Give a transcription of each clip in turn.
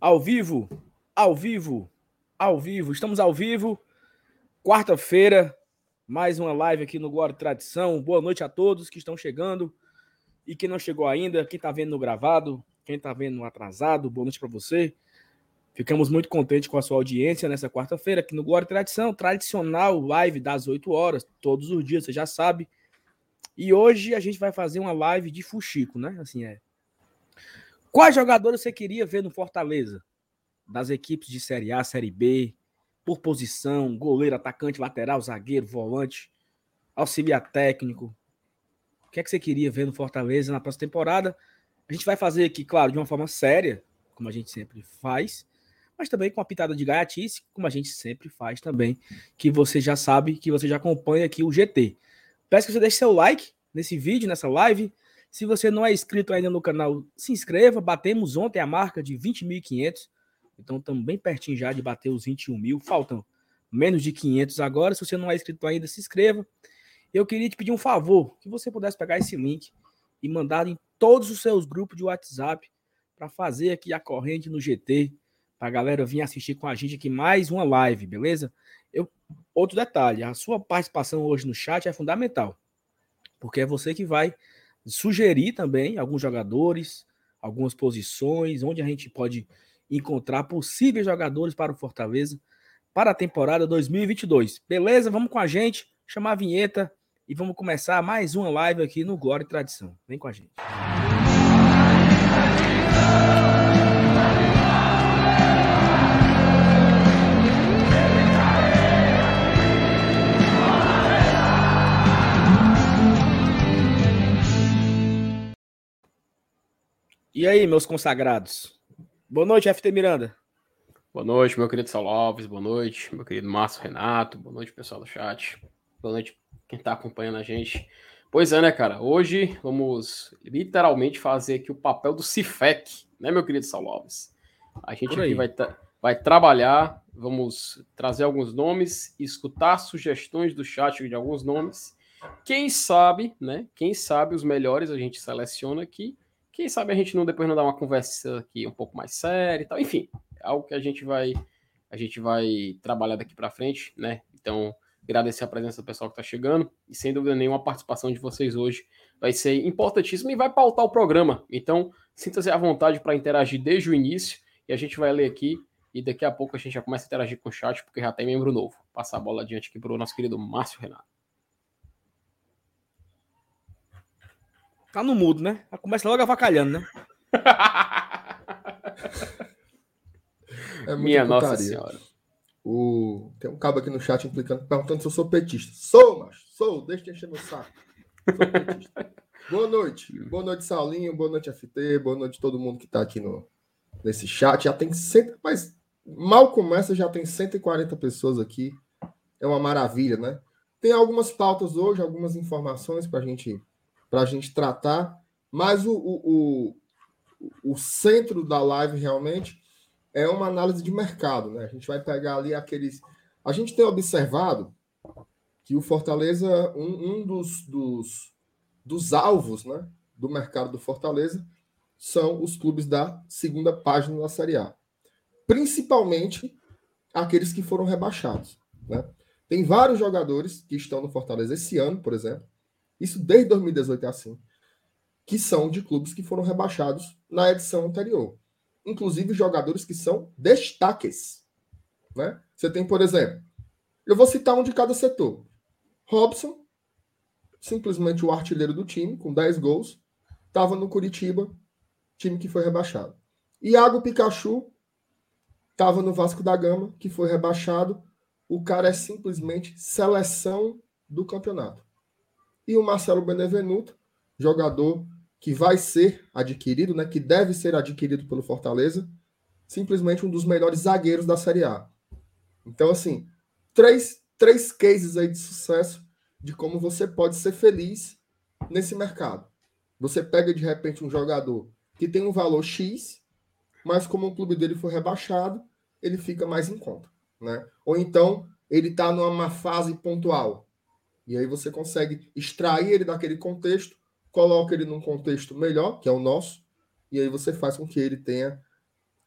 Ao vivo, ao vivo, ao vivo. Estamos ao vivo. Quarta-feira, mais uma live aqui no Glória Tradição. Boa noite a todos que estão chegando e quem não chegou ainda, quem está vendo no gravado, quem está vendo no atrasado. Boa noite para você. Ficamos muito contentes com a sua audiência nessa quarta-feira aqui no Glória Tradição, tradicional live das 8 horas, todos os dias, você já sabe. E hoje a gente vai fazer uma live de fuxico, né? Assim é. Quais jogadores você queria ver no Fortaleza? Das equipes de Série A, Série B, por posição, goleiro, atacante, lateral, zagueiro, volante, auxiliar técnico. O que é que você queria ver no Fortaleza na próxima temporada? A gente vai fazer aqui, claro, de uma forma séria, como a gente sempre faz, mas também com a pitada de gaiatice, como a gente sempre faz também, que você já sabe, que você já acompanha aqui o GT. Peço que você deixe seu like nesse vídeo, nessa live, se você não é inscrito ainda no canal, se inscreva. Batemos ontem a marca de 20.500. Então estamos bem pertinho já de bater os 21 mil. Faltam menos de 500 agora. Se você não é inscrito ainda, se inscreva. Eu queria te pedir um favor, que você pudesse pegar esse link e mandar em todos os seus grupos de WhatsApp para fazer aqui a corrente no GT, para a galera vir assistir com a gente aqui mais uma live, beleza? Eu, outro detalhe, a sua participação hoje no chat é fundamental, porque é você que vai sugerir também alguns jogadores, algumas posições, onde a gente pode encontrar possíveis jogadores para o Fortaleza para a temporada 2022. Beleza? Vamos com a gente, chamar a vinheta e vamos começar mais uma live aqui no Glória e Tradição. Vem com a gente. E aí, meus consagrados? Boa noite, FT Miranda. Boa noite, meu querido Saulo Alves. Boa noite, meu querido Márcio Renato. Boa noite, pessoal do chat. Boa noite, quem está acompanhando a gente. Pois é, né, cara? Hoje vamos literalmente fazer aqui o papel do Cifec, né, meu querido Saulo Alves? A gente aqui vai, vai trabalhar, vamos trazer alguns nomes, escutar sugestões do chat de alguns nomes. Quem sabe, né? Quem sabe os melhores a gente seleciona aqui quem sabe a gente não depois não dá uma conversa aqui um pouco mais séria e tal. Enfim, é algo que a gente vai a gente vai trabalhar daqui para frente, né? Então, agradecer a presença do pessoal que está chegando e sem dúvida nenhuma a participação de vocês hoje vai ser importantíssima e vai pautar o programa. Então, sinta-se à vontade para interagir desde o início e a gente vai ler aqui e daqui a pouco a gente já começa a interagir com o chat porque já tem membro novo. Passar a bola adiante aqui para o nosso querido Márcio Renato. Tá no mudo, né? Começa logo avacalhando, né? é Minha putaria. Nossa Senhora. O... Tem um cabo aqui no chat implicando, perguntando se eu sou petista. Sou, macho. Sou. Deixa de encher meu saco. boa noite. Boa noite, Saulinho. Boa noite, FT. Boa noite todo mundo que tá aqui no... nesse chat. Já tem cento... Mas mal começa, já tem 140 pessoas aqui. É uma maravilha, né? Tem algumas pautas hoje, algumas informações para a gente para a gente tratar, mas o, o, o, centro da live realmente é uma análise de mercado, né? A gente vai pegar ali aqueles. A gente tem observado que o Fortaleza, um, um dos, dos, dos alvos né, do mercado do Fortaleza, são os clubes da segunda página da Série A. Principalmente aqueles que foram rebaixados. Né? Tem vários jogadores que estão no Fortaleza esse ano, por exemplo, isso desde 2018 é assim. Que são de clubes que foram rebaixados na edição anterior. Inclusive jogadores que são destaques. Né? Você tem, por exemplo, eu vou citar um de cada setor. Robson, simplesmente o artilheiro do time, com 10 gols, estava no Curitiba, time que foi rebaixado. Iago Pikachu estava no Vasco da Gama, que foi rebaixado. O cara é simplesmente seleção do campeonato e o Marcelo Benevenuto, jogador que vai ser adquirido, né, que deve ser adquirido pelo Fortaleza, simplesmente um dos melhores zagueiros da Série A. Então, assim, três, três cases aí de sucesso de como você pode ser feliz nesse mercado. Você pega de repente um jogador que tem um valor X, mas como o clube dele foi rebaixado, ele fica mais em conta, né? Ou então ele está numa fase pontual, e aí você consegue extrair ele daquele contexto, coloca ele num contexto melhor, que é o nosso, e aí você faz com que ele tenha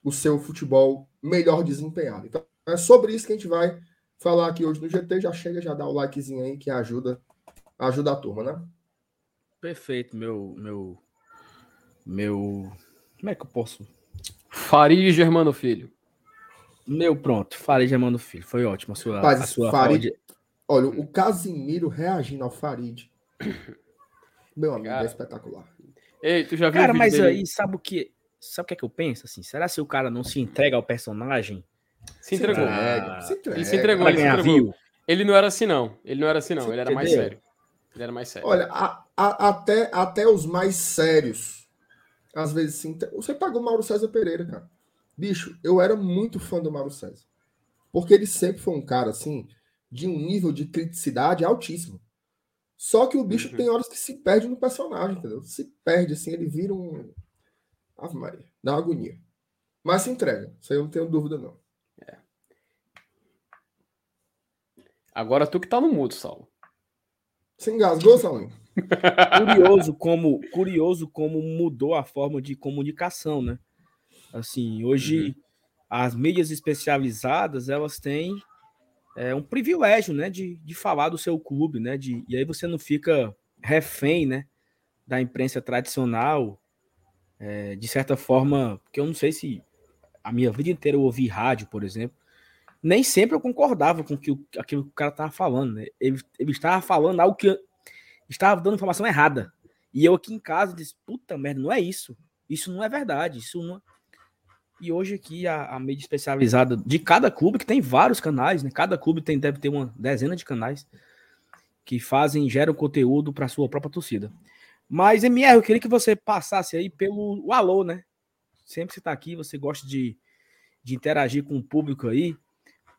o seu futebol melhor desempenhado. Então, é sobre isso que a gente vai falar aqui hoje no GT. Já chega, já dá o likezinho aí que ajuda, ajuda a turma, né? Perfeito, meu, meu, meu. Como é que eu posso? Farid Germano Filho. Meu, pronto. Farid Germano Filho. Foi ótimo a sua, Mas, a sua Farid, Olha, o Casimiro reagindo ao Farid. Meu amigo, é Cara, é espetacular. Ei, tu já viu Cara, mas dele? aí, sabe o que. Sabe o que é que eu penso? Assim, será se o cara não se entrega ao personagem? Se entregou. Se entrega, se entrega. Ele se entregou, ele se entregou. Ele não era assim, não. Ele não era assim, não. Ele era mais sério. Ele era mais sério. Olha, a, a, até, até os mais sérios, às vezes sim. Você pagou o Mauro César Pereira, cara. Bicho, eu era muito fã do Mauro César. Porque ele sempre foi um cara, assim, de um nível de criticidade altíssimo. Só que o bicho uhum. tem horas que se perde no personagem, entendeu? Se perde, assim, ele vira um. Ave Maria, dá uma agonia. Mas se entrega, isso aí eu não tenho dúvida, não. É. Agora tu que tá no mudo, Saulo. Se engasgou, Saulo? curioso como curioso como mudou a forma de comunicação, né? Assim, hoje uhum. as mídias especializadas, elas têm é um privilégio, né, de, de falar do seu clube, né, de, e aí você não fica refém, né, da imprensa tradicional, é, de certa forma, porque eu não sei se a minha vida inteira eu ouvi rádio, por exemplo, nem sempre eu concordava com que o, aquilo que o cara estava falando, né, ele, ele estava falando algo que estava dando informação errada, e eu aqui em casa disse, puta merda, não é isso, isso não é verdade, isso não, e hoje aqui a, a mídia especializada de cada clube, que tem vários canais, né? Cada clube tem, deve ter uma dezena de canais que fazem, geram conteúdo para sua própria torcida. Mas, MR, eu queria que você passasse aí pelo o alô, né? Sempre que você está aqui, você gosta de, de interagir com o público aí.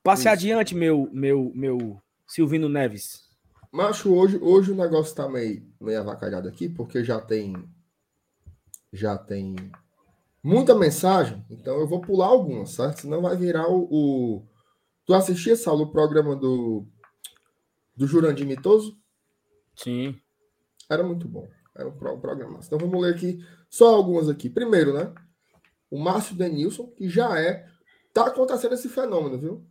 Passe Isso. adiante, meu, meu, meu Silvino Neves. Macho, hoje, hoje o negócio está meio, meio avacalhado aqui, porque já tem. Já tem muita mensagem, então eu vou pular algumas, certo? Senão vai virar o. o... Tu assistia, Saulo, o programa do, do Jurandir Mitoso? Sim. Era muito bom. Era um programa. Então vamos ler aqui só algumas aqui. Primeiro, né? O Márcio Denilson, que já é. Tá acontecendo esse fenômeno, viu?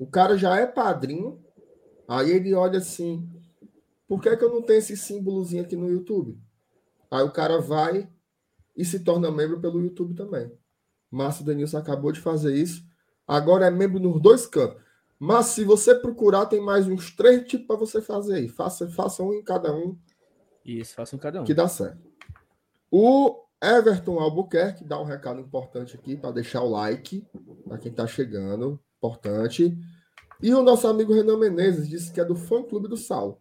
O cara já é padrinho. Aí ele olha assim: por que, é que eu não tenho esse símbolozinho aqui no YouTube? Aí o cara vai e se torna membro pelo YouTube também. Márcio Denilson acabou de fazer isso. Agora é membro nos dois cantos. Mas se você procurar, tem mais uns três tipos para você fazer aí. Faça, faça um em cada um. Isso, faça um em cada um. Que dá certo. O Everton Albuquerque dá um recado importante aqui para deixar o like para quem está chegando. Importante. E o nosso amigo Renan Menezes disse que é do fã clube do Sal.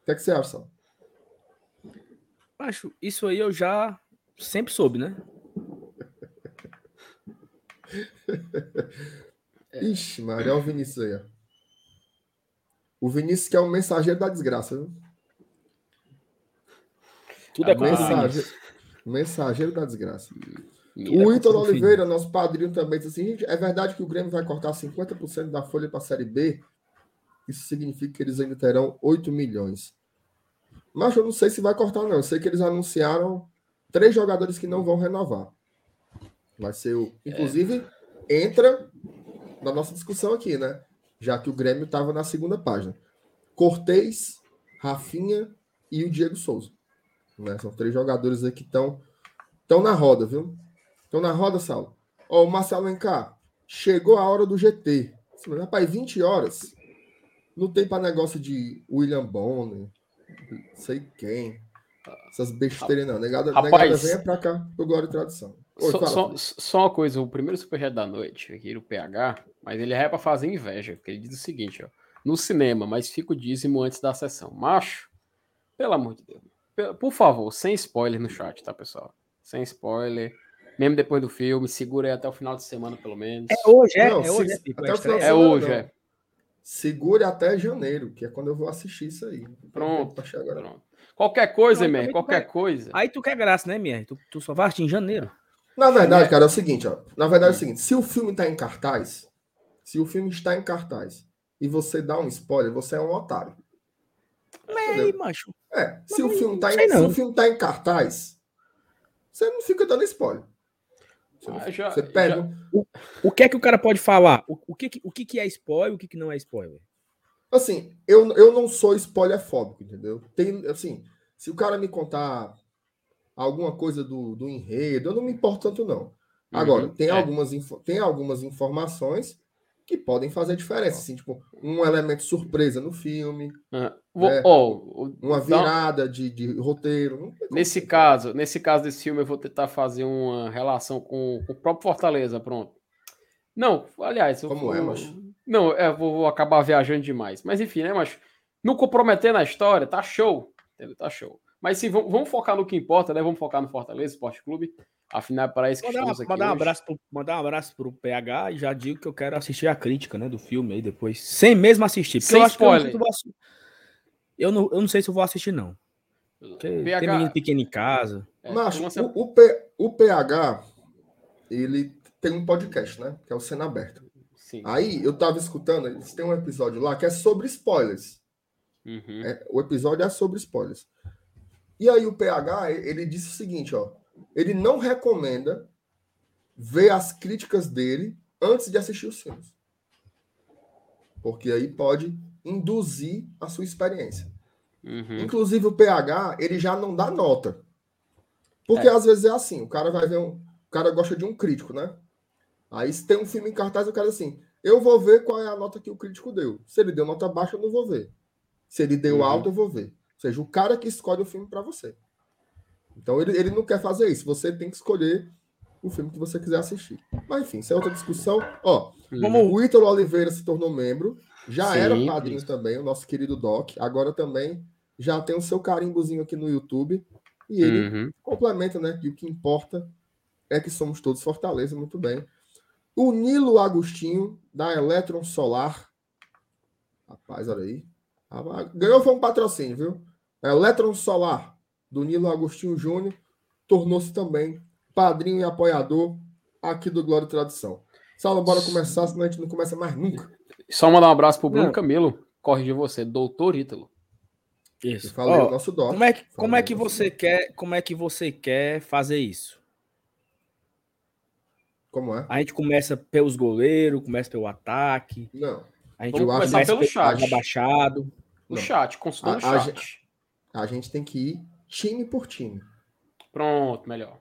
O que, é que você acha, Sal? Acho, isso aí eu já Sempre soube, né? Ixi, Maria, olha o Vinícius aí. O Vinícius que é o mensageiro da desgraça, viu? Tudo é mensageiro, mensageiro da desgraça. o Ítalo Oliveira, nosso padrinho, também disse assim: é verdade que o Grêmio vai cortar 50% da folha para a Série B? Isso significa que eles ainda terão 8 milhões. Mas eu não sei se vai cortar, não. Eu sei que eles anunciaram três jogadores que não vão renovar. Vai ser o. Inclusive, é. entra na nossa discussão aqui, né? Já que o Grêmio estava na segunda página. Cortez, Rafinha e o Diego Souza. Né? São três jogadores aí que estão na roda, viu? Estão na roda, Saulo. Ó, o Marcelo Encar, chegou a hora do GT. Rapaz, 20 horas. Não tem para negócio de William Bonner, sei quem. Essas besteiras não. Negada, Rapaz, negada venha pra cá pro Glória e Tradição. Oi, só, só, só, uma coisa, o primeiro superchat da noite, aqui no PH, mas ele é para fazer inveja, porque ele diz o seguinte, ó. No cinema, mas fica o dízimo antes da sessão. Macho, pelo amor de Deus. Por favor, sem spoiler no chat, tá, pessoal? Sem spoiler. Mesmo depois do filme, segura aí até o final de semana, pelo menos. É hoje, é? Não, é hoje, é, até o final de é hoje, é. Segure até janeiro, que é quando eu vou assistir isso aí. Pronto. Pronto. Qualquer coisa, Mier, qualquer quer... coisa. Aí tu quer graça, né, Mier? Tu, tu só vai assistir em janeiro. Na verdade, cara, é o seguinte, ó. Na verdade é o seguinte, se o filme está em cartaz, se o filme está em cartaz e você dá um spoiler, você é um otário. Ei, macho. É, se o, filme tá em, se o filme tá em cartaz, você não fica dando spoiler. Você, ah, já, você pega. Já... O, o que é que o cara pode falar? O, o, que, o que, que é spoiler o que, que não é spoiler? Assim, eu, eu não sou spoilerfóbico, entendeu? Tem, assim, se o cara me contar alguma coisa do, do enredo, eu não me importo tanto, não. Agora, uhum, tem, é. algumas, tem algumas informações que podem fazer diferença, assim, tipo, um elemento surpresa no filme, ah, né? oh, uma virada de, de roteiro. Nesse caso, nesse caso desse filme, eu vou tentar fazer uma relação com, com o próprio Fortaleza, pronto. Não, aliás, como é, mas não, é, vou, vou, acabar viajando demais, mas enfim, né, mas não comprometer na história, tá show, entendeu? Tá show. Mas sim, vamos, vamos focar no que importa, né? Vamos focar no Fortaleza Esporte Clube. Afinal, é para isso que mandar, estamos aqui mandar hoje. Um abraço pro, mandar um abraço pro PH e já digo que eu quero assistir a crítica né, do filme aí depois. Sem mesmo assistir. Sem eu spoiler. Eu não, eu, não, eu não sei se eu vou assistir, não. Porque PH... Tem menino pequeno em casa. É, Mas você... o, o, P, o PH, ele tem um podcast, né? Que é o Cena Aberta. Sim. Aí eu tava escutando, eles têm um episódio lá que é sobre spoilers. Uhum. É, o episódio é sobre spoilers. E aí o PH, ele disse o seguinte, ó ele não recomenda ver as críticas dele antes de assistir os filmes. Porque aí pode induzir a sua experiência. Uhum. Inclusive o PH, ele já não dá nota. Porque é. às vezes é assim, o cara vai ver um. O cara gosta de um crítico, né? Aí se tem um filme em cartaz, o cara assim, eu vou ver qual é a nota que o crítico deu. Se ele deu nota baixa, eu não vou ver. Se ele deu uhum. alto, eu vou ver. Ou seja, o cara que escolhe o filme para você. Então ele, ele não quer fazer isso. Você tem que escolher o filme que você quiser assistir. Mas enfim, isso é outra discussão. Ó, como o Ítalo Oliveira se tornou membro, já Sim, era padrinho também, o nosso querido Doc. Agora também já tem o seu carimbozinho aqui no YouTube. E ele uhum. complementa, né? Que o que importa é que somos todos Fortaleza, muito bem. O Nilo Agostinho, da Eletron Solar. Rapaz, olha aí. Ganhou foi um patrocínio, viu? Eletron Solar do Nilo Agostinho Júnior, tornou-se também padrinho e apoiador aqui do Glória e Tradição. Sala, bora começar, senão a gente não começa mais nunca. Só mandar um abraço pro Bruno não. Camilo, corrigir você, doutor Ítalo. Isso. Falei oh, o nosso doc. Como é que, como é que você quer, como é que você quer fazer isso? Como é? A gente começa pelos goleiros, começa pelo ataque. Não. A gente Vamos começar pelo chat. Abaixado. O chat, consultando o chat. A, a gente tem que ir time por time. Pronto, melhor.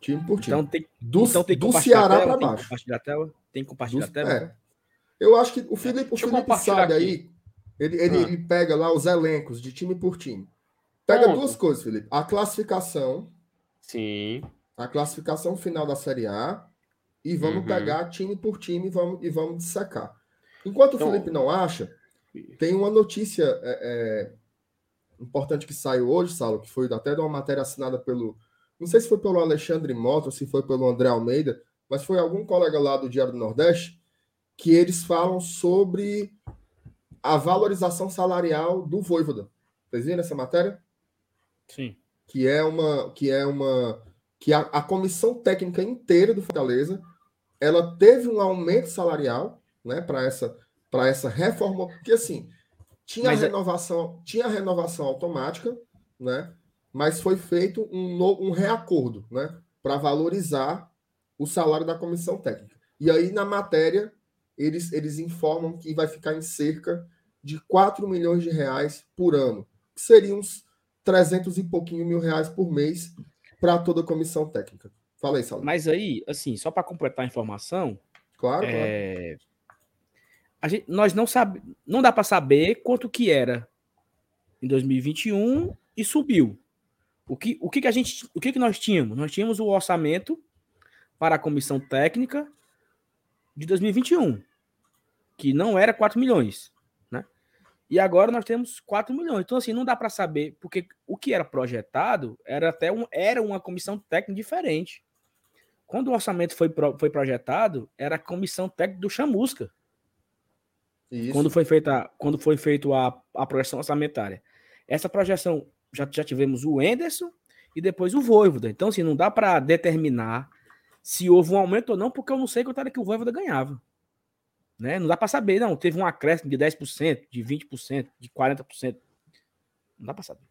Time por time. Então tem, do, então tem do Ceará para baixo. Tem compartilhar a tela? Tem que compartilhar a tela? É. Eu acho que o Felipe, o Felipe sabe aqui. aí, ele, ele, ah. ele, pega lá os elencos de time por time. Pega Pronto. duas coisas, Felipe. A classificação. Sim. A classificação final da Série A. E vamos uhum. pegar time por time e vamos, e vamos. Enquanto então, o Felipe não acha, tem uma notícia é, é, importante que saiu hoje, Saulo, que foi até de uma matéria assinada pelo. Não sei se foi pelo Alexandre Mota ou se foi pelo André Almeida, mas foi algum colega lá do Diário do Nordeste que eles falam sobre a valorização salarial do Voivoda. Vocês viram essa matéria? Sim. Que é uma. Que é uma. Que a, a comissão técnica inteira do Fortaleza ela teve um aumento salarial né, para essa, essa reforma. Porque assim, tinha mas é renovação, é... tinha renovação automática, né? Mas foi feito um, no, um reacordo, né? Para valorizar o salário da comissão técnica. E aí, na matéria, eles, eles informam que vai ficar em cerca de 4 milhões de reais por ano, que seriam uns 300 e pouquinho mil reais por mês para toda a comissão técnica. Fala aí, Saulo. Mas aí, assim, só para completar a informação. Claro, é... claro a gente, nós não sabe, não dá para saber quanto que era em 2021 e subiu. O que, o que, que a gente, o que, que nós tínhamos? Nós tínhamos o orçamento para a comissão técnica de 2021, que não era 4 milhões, né? E agora nós temos 4 milhões. Então assim, não dá para saber, porque o que era projetado era até um, era uma comissão técnica diferente. Quando o orçamento foi, pro, foi projetado, era a comissão técnica do Chamusca. Isso. Quando foi feita, quando foi feito a, a projeção orçamentária. Essa projeção já, já tivemos o Enderson e depois o Voivoda. Então, assim, não dá para determinar se houve um aumento ou não, porque eu não sei quanto era que o Voivoda ganhava. Né? Não dá para saber, não. Teve um acréscimo de 10%, de 20%, de 40%. Não dá para saber.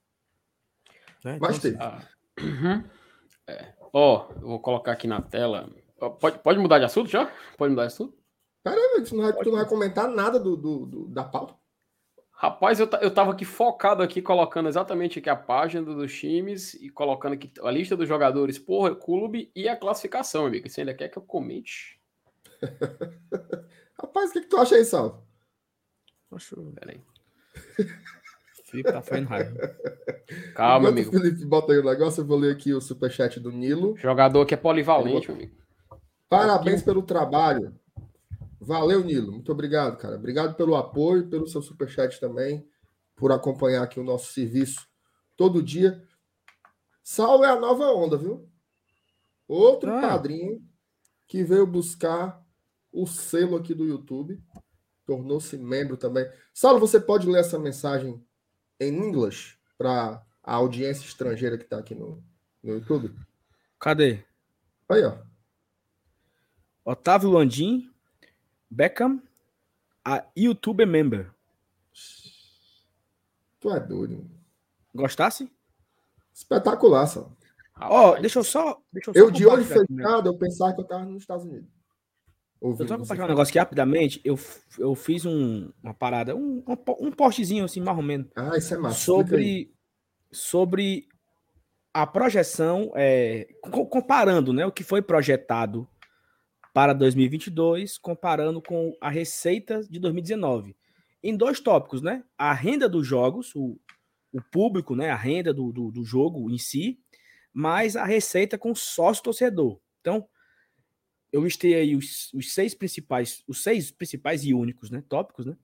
Né? Então, Mas teve. Ah, uhum. É. Ó, eu vou colocar aqui na tela Pode, pode mudar de assunto já? Pode mudar de assunto? Caramba, tu não vai, tu não vai comentar nada do, do, do, da pauta? Rapaz, eu, eu tava aqui focado aqui, colocando exatamente aqui a página dos times e colocando aqui a lista dos jogadores por clube e a classificação, amigo. Você ainda quer que eu comente? Rapaz, o que, que tu acha aí, Salvo? Acho. Peraí. Felipe tá fazendo raiva. Calma, Enquanto amigo. O Felipe bota aí o negócio, eu vou ler aqui o superchat do Nilo. Jogador que é polivalente, vou... amigo. Parabéns pelo trabalho. Valeu, Nilo. Muito obrigado, cara. Obrigado pelo apoio, pelo seu superchat também, por acompanhar aqui o nosso serviço todo dia. Sal é a nova onda, viu? Outro ah. padrinho que veio buscar o selo aqui do YouTube. Tornou-se membro também. Saulo, você pode ler essa mensagem em inglês para a audiência estrangeira que está aqui no, no YouTube? Cadê? Aí, ó. Otávio Landim, Beckham, a YouTube member. Tu é doido. Gostasse? Espetacular, só. Ó, oh, deixa eu só. Deixa eu, eu de olho fechado, eu pensava que eu tava nos Estados Unidos. Ouvindo eu só compartilhar um negócio aqui rapidamente. Eu, eu fiz um, uma parada, um, um, um postzinho assim, mais ou menos. Ah, isso é massa. Sobre, sobre a projeção, é, comparando né, o que foi projetado para 2022, comparando com a receita de 2019. Em dois tópicos, né? A renda dos jogos, o, o público, né? A renda do, do, do jogo em si, mais a receita com sócio torcedor. Então, eu listei aí os, os, seis principais, os seis principais e únicos, né? Tópicos, né?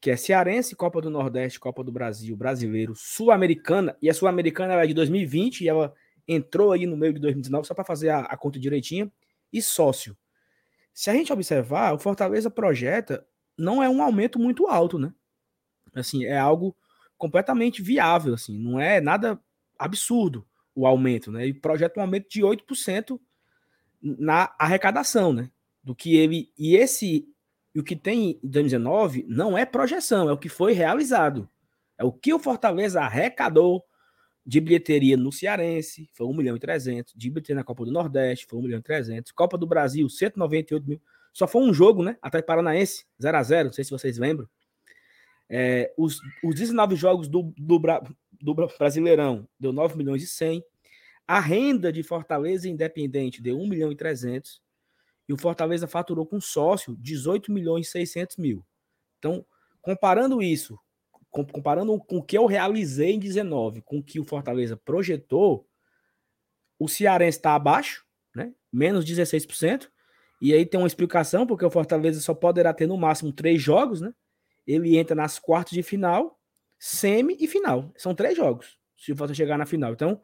Que é Cearense, Copa do Nordeste, Copa do Brasil, Brasileiro, Sul-Americana, e a Sul-Americana é de 2020 e ela entrou aí no meio de 2019 só para fazer a, a conta direitinha, e sócio. Se a gente observar, o Fortaleza projeta não é um aumento muito alto, né? Assim, é algo completamente viável, assim, não é nada absurdo o aumento, né? E projeta um aumento de 8% na arrecadação, né? Do que ele e esse e o que tem em 2019 não é projeção, é o que foi realizado. É o que o Fortaleza arrecadou de bilheteria no Cearense, foi 1 milhão e 300. De bilheteria na Copa do Nordeste, foi 1 milhão e 300. Copa do Brasil, 198 mil. Só foi um jogo, né? Até Paranaense, 0 a 0 não sei se vocês lembram. É, os, os 19 jogos do, do, do Brasileirão deu 9 milhões e 100. A renda de Fortaleza Independente deu 1 milhão e 300. E o Fortaleza faturou com sócio 18 milhões e 600 mil. Então, comparando isso comparando com o que eu realizei em 19, com o que o Fortaleza projetou, o Cearense está abaixo, né? Menos 16%. E aí tem uma explicação, porque o Fortaleza só poderá ter no máximo três jogos, né? Ele entra nas quartas de final, semi e final. São três jogos, se você chegar na final. Então,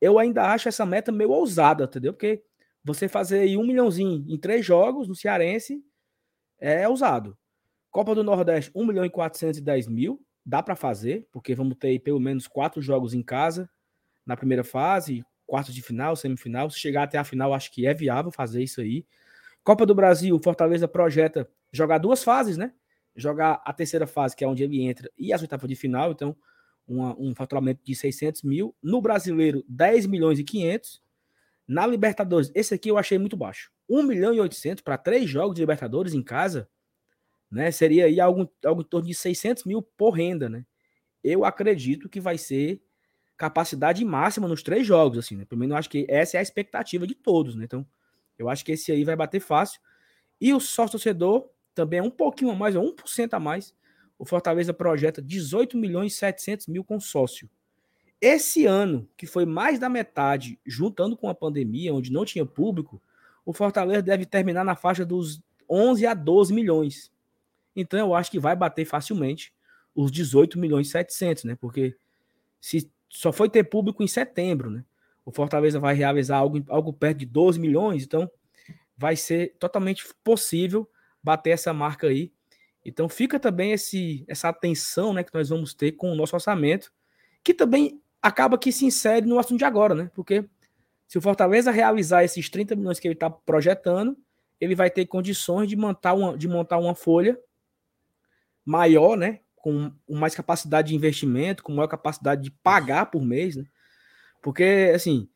eu ainda acho essa meta meio ousada, entendeu? Porque você fazer aí um milhãozinho em três jogos no Cearense é ousado. Copa do Nordeste, 1 milhão e 410 mil dá para fazer, porque vamos ter pelo menos quatro jogos em casa na primeira fase, quartos de final, semifinal. Se chegar até a final, acho que é viável fazer isso aí. Copa do Brasil, Fortaleza projeta jogar duas fases, né? Jogar a terceira fase, que é onde ele entra, e as oitavas de final, então uma, um faturamento de 600 mil. No Brasileiro, 10 milhões e 500. Na Libertadores, esse aqui eu achei muito baixo. 1 milhão e 800 para três jogos de Libertadores em casa né? Seria aí algo, algo em torno de 600 mil por renda, né? Eu acredito que vai ser capacidade máxima nos três jogos, assim, né? Pelo menos eu acho que essa é a expectativa de todos, né? Então, eu acho que esse aí vai bater fácil. E o sócio torcedor também é um pouquinho a mais, é 1% a mais. O Fortaleza projeta 18 milhões e 700 mil com. Esse ano, que foi mais da metade, juntando com a pandemia, onde não tinha público, o Fortaleza deve terminar na faixa dos 11 a 12 milhões. Então eu acho que vai bater facilmente os 18 milhões e 700, né? Porque se só foi ter público em setembro, né? O Fortaleza vai realizar algo, algo perto de 12 milhões, então vai ser totalmente possível bater essa marca aí. Então fica também esse, essa atenção né, que nós vamos ter com o nosso orçamento, que também acaba que se insere no assunto de agora, né? Porque se o Fortaleza realizar esses 30 milhões que ele está projetando, ele vai ter condições de montar uma, de montar uma folha maior, né? Com, mais capacidade de investimento, com maior capacidade de pagar por mês, né? Porque, assim,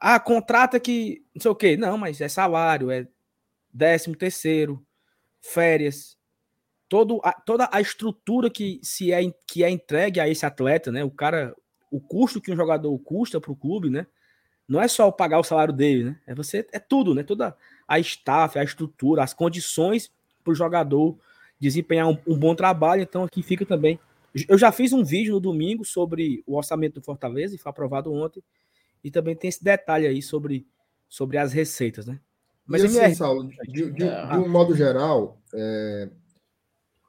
Ah, contrata que. Não sei o quê. Não, mas é salário, é décimo terceiro, férias. Todo a, toda a estrutura que, se é, que é entregue a esse atleta, né? O cara. O custo que um jogador custa para o clube, né? Não é só pagar o salário dele, né? É você, é tudo, né? Toda a staff, a estrutura, as condições para o jogador desempenhar um, um, bom trabalho. Então aqui fica também. Eu já fiz um vídeo no domingo sobre o orçamento do Fortaleza e foi aprovado ontem. E também tem esse detalhe aí sobre, sobre as receitas, né? Mas e assim, minha... Saulo, de, de, de, um modo geral, é,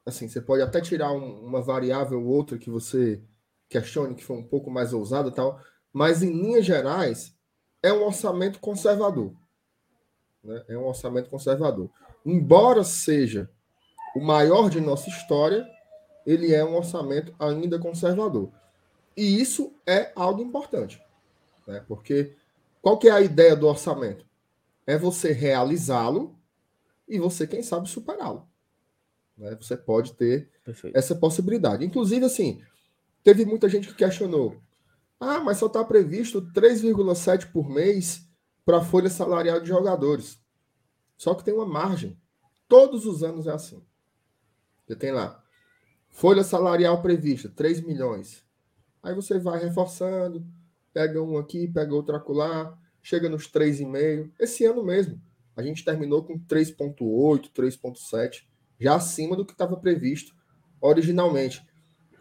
assim, você pode até tirar um, uma variável ou outra que você questione que foi um pouco mais ousada tal, mas em linhas gerais é um orçamento conservador. Né? É um orçamento conservador. Embora seja o maior de nossa história, ele é um orçamento ainda conservador. E isso é algo importante. Né? Porque qual que é a ideia do orçamento? É você realizá-lo e você, quem sabe, superá-lo. Né? Você pode ter Perfeito. essa possibilidade. Inclusive, assim, teve muita gente que questionou. Ah, mas só está previsto 3,7 por mês para a folha salarial de jogadores. Só que tem uma margem. Todos os anos é assim. Você tem lá, folha salarial prevista, 3 milhões. Aí você vai reforçando, pega um aqui, pega outro acolá, chega nos 3,5. Esse ano mesmo, a gente terminou com 3,8, 3,7, já acima do que estava previsto originalmente.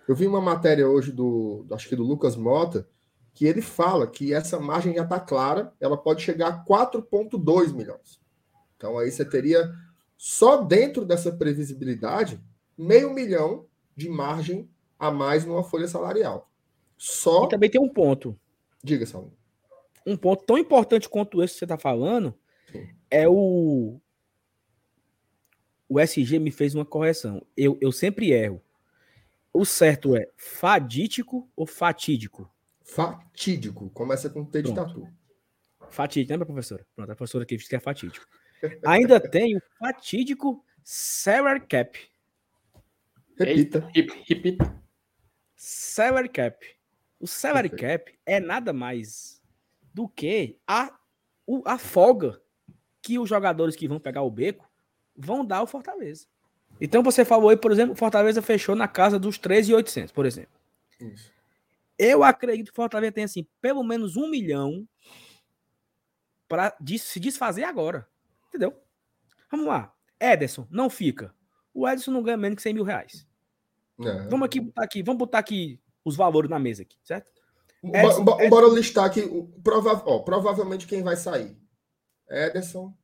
Eu vi uma matéria hoje do, acho que do Lucas Mota, que ele fala que essa margem já está clara, ela pode chegar a 4,2 milhões. Então aí você teria, só dentro dessa previsibilidade, meio milhão de margem a mais numa folha salarial. Só. E também tem um ponto. Diga, Saulo. Um ponto tão importante quanto esse que você está falando Sim. é o. O SG me fez uma correção. Eu, eu sempre erro. O certo é fadítico ou fatídico? Fatídico. Começa com T de tatu. Fatídico, lembra, professora? Pronto, a professora aqui disse que é fatídico. Ainda tem o fatídico salary cap. Repita. Repita. Salary cap. O salary cap é nada mais do que a, a folga que os jogadores que vão pegar o beco vão dar ao Fortaleza. Então você falou aí, por exemplo, Fortaleza fechou na casa dos 13,800, por exemplo. Isso. Eu acredito que Fortaleza tem assim, pelo menos um milhão para se desfazer agora. Entendeu? Vamos lá. Ederson, não fica. O Ederson não ganha menos que 100 mil reais. É. Vamos aqui botar aqui, vamos botar aqui os valores na mesa aqui, certo? Ederson, Ederson, bora listar aqui. Prova, ó, provavelmente quem vai sair. Ederson,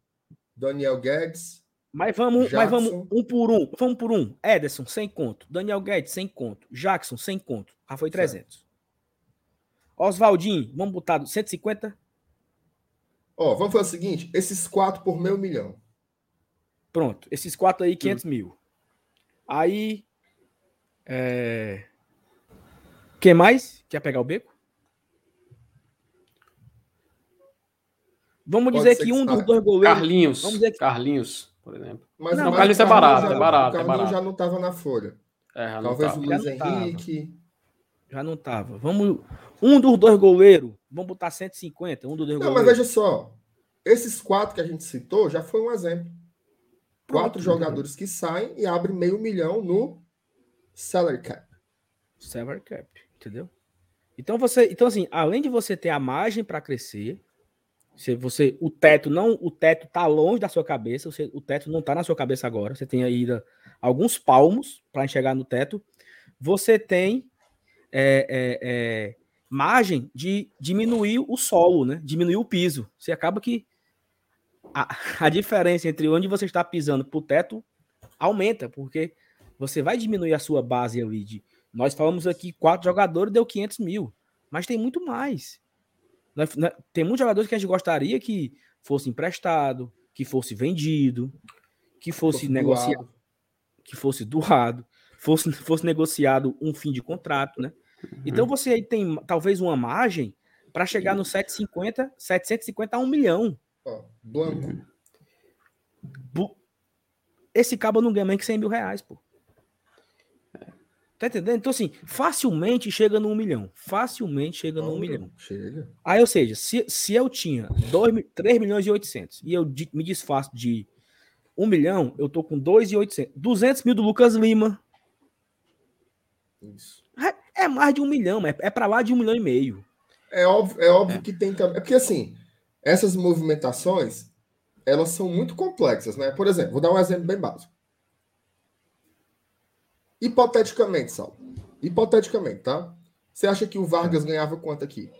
Daniel Guedes, mas vamos, mas vamos um por um. Vamos por um. Ederson, sem conto. Daniel Guedes, sem conto. Jackson, sem conto. Já foi 300. Oswaldinho, vamos botar 150? Ó, vamos fazer o seguinte: esses quatro por meio milhão. Pronto. Esses quatro aí, 500 hum. mil. Aí. É... Quem mais? Quer pegar o beco? Vamos Pode dizer que um dos dois goleiros. Carlinhos. Vamos dizer que... Carlinhos por exemplo. Mas não, o Carlinhos é barato, já, é barato. O é Carlinhos é já não estava na folha. É, Talvez o Luiz Henrique. Já não estava. Vamos. Um dos dois goleiros, vamos botar 150. Um dos dois não, goleiros. mas veja só. Esses quatro que a gente citou já foi um exemplo. Quatro Pronto, jogadores que saem e abrem meio milhão no salary cap. Salary cap, entendeu? Então você, então assim, além de você ter a margem para crescer, se você, o teto não, o teto tá longe da sua cabeça, você, o teto não tá na sua cabeça agora. Você tem aí alguns palmos para enxergar no teto. Você tem é, é, é, margem de diminuir o solo, né? Diminuir o piso. Você acaba que a, a diferença entre onde você está pisando para o teto aumenta, porque você vai diminuir a sua base ali de. Nós falamos aqui quatro jogadores deu 500 mil, mas tem muito mais. Tem muitos jogadores que a gente gostaria que fosse emprestado, que fosse vendido, que fosse, fosse negociado, doado. que fosse doado, fosse, fosse negociado um fim de contrato, né? Uhum. Então você aí tem talvez uma margem para chegar no 750, 750 a 1 milhão. Ó, blanco. Esse cabo não ganha mais que 100 mil reais, pô. Tá entendendo? Então, assim, facilmente chega no 1 milhão. Facilmente chega no 1 milhão. Chega. Aí, ou seja, se, se eu tinha 2, 3 milhões e 800 e eu me desfaço de 1 milhão, eu tô com 2,800. 200 mil do Lucas Lima. Isso. É, é mais de 1 milhão, é, é para lá de 1 milhão e meio. É óbvio, é óbvio é. que tem também. É porque, assim, essas movimentações, elas são muito complexas, né? Por exemplo, vou dar um exemplo bem básico. Hipoteticamente, Sal. Hipoteticamente, tá? Você acha que o Vargas ganhava quanto aqui?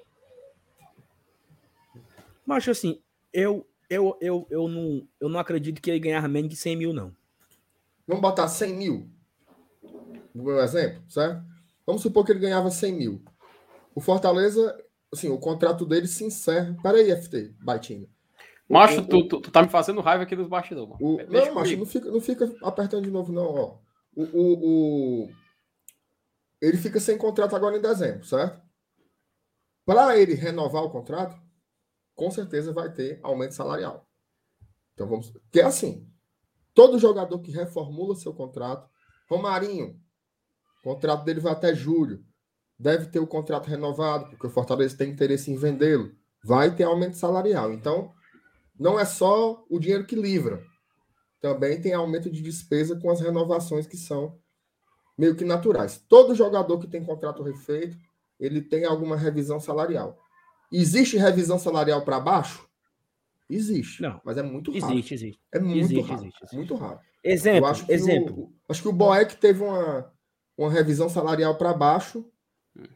Mas assim, eu, eu, eu, eu, não, eu não acredito que ele ganhar menos de 100 mil, não. Vamos botar 100 mil? O meu exemplo, certo? Vamos supor que ele ganhava 100 mil. O Fortaleza, assim, o contrato dele se encerra. Peraí, FT, Baitinho. Macho, tu, tu, tu, tá me fazendo raiva aqui dos bastidores. O, não, macho, não fica, não fica apertando de novo, não, ó. O, o, o, ele fica sem contrato agora em dezembro, certo? Para ele renovar o contrato, com certeza vai ter aumento salarial. Então vamos. Que é assim: todo jogador que reformula seu contrato, Romarinho, o contrato dele vai até julho, deve ter o contrato renovado, porque o Fortaleza tem interesse em vendê-lo. Vai ter aumento salarial. Então, não é só o dinheiro que livra, também tem aumento de despesa com as renovações que são meio que naturais. Todo jogador que tem contrato refeito, ele tem alguma revisão salarial. Existe revisão salarial para baixo? Existe. Não. Mas é muito raro. Existe, existe. É muito existe, raro. Existe, existe. Muito raro. Exemplo, acho exemplo. O, acho que o Boeck teve uma, uma revisão salarial para baixo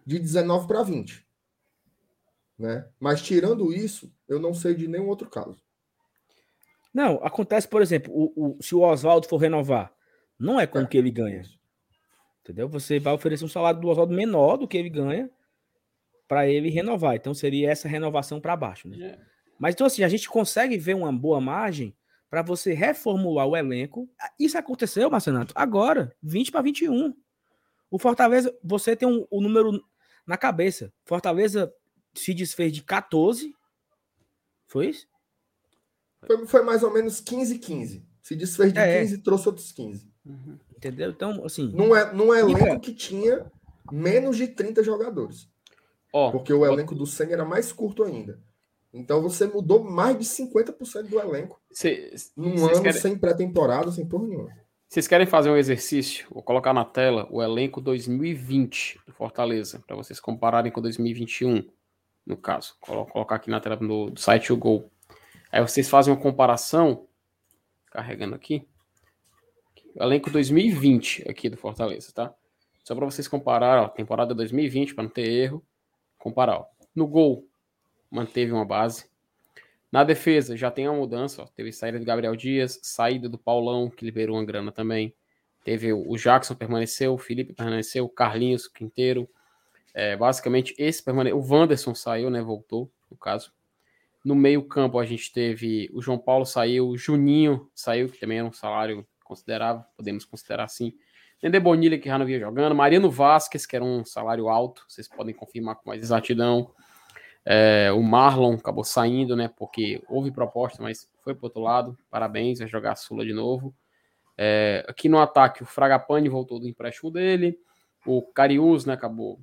de 19 para 20. Né? Mas tirando isso, eu não sei de nenhum outro caso. Não, acontece, por exemplo, o, o se o Oswaldo for renovar, não é com o que ele ganha. Entendeu? Você vai oferecer um salário do Oswaldo menor do que ele ganha para ele renovar. Então seria essa renovação para baixo, né? É. Mas então assim, a gente consegue ver uma boa margem para você reformular o elenco. Isso aconteceu, Marcenato, agora, 20 para 21. O Fortaleza, você tem um, o um número na cabeça. Fortaleza se desfez de 14. Foi isso? Foi, foi mais ou menos 15-15. Se desfez de é, 15 e trouxe outros 15. Uhum. Entendeu? Então, assim. Num, é, num elenco que tinha menos de 30 jogadores. Oh, porque o elenco do Senna era mais curto ainda. Então você mudou mais de 50% do elenco. Cê, num ano querem... sem pré-temporada, sem porra nenhuma. Vocês querem fazer um exercício? Vou colocar na tela o elenco 2020 do Fortaleza, para vocês compararem com 2021, no caso. Vou colocar aqui na tela do site o Gol. Aí vocês fazem uma comparação, carregando aqui, elenco 2020 aqui do Fortaleza, tá? Só para vocês comparar, ó, temporada 2020, para não ter erro, comparar. Ó. No gol, manteve uma base. Na defesa, já tem uma mudança, ó. teve saída de Gabriel Dias, saída do Paulão, que liberou uma grana também. Teve o Jackson permaneceu, o Felipe permaneceu, o Carlinhos Quinteiro. É, basicamente, esse permaneceu. O Wanderson saiu, né? Voltou, no caso. No meio-campo a gente teve o João Paulo saiu, o Juninho saiu, que também era um salário considerável, podemos considerar assim. Nender Bonilha, que já não vinha jogando. Mariano Vasquez, que era um salário alto, vocês podem confirmar com mais exatidão. É, o Marlon acabou saindo, né? Porque houve proposta, mas foi para outro lado. Parabéns, vai jogar a Sula de novo. É, aqui no ataque, o Fragapane voltou do empréstimo dele. O Carius, né? Acabou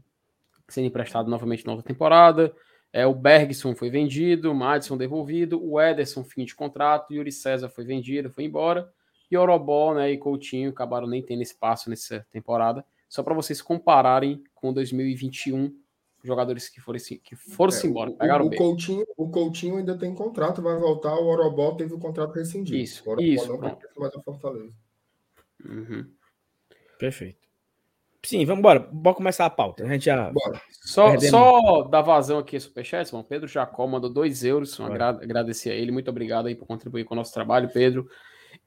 sendo emprestado novamente na outra temporada. É, o Bergson foi vendido, o Madison devolvido, o Ederson fim de contrato, Yuri César foi vendido, foi embora, e Orobó né, e Coutinho acabaram nem tendo espaço nessa temporada, só para vocês compararem com 2021, jogadores que foram, que foram é, embora, pegaram o, o Coutinho, o Coutinho ainda tem contrato, vai voltar, o Orobó teve o contrato rescindido. Isso, o isso. Não mais a Fortaleza. Uhum. Perfeito. Sim, vamos embora. Bora começar a pauta. A gente já. Bora. Só, só dar vazão aqui a Superchat, irmão. Pedro Jacó mandou 2 euros. Agra agradecer a ele. Muito obrigado aí por contribuir com o nosso trabalho, Pedro.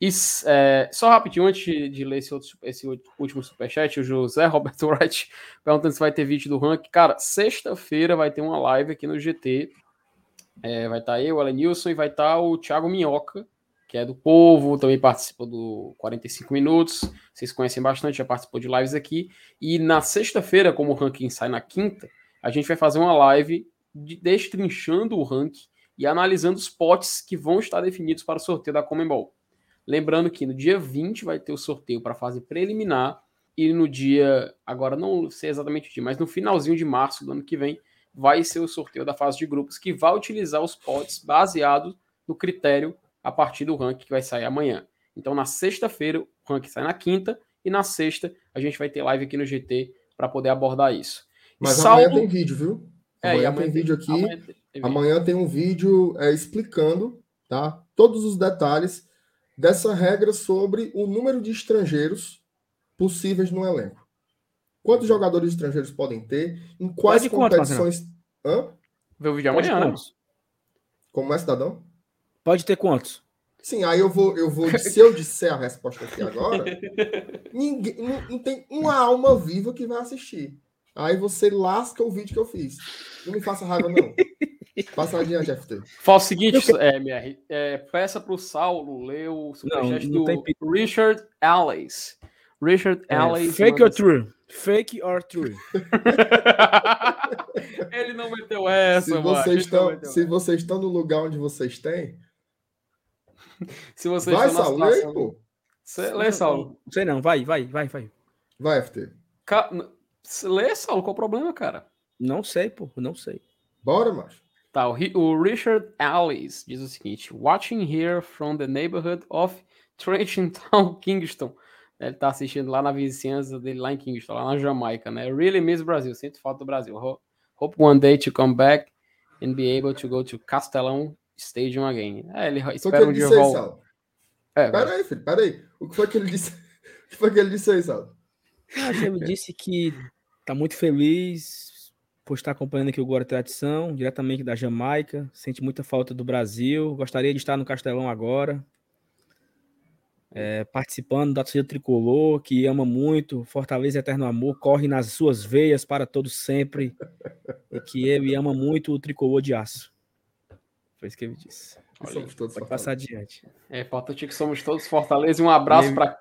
E é, só rapidinho, antes de ler esse, outro, esse último superchat, o José Roberto Wright perguntando se vai ter vídeo do ranking. Cara, sexta-feira vai ter uma live aqui no GT. É, vai estar tá eu, o Elenilson, e vai estar tá o Thiago Minhoca que é do Povo, também participou do 45 Minutos. Vocês conhecem bastante, já participou de lives aqui. E na sexta-feira, como o ranking sai na quinta, a gente vai fazer uma live de, destrinchando o ranking e analisando os potes que vão estar definidos para o sorteio da Comembol. Lembrando que no dia 20 vai ter o sorteio para a fase preliminar e no dia, agora não sei exatamente o dia, mas no finalzinho de março do ano que vem, vai ser o sorteio da fase de grupos, que vai utilizar os pods baseados no critério a partir do ranking que vai sair amanhã. Então, na sexta-feira, o ranking sai na quinta, e na sexta a gente vai ter live aqui no GT para poder abordar isso. Mas Salvo... amanhã tem vídeo, viu? É, amanhã, amanhã tem vídeo aqui. Amanhã tem, amanhã tem um vídeo é, explicando tá, todos os detalhes dessa regra sobre o número de estrangeiros possíveis no elenco. Quantos jogadores estrangeiros podem ter? Em quais competições. Quantos, Hã? Ver o vídeo amanhã, né? Como é, cidadão? Pode ter quantos? Sim, aí eu vou, eu vou. Se eu disser a resposta aqui agora, ninguém, não, não, tem uma alma viva que vai assistir. Aí você lasca o vídeo que eu fiz. Não me faça raiva, não. Passa adiante, FT. Fala o seguinte, é, MR, é, peça pro Saulo ler o superchat do Richard Allis. Richard é, Allis. Fake or true? Fake or true? Ele não meteu essa, se vocês estão, Se vocês estão no lugar onde vocês têm. Se vocês vai, Saulo, situação... pô. Cê, lê, Saulo. Sei não, vai, vai, vai, vai. Vai, FT. Ca... Lê, Saulo, qual o problema, cara? Não sei, pô, não sei. Bora, macho. Tá, o Richard Allis diz o seguinte: Watching here from the neighborhood of Trenton Town, Kingston. Ele tá assistindo lá na vizinhança dele, lá em Kingston, lá na Jamaica, né? Really miss Brasil, sinto falta do Brasil. Hope one day to come back and be able to go to Castelão Stadium again. É, ele espera um dia voltar. É, pera aí, filho, pera aí. O que foi que ele disse? O que foi que ele disse aí, Sal? Ele disse que tá muito feliz por estar acompanhando aqui o Guarda Tradição, diretamente da Jamaica. Sente muita falta do Brasil. Gostaria de estar no Castelão agora é, participando da torcida tricolor, que ama muito, Fortaleza Eterno Amor, corre nas suas veias para todos sempre, e que ele ama muito o tricolor de aço. Foi isso que ele disse. Olha, somos todos pode passar adiante. É, importante que somos todos Fortaleza e um abraço para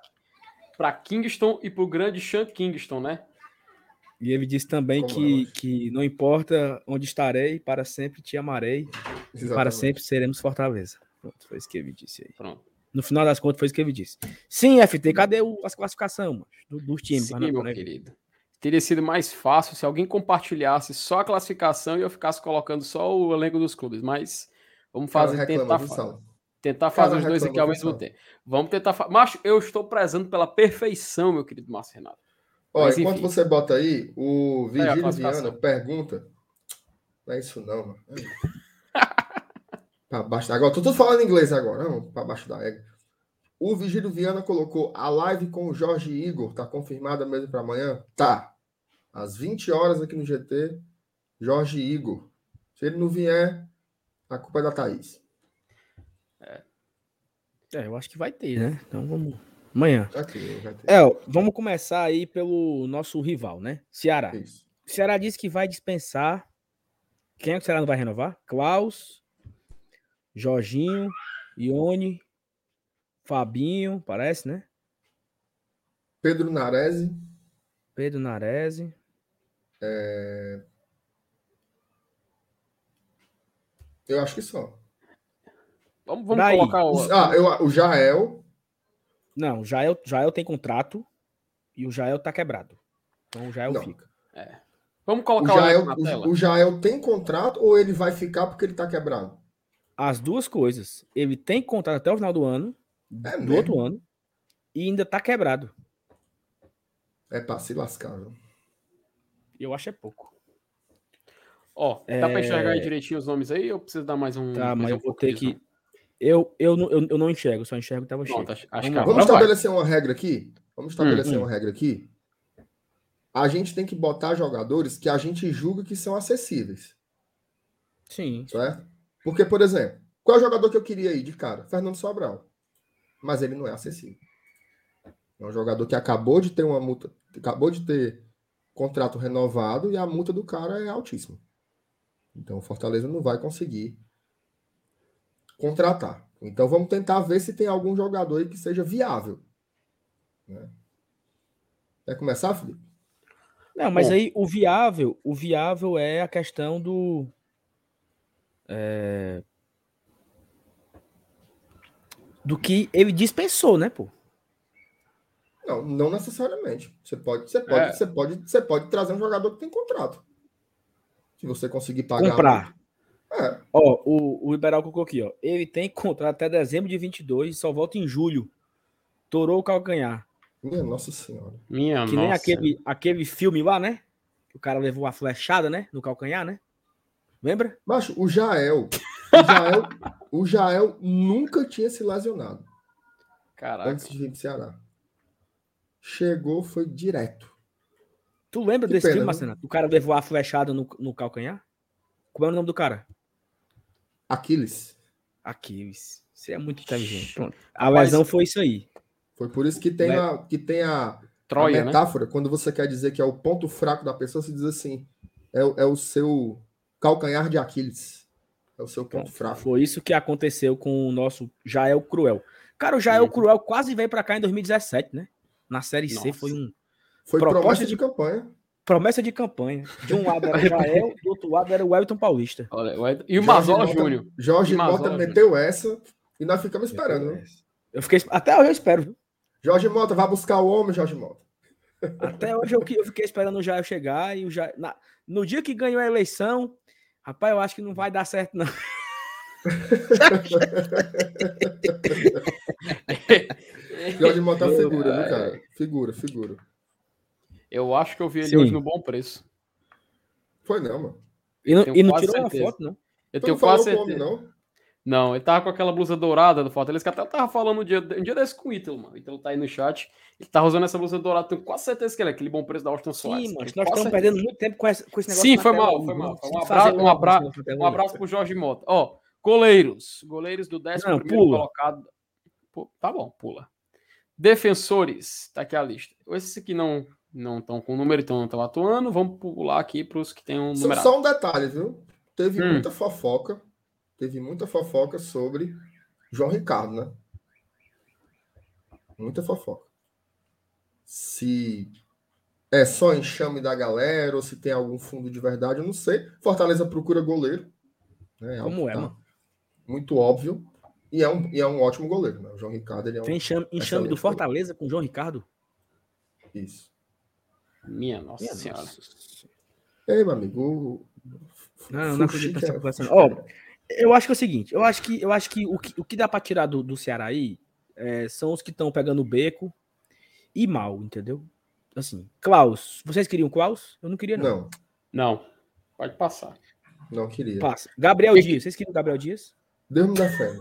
para Kingston e para o grande Sean Kingston, né? E ele disse também que, que não importa onde estarei, para sempre te amarei, para sempre seremos Fortaleza. Pronto, foi isso que ele disse aí. Pronto. No final das contas, foi isso que ele disse. Sim, FT, cadê o, as classificações dos do times? Sim, meu querido. Teria sido mais fácil se alguém compartilhasse só a classificação e eu ficasse colocando só o elenco dos clubes, mas vamos fazer, tentar, tentar fazer os dois aqui ao mesmo tempo. Vamos tentar. Macho, eu estou prezando pela perfeição, meu querido Márcio Renato. Olha, Mas, enquanto você bota aí, o Virgílio Viana pergunta. Não é isso, não, mano. Para baixo da... Agora, tô tudo falando inglês agora, não, para baixo da égua. O Vigílio Viana colocou a live com o Jorge Igor, tá confirmada mesmo para amanhã? Tá. Às 20 horas aqui no GT, Jorge Igor. Se ele não vier, a culpa é da Thaís. É, é eu acho que vai ter, né? Então vamos. Amanhã. Já ter, já ter. É, vamos começar aí pelo nosso rival, né? Ceará. Isso. Ceará disse que vai dispensar. Quem é que o Ceará não vai renovar? Klaus, Jorginho, Ione, Fabinho, parece, né? Pedro Narese. Pedro Narese. É... Eu acho que só. Vamos, vamos colocar o. Ah, eu, o Jael. Não, o Jael, Jael tem contrato e o Jael tá quebrado. Então o Jael Não. fica. É. Vamos colocar o Jael, o, o Jael tem contrato ou ele vai ficar porque ele tá quebrado? as duas coisas. Ele tem contrato até o final do ano, é do mesmo? outro ano, e ainda tá quebrado. É pra se lascar, viu? Eu acho é pouco. Ó, é... dá pra enxergar aí direitinho os nomes aí ou precisa dar mais um. Tá, mas eu vou ter que. Eu, eu, eu, eu não enxergo, só enxergo que tava cheio. Acho vamos, vamos estabelecer vai. uma regra aqui? Vamos estabelecer hum, uma hum. regra aqui? A gente tem que botar jogadores que a gente julga que são acessíveis. Sim. Certo? Porque, por exemplo, qual é o jogador que eu queria ir de cara? Fernando Sobral. Mas ele não é acessível. É um jogador que acabou de ter uma multa, acabou de ter contrato renovado e a multa do cara é altíssima. Então o Fortaleza não vai conseguir contratar. Então vamos tentar ver se tem algum jogador aí que seja viável. Né? Quer começar, Felipe? Não, mas Bom, aí o viável, o viável é a questão do é... Do que ele dispensou, né, pô? Não, não necessariamente. Você pode, você pode, é. você pode, você pode trazer um jogador que tem contrato. Se você conseguir pagar. Comprar. É. Ó, o, o Liberal colocou aqui, ó. Ele tem contrato até dezembro de 22 e só volta em julho. Torou o calcanhar. Minha nossa senhora. Minha que nossa. nem aquele, aquele filme lá, né? Que o cara levou uma flechada, né? No calcanhar, né? Lembra? Baixo, o Jael. O Jael, o Jael nunca tinha se lesionado. Caraca. Antes de vir pro Ceará. Chegou, foi direto. Tu lembra que desse pena, filme, Marcena? O cara levou a flechada no, no calcanhar? Como é o nome do cara? Aquiles. Aquiles. Você é muito inteligente. Pronto. A lesão foi isso aí. Foi por isso que tem, a, que tem a, Troia, a né? metáfora, né? quando você quer dizer que é o ponto fraco da pessoa, se diz assim: é, é o seu calcanhar de Aquiles. É o seu ponto fraco. Foi isso que aconteceu com o nosso Jael Cruel. Cara, o Jael Cruel quase veio para cá em 2017, né? Na Série Nossa. C foi um. Foi promessa de, de, campanha. Promessa de campanha. De um lado era o Jael, do outro lado era o Wellington Paulista. Olha, e o Mazola Júnior. Jorge Mota meteu essa e nós ficamos esperando. Né? Eu fiquei, até hoje eu espero. Viu? Jorge Mota, vai buscar o homem, Jorge Mota. Até hoje eu, eu fiquei esperando o Jair chegar e o Jair, na, no dia que ganhou a eleição, rapaz, eu acho que não vai dar certo, não. Jorge Mota é figura, viu, cara? Figura, figura. Eu acho que eu vi ele Sim. hoje no bom preço. Foi não, mano. E não, e não tirou certeza. uma foto, não? Eu tenho quase certeza. não? Não, ele tava com aquela blusa dourada do Fortaleza, que até eu tava falando um dia, um dia desse com o Ítalo, mano. O Ítalo tá aí no chat. Ele tá usando essa blusa dourada, tenho quase certeza que ele é aquele bom preço da Austin Soares. Sim, mano, nós estamos certeza. perdendo muito tempo com esse, com esse negócio. Sim, foi mal, foi mal. Um abraço, um abraço, um abraço pro Jorge Mota. Ó, goleiros. Goleiros do 11 colocado. Tá bom, pula. Defensores, tá aqui a lista. Esses aqui não não estão com número, então não estão atuando. Vamos pular aqui para os que têm um número. Só um detalhe, viu? Teve hum. muita fofoca teve muita fofoca sobre João Ricardo, né? Muita fofoca. Se é só enxame da galera ou se tem algum fundo de verdade, eu não sei. Fortaleza procura goleiro. Né? Como é, tá mano? Muito óbvio. E é um, e é um ótimo goleiro, né? O João Ricardo ele é um. Tem enxame, enxame do Fortaleza goleiro. com o João Ricardo? Isso. Minha nossa Minha senhora. Nossa. Ei, meu amigo. Não, não acredito nessa conversa. Ó, eu acho que é o seguinte, eu acho que, eu acho que o que, o que dá para tirar do, do Ceará aí é, são os que estão pegando o beco e mal, entendeu? Assim, Klaus, vocês queriam Klaus? Eu não queria, não. Não, não. pode passar. Não queria. Passa. Gabriel que... Dias, vocês queriam Gabriel Dias? Deus me dá fé.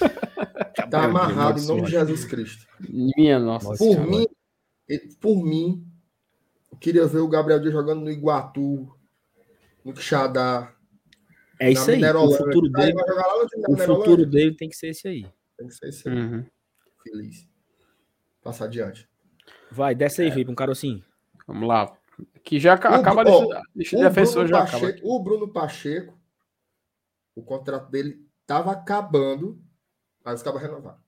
tá amarrado em nome de Jesus Cristo. Minha nossa. Por senhora. mim, por mim, queria ver o Gabriel Dias jogando no Iguatu, no Quixadá, é isso aí. O futuro dele, o futuro dele tem que ser esse aí. Tem que ser esse aí. Uhum. Feliz. Passar adiante. Vai, desce aí, é. Felipe, um assim. Vamos lá. Que já o, acaba ó, de defensor já Pacheco, acaba. O Bruno Pacheco, o contrato dele tava acabando, mas acaba renovar.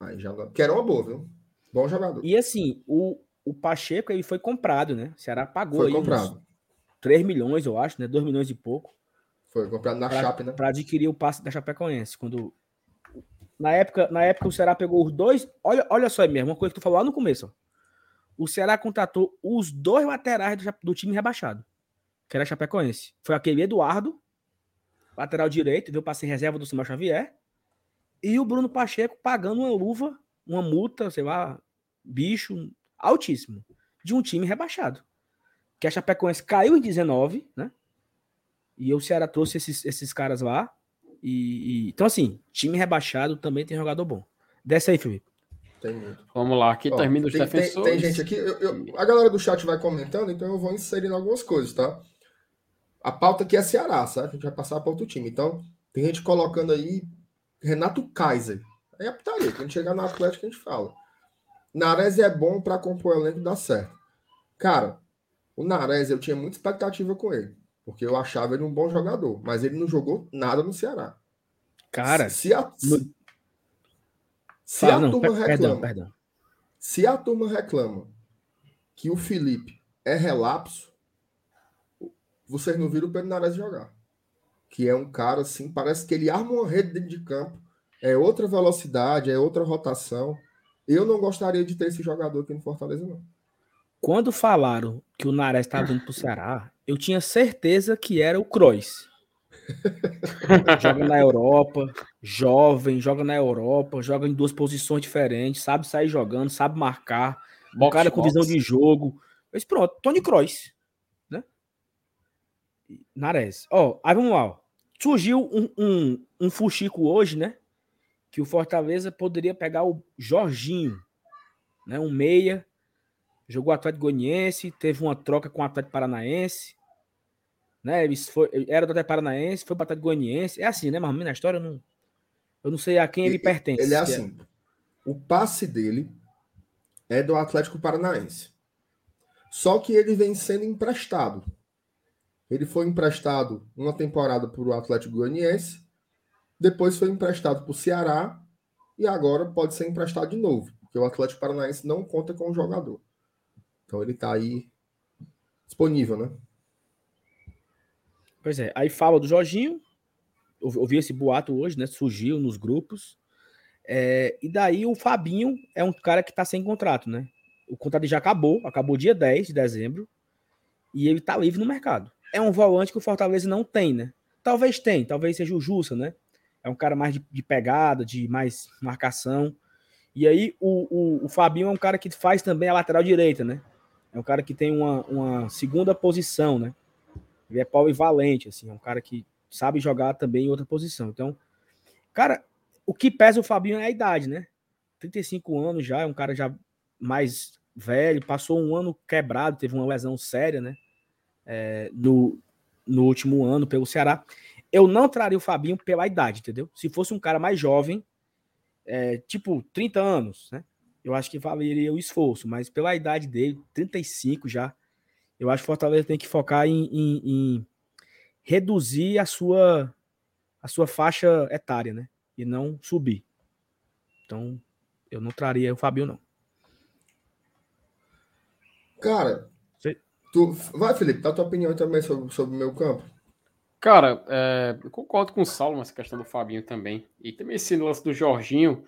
Aí já que era uma boa, viu? Bom jogador. E assim, o, o Pacheco ele foi comprado, né? O Ceará pagou foi aí comprado. 3 milhões, eu acho, né? 2 milhões e pouco. Foi comprado na pra, Chape, né? Para adquirir o passe da Chapecoense. Quando na época, na época o Ceará pegou os dois. Olha, olha só aí mesmo, uma coisa que tu falou lá no começo. Ó. O Ceará contratou os dois laterais do, do time rebaixado, que era a Chapecoense. Foi aquele Eduardo, lateral direito, veio para ser reserva do Samuel Xavier, e o Bruno Pacheco pagando uma luva, uma multa, sei lá, bicho altíssimo, de um time rebaixado. Que a Chapecoense caiu em 19, né? E o Ceará trouxe esses, esses caras lá. E, e, então, assim, time rebaixado também tem jogador bom. Desce aí, Felipe. Tem muito. Vamos lá, aqui Ó, termina os tem, defensores. Tem, tem, gente aqui, eu, eu, a galera do chat vai comentando, então eu vou inserindo algumas coisas, tá? A pauta aqui é Ceará, sabe? A gente vai passar para outro time. Então, tem gente colocando aí Renato Kaiser. Aí é putaria, quando chegar no Atlético a gente fala. Nares é bom para compor o elenco e dar certo. Cara, o Nares eu tinha muita expectativa com ele. Porque eu achava ele um bom jogador, mas ele não jogou nada no Ceará. Cara, se a, se, se a não, turma reclama, perdão, perdão. se a turma reclama que o Felipe é relapso, vocês não viram o Pedro Nares jogar. Que é um cara assim, parece que ele arma uma rede dentro de campo, é outra velocidade, é outra rotação. Eu não gostaria de ter esse jogador aqui no Fortaleza, não. Quando falaram que o Nares estava vindo para o Ceará, eu tinha certeza que era o Kroos. joga na Europa, jovem, joga na Europa, joga em duas posições diferentes, sabe sair jogando, sabe marcar, box, um cara com visão de jogo. Mas pronto, Tony Kroos, né? Nares. Ó, oh, aí vamos lá. Surgiu um, um, um fuxico hoje, né? Que o Fortaleza poderia pegar o Jorginho, né? Um meia jogou Atlético Goianiense, teve uma troca com o Atlético Paranaense, né? Ele foi, era do Atlético Paranaense, foi para o Atlético Goianiense. É assim, né, mas na história eu não, eu não sei a quem ele, ele pertence. Ele é, é assim. É. O passe dele é do Atlético Paranaense. Só que ele vem sendo emprestado. Ele foi emprestado uma temporada para o Atlético Goianiense, depois foi emprestado para o Ceará e agora pode ser emprestado de novo, porque o Atlético Paranaense não conta com o jogador. Então ele está aí disponível, né? Pois é, aí fala do Jorginho, ouvi esse boato hoje, né? Surgiu nos grupos. É, e daí o Fabinho é um cara que está sem contrato, né? O contrato já acabou, acabou dia 10 de dezembro, e ele está livre no mercado. É um volante que o Fortaleza não tem, né? Talvez tem, talvez seja o Jussa, né? É um cara mais de, de pegada, de mais marcação. E aí o, o, o Fabinho é um cara que faz também a lateral direita, né? É um cara que tem uma, uma segunda posição, né? Ele é polivalente, assim, é um cara que sabe jogar também em outra posição. Então, cara, o que pesa o Fabinho é a idade, né? 35 anos já, é um cara já mais velho, passou um ano quebrado, teve uma lesão séria, né? É, no, no último ano pelo Ceará. Eu não traria o Fabinho pela idade, entendeu? Se fosse um cara mais jovem, é, tipo 30 anos, né? eu acho que valeria o esforço, mas pela idade dele, 35 já, eu acho que o Fortaleza tem que focar em, em, em, reduzir a sua, a sua faixa etária, né? E não subir. Então, eu não traria o Fabio, não. Cara, tu... vai, Felipe, dá tua opinião também sobre, sobre o meu campo. Cara, é, eu concordo com o Saulo nessa questão do Fabinho também. E também esse lance do Jorginho.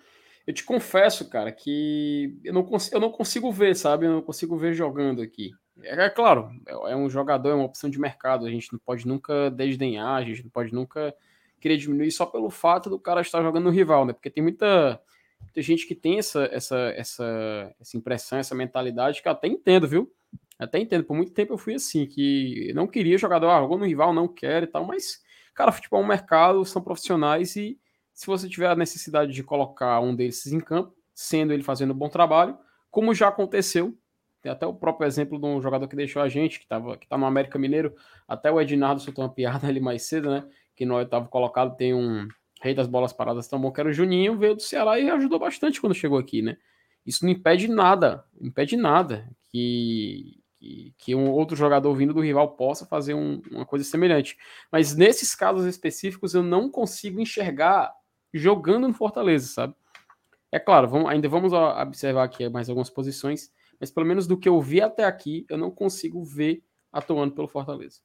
Eu te confesso, cara, que eu não, consigo, eu não consigo ver, sabe? Eu não consigo ver jogando aqui. É, é, claro, é um jogador, é uma opção de mercado. A gente não pode nunca desdenhar, a gente não pode nunca querer diminuir só pelo fato do cara estar jogando no rival, né? Porque tem muita, muita gente que tem essa, essa, essa, essa impressão, essa mentalidade que eu até entendo, viu? Até entendo. Por muito tempo eu fui assim, que não queria jogador, ah, jogou no rival, não quero e tal, mas, cara, futebol é um mercado, são profissionais e se você tiver a necessidade de colocar um desses em campo, sendo ele fazendo um bom trabalho, como já aconteceu, tem até o próprio exemplo de um jogador que deixou a gente, que estava que tá no América Mineiro, até o Ednardo soltou uma piada ali mais cedo, né? Que no oitavo colocado tem um rei das bolas paradas tão bom que era o Juninho, veio do Ceará e ajudou bastante quando chegou aqui, né? Isso não impede nada, impede nada que, que, que, um outro jogador vindo do rival possa fazer um, uma coisa semelhante. Mas nesses casos específicos eu não consigo enxergar jogando no Fortaleza, sabe? É claro, vamos, ainda vamos observar aqui mais algumas posições, mas pelo menos do que eu vi até aqui, eu não consigo ver atuando pelo Fortaleza.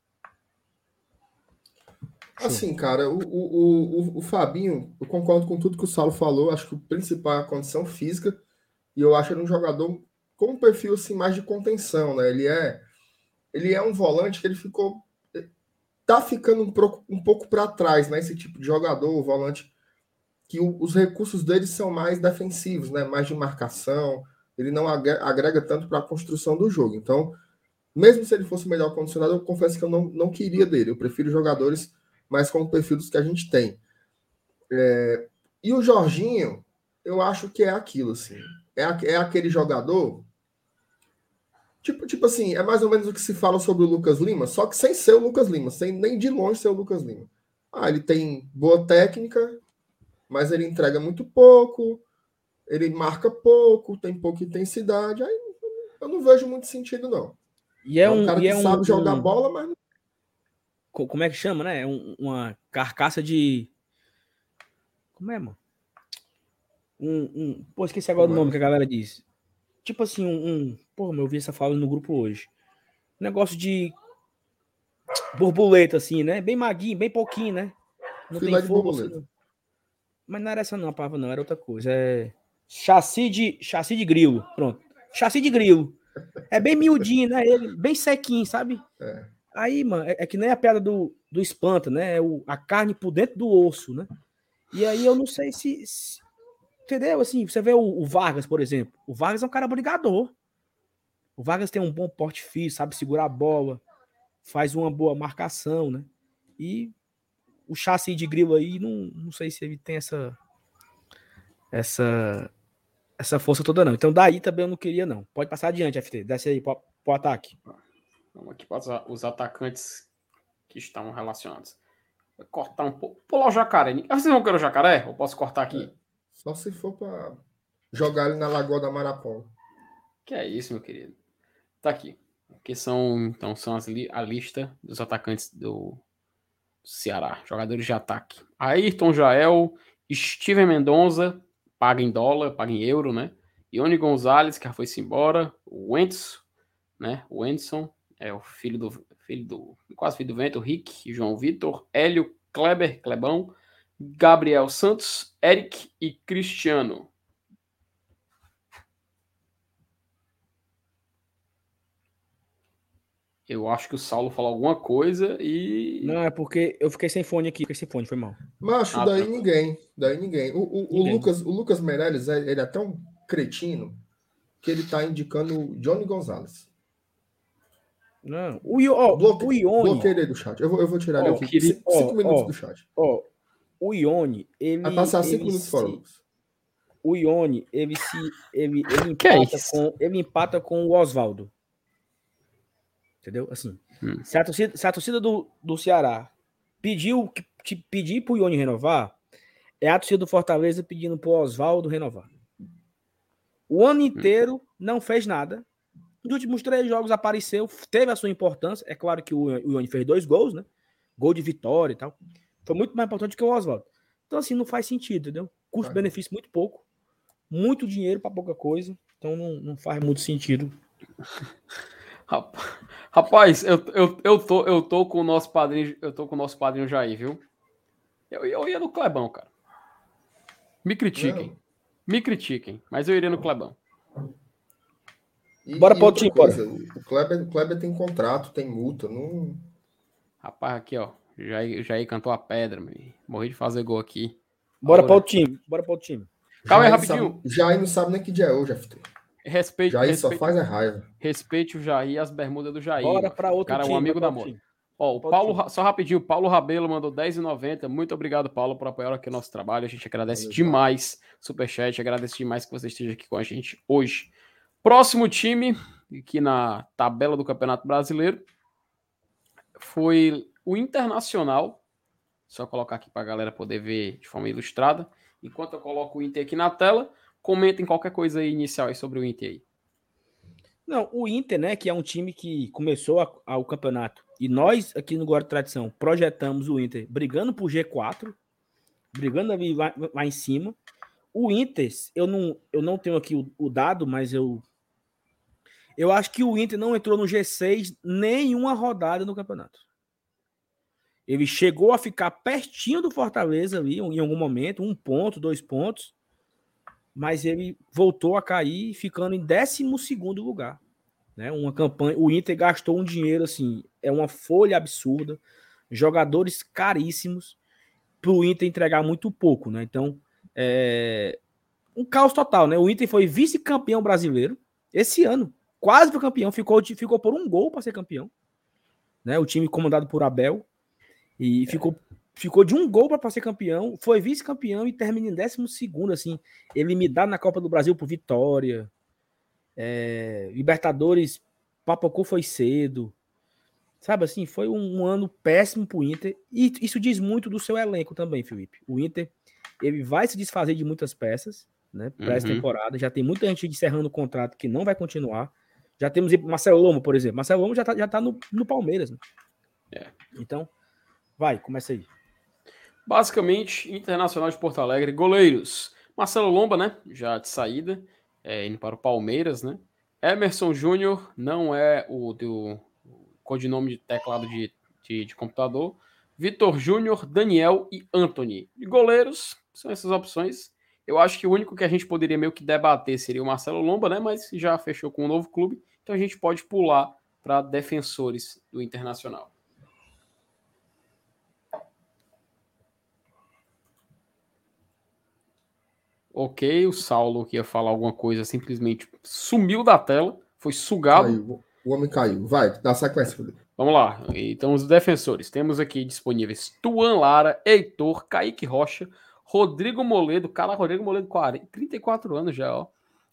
Assim, cara, o, o, o, o Fabinho, eu concordo com tudo que o Saulo falou, acho que o principal é a condição física, e eu acho ele um jogador com um perfil assim, mais de contenção, né? Ele é, ele é um volante que ele ficou. tá ficando um, pouco, um pouco para trás, né? Esse tipo de jogador, o volante que o, os recursos dele são mais defensivos, né? mais de marcação, ele não agrega tanto para a construção do jogo. Então, mesmo se ele fosse melhor condicionado, eu confesso que eu não, não queria dele. Eu prefiro jogadores mais com o perfil dos que a gente tem. É, e o Jorginho, eu acho que é aquilo, assim. É, é aquele jogador. Tipo, tipo assim, é mais ou menos o que se fala sobre o Lucas Lima, só que sem ser o Lucas Lima, sem nem de longe ser o Lucas Lima. Ah, ele tem boa técnica, mas ele entrega muito pouco, ele marca pouco, tem pouca intensidade, aí eu não vejo muito sentido, não. E é, é um, um cara que é sabe um, jogar um... bola, mas. Como é que chama, né? É um, uma carcaça de. Como é, mano? Um, um... Pô, esqueci agora Como o nome é? que a galera diz. Tipo assim, um. um... Pô, eu vi essa fala no grupo hoje. Um negócio de borboleta, assim, né? Bem maguinho, bem pouquinho, né? Não Filé tem força. Assim, mas não era essa não, a palavra não, era outra coisa. É... Chassi de, chassi de grilo. Pronto. Chassi de grilo. É bem miudinho, né? Ele, bem sequinho, sabe? É. Aí, mano, é, é, que nem a piada do, do espanta, né? É o, a carne por dentro do osso, né? E aí eu não sei se. se entendeu? Assim, você vê o, o, Vargas, por exemplo. O Vargas é um cara brigador. O Vargas tem um bom porte físico, sabe segurar a bola, faz uma boa marcação, né? E o chassi de grilo aí, não, não sei se ele tem essa. Essa essa força toda, não. Então, daí também eu não queria, não. Pode passar adiante, FT. Desce aí pro, pro ataque. Vamos aqui para os atacantes que estão relacionados. Vou cortar um pouco. Pular o jacaré. Vocês vão querer o jacaré? Ou posso cortar aqui? Só se for para jogar ele na Lagoa da Marapó. Que é isso, meu querido. Tá aqui. Que são, então, são as li a lista dos atacantes do Ceará. Jogadores de ataque. Ayrton Jael, Steven Mendonça, paga em dólar, paga em euro, né? Ione Gonzalez, que já foi-se embora. O né? O Wendson, é o filho do, filho do quase filho do vento, Rick, João Vitor, Hélio, Kleber, Clebão, Gabriel Santos, Eric e Cristiano. Eu acho que o Saulo falou alguma coisa e. Não, é porque eu fiquei sem fone aqui, fiquei sem fone, foi mal. Macho, ah, daí tá. ninguém. Daí ninguém. O, o, ninguém. o, Lucas, o Lucas Meirelles, ele é tão cretino que ele tá indicando Johnny Gonzalez. Não, o, oh, Bloque, o Ione. Bloqueei ele do chat. Eu vou, eu vou tirar oh, ele aqui. Cinco oh, minutos do chat. Ó, o Ione, ele. Vai passar cinco minutos se, fora, Lucas. O Ione, ele se. Ele, ele, empata, é com, ele empata com o Oswaldo. Entendeu? Assim, hum. se a torcida, se a torcida do, do Ceará pediu que pedir pro Ione renovar, é a torcida do Fortaleza pedindo pro Oswaldo renovar. O ano hum. inteiro hum. não fez nada. Nos últimos três jogos apareceu, teve a sua importância. É claro que o Ione fez dois gols, né? Gol de vitória e tal. Foi muito mais importante que o Oswaldo. Então, assim, não faz sentido, entendeu? Custo-benefício muito pouco. Muito dinheiro para pouca coisa. Então, não, não faz muito sentido. Rapaz, eu, eu, eu, tô, eu tô com o nosso padrinho, eu tô com o nosso padrinho Jair, viu? Eu, eu ia no Clebão, cara. Me critiquem. Me critiquem, mas eu iria no Clebão. E, Bora para o time, coisa, O Kleber, o Kleber tem contrato, tem multa. Não... Rapaz, aqui, ó. Jair, Jair cantou a pedra, meu. morri de fazer gol aqui. Bora para o time. Bora para o time. Calma aí, rapidinho. Sabe, Jair não sabe nem que dia é hoje, FT. Respeite, Jair respeite, só faz a raiva. Respeite o Jair e as bermudas do Jair. Bora para outro cara, time. Cara, um amigo da moda. Ó, o Paulo, só rapidinho, Paulo Rabelo mandou 10,90. Muito obrigado, Paulo, por apoiar aqui o nosso trabalho. A gente agradece Valeu, demais. Superchat, agradece demais que você esteja aqui com a gente hoje. Próximo time, aqui na tabela do Campeonato Brasileiro, foi o Internacional. Só colocar aqui para a galera poder ver de forma ilustrada. Enquanto eu coloco o Inter aqui na tela, comentem qualquer coisa aí inicial aí sobre o Inter aí. Não, o Inter, né, que é um time que começou a, a, o campeonato e nós aqui no Guarda Tradição projetamos o Inter brigando por G4, brigando ali lá, lá, em cima. O Inter, eu não, eu não tenho aqui o, o, dado, mas eu eu acho que o Inter não entrou no G6 nenhuma rodada no campeonato. Ele chegou a ficar pertinho do Fortaleza ali em algum momento, um ponto, dois pontos, mas ele voltou a cair, ficando em 12 lugar. Né? Uma campanha, o Inter gastou um dinheiro assim, é uma folha absurda, jogadores caríssimos para o Inter entregar muito pouco, né? Então, é um caos total, né? O Inter foi vice-campeão brasileiro esse ano, quase foi campeão, ficou, ficou por um gol para ser campeão, né? O time comandado por Abel e ficou ficou de um gol para ser campeão, foi vice-campeão e termina em décimo segundo, assim, eliminado na Copa do Brasil por vitória. É, Libertadores, Papocô foi cedo. Sabe assim, foi um, um ano péssimo para o Inter. E isso diz muito do seu elenco também, Felipe. O Inter ele vai se desfazer de muitas peças, né? Para essa uhum. temporada. Já tem muita gente encerrando o contrato que não vai continuar. Já temos Marcelo Lomo, por exemplo. Marcelo Lomo já está já tá no, no Palmeiras. Né? É. Então, vai, começa aí. Basicamente, Internacional de Porto Alegre, goleiros. Marcelo Lomba, né? Já de saída, é, indo para o Palmeiras, né? Emerson Júnior não é o do codinome de teclado de, de, de computador. Vitor Júnior, Daniel e Anthony. De goleiros, são essas opções. Eu acho que o único que a gente poderia meio que debater seria o Marcelo Lomba, né? Mas já fechou com um novo clube, então a gente pode pular para defensores do Internacional. Ok, o Saulo que ia falar alguma coisa simplesmente sumiu da tela, foi sugado. Caiu. O homem caiu. Vai, dá sequência, Felipe. Vamos lá. Então, os defensores. Temos aqui disponíveis Tuan Lara, Heitor, Kaique Rocha, Rodrigo Moledo. Cara, Rodrigo Moledo, 40, 34 anos já, ó.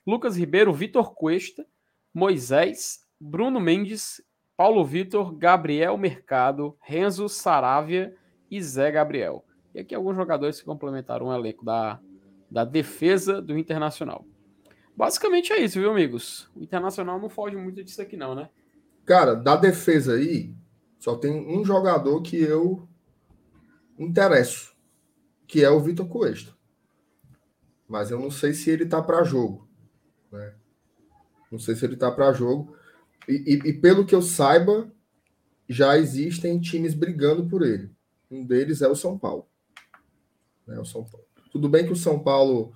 Lucas Ribeiro, Vitor Cuesta, Moisés, Bruno Mendes, Paulo Vitor, Gabriel Mercado, Renzo Saravia e Zé Gabriel. E aqui alguns jogadores que complementaram o elenco da, da defesa do Internacional. Basicamente é isso, viu, amigos? O Internacional não foge muito disso aqui, não, né? Cara, da defesa aí, só tem um jogador que eu interesso, que é o Vitor Cuesta. Mas eu não sei se ele tá para jogo. Né? Não sei se ele tá para jogo. E, e, e, pelo que eu saiba, já existem times brigando por ele. Um deles é o São Paulo. Né, o São Paulo. Tudo bem que o São Paulo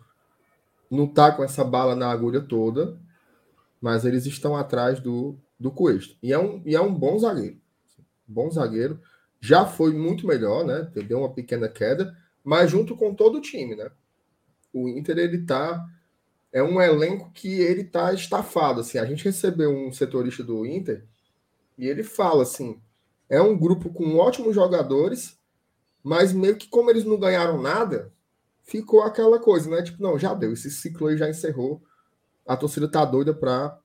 não tá com essa bala na agulha toda, mas eles estão atrás do, do Cuesta. E é, um, e é um bom zagueiro. Bom zagueiro. Já foi muito melhor, né? Deu uma pequena queda, mas junto com todo o time, né? O Inter, ele tá. É um elenco que ele tá estafado. Assim. A gente recebeu um setorista do Inter e ele fala assim: é um grupo com ótimos jogadores, mas meio que como eles não ganharam nada, ficou aquela coisa, né? Tipo, não, já deu, esse ciclo aí já encerrou. A torcida tá doida para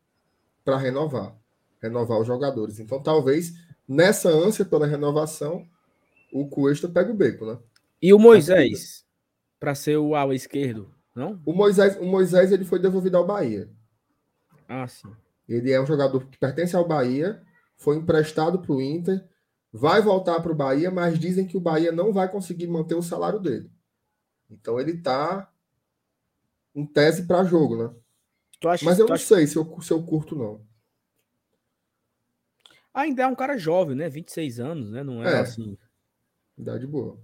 para renovar, renovar os jogadores. Então, talvez nessa ânsia pela renovação, o Cuesta pega o beco, né? E o Moisés para ser o ala esquerdo, não? O Moisés, o Moisés ele foi devolvido ao Bahia. Ah, sim. Ele é um jogador que pertence ao Bahia, foi emprestado para o Inter, vai voltar para o Bahia, mas dizem que o Bahia não vai conseguir manter o salário dele. Então ele tá em tese para jogo, né? Acha, Mas eu não acha... sei se eu, se eu curto, não. Ainda é um cara jovem, né? 26 anos, né? Não é, é assim. Idade boa. O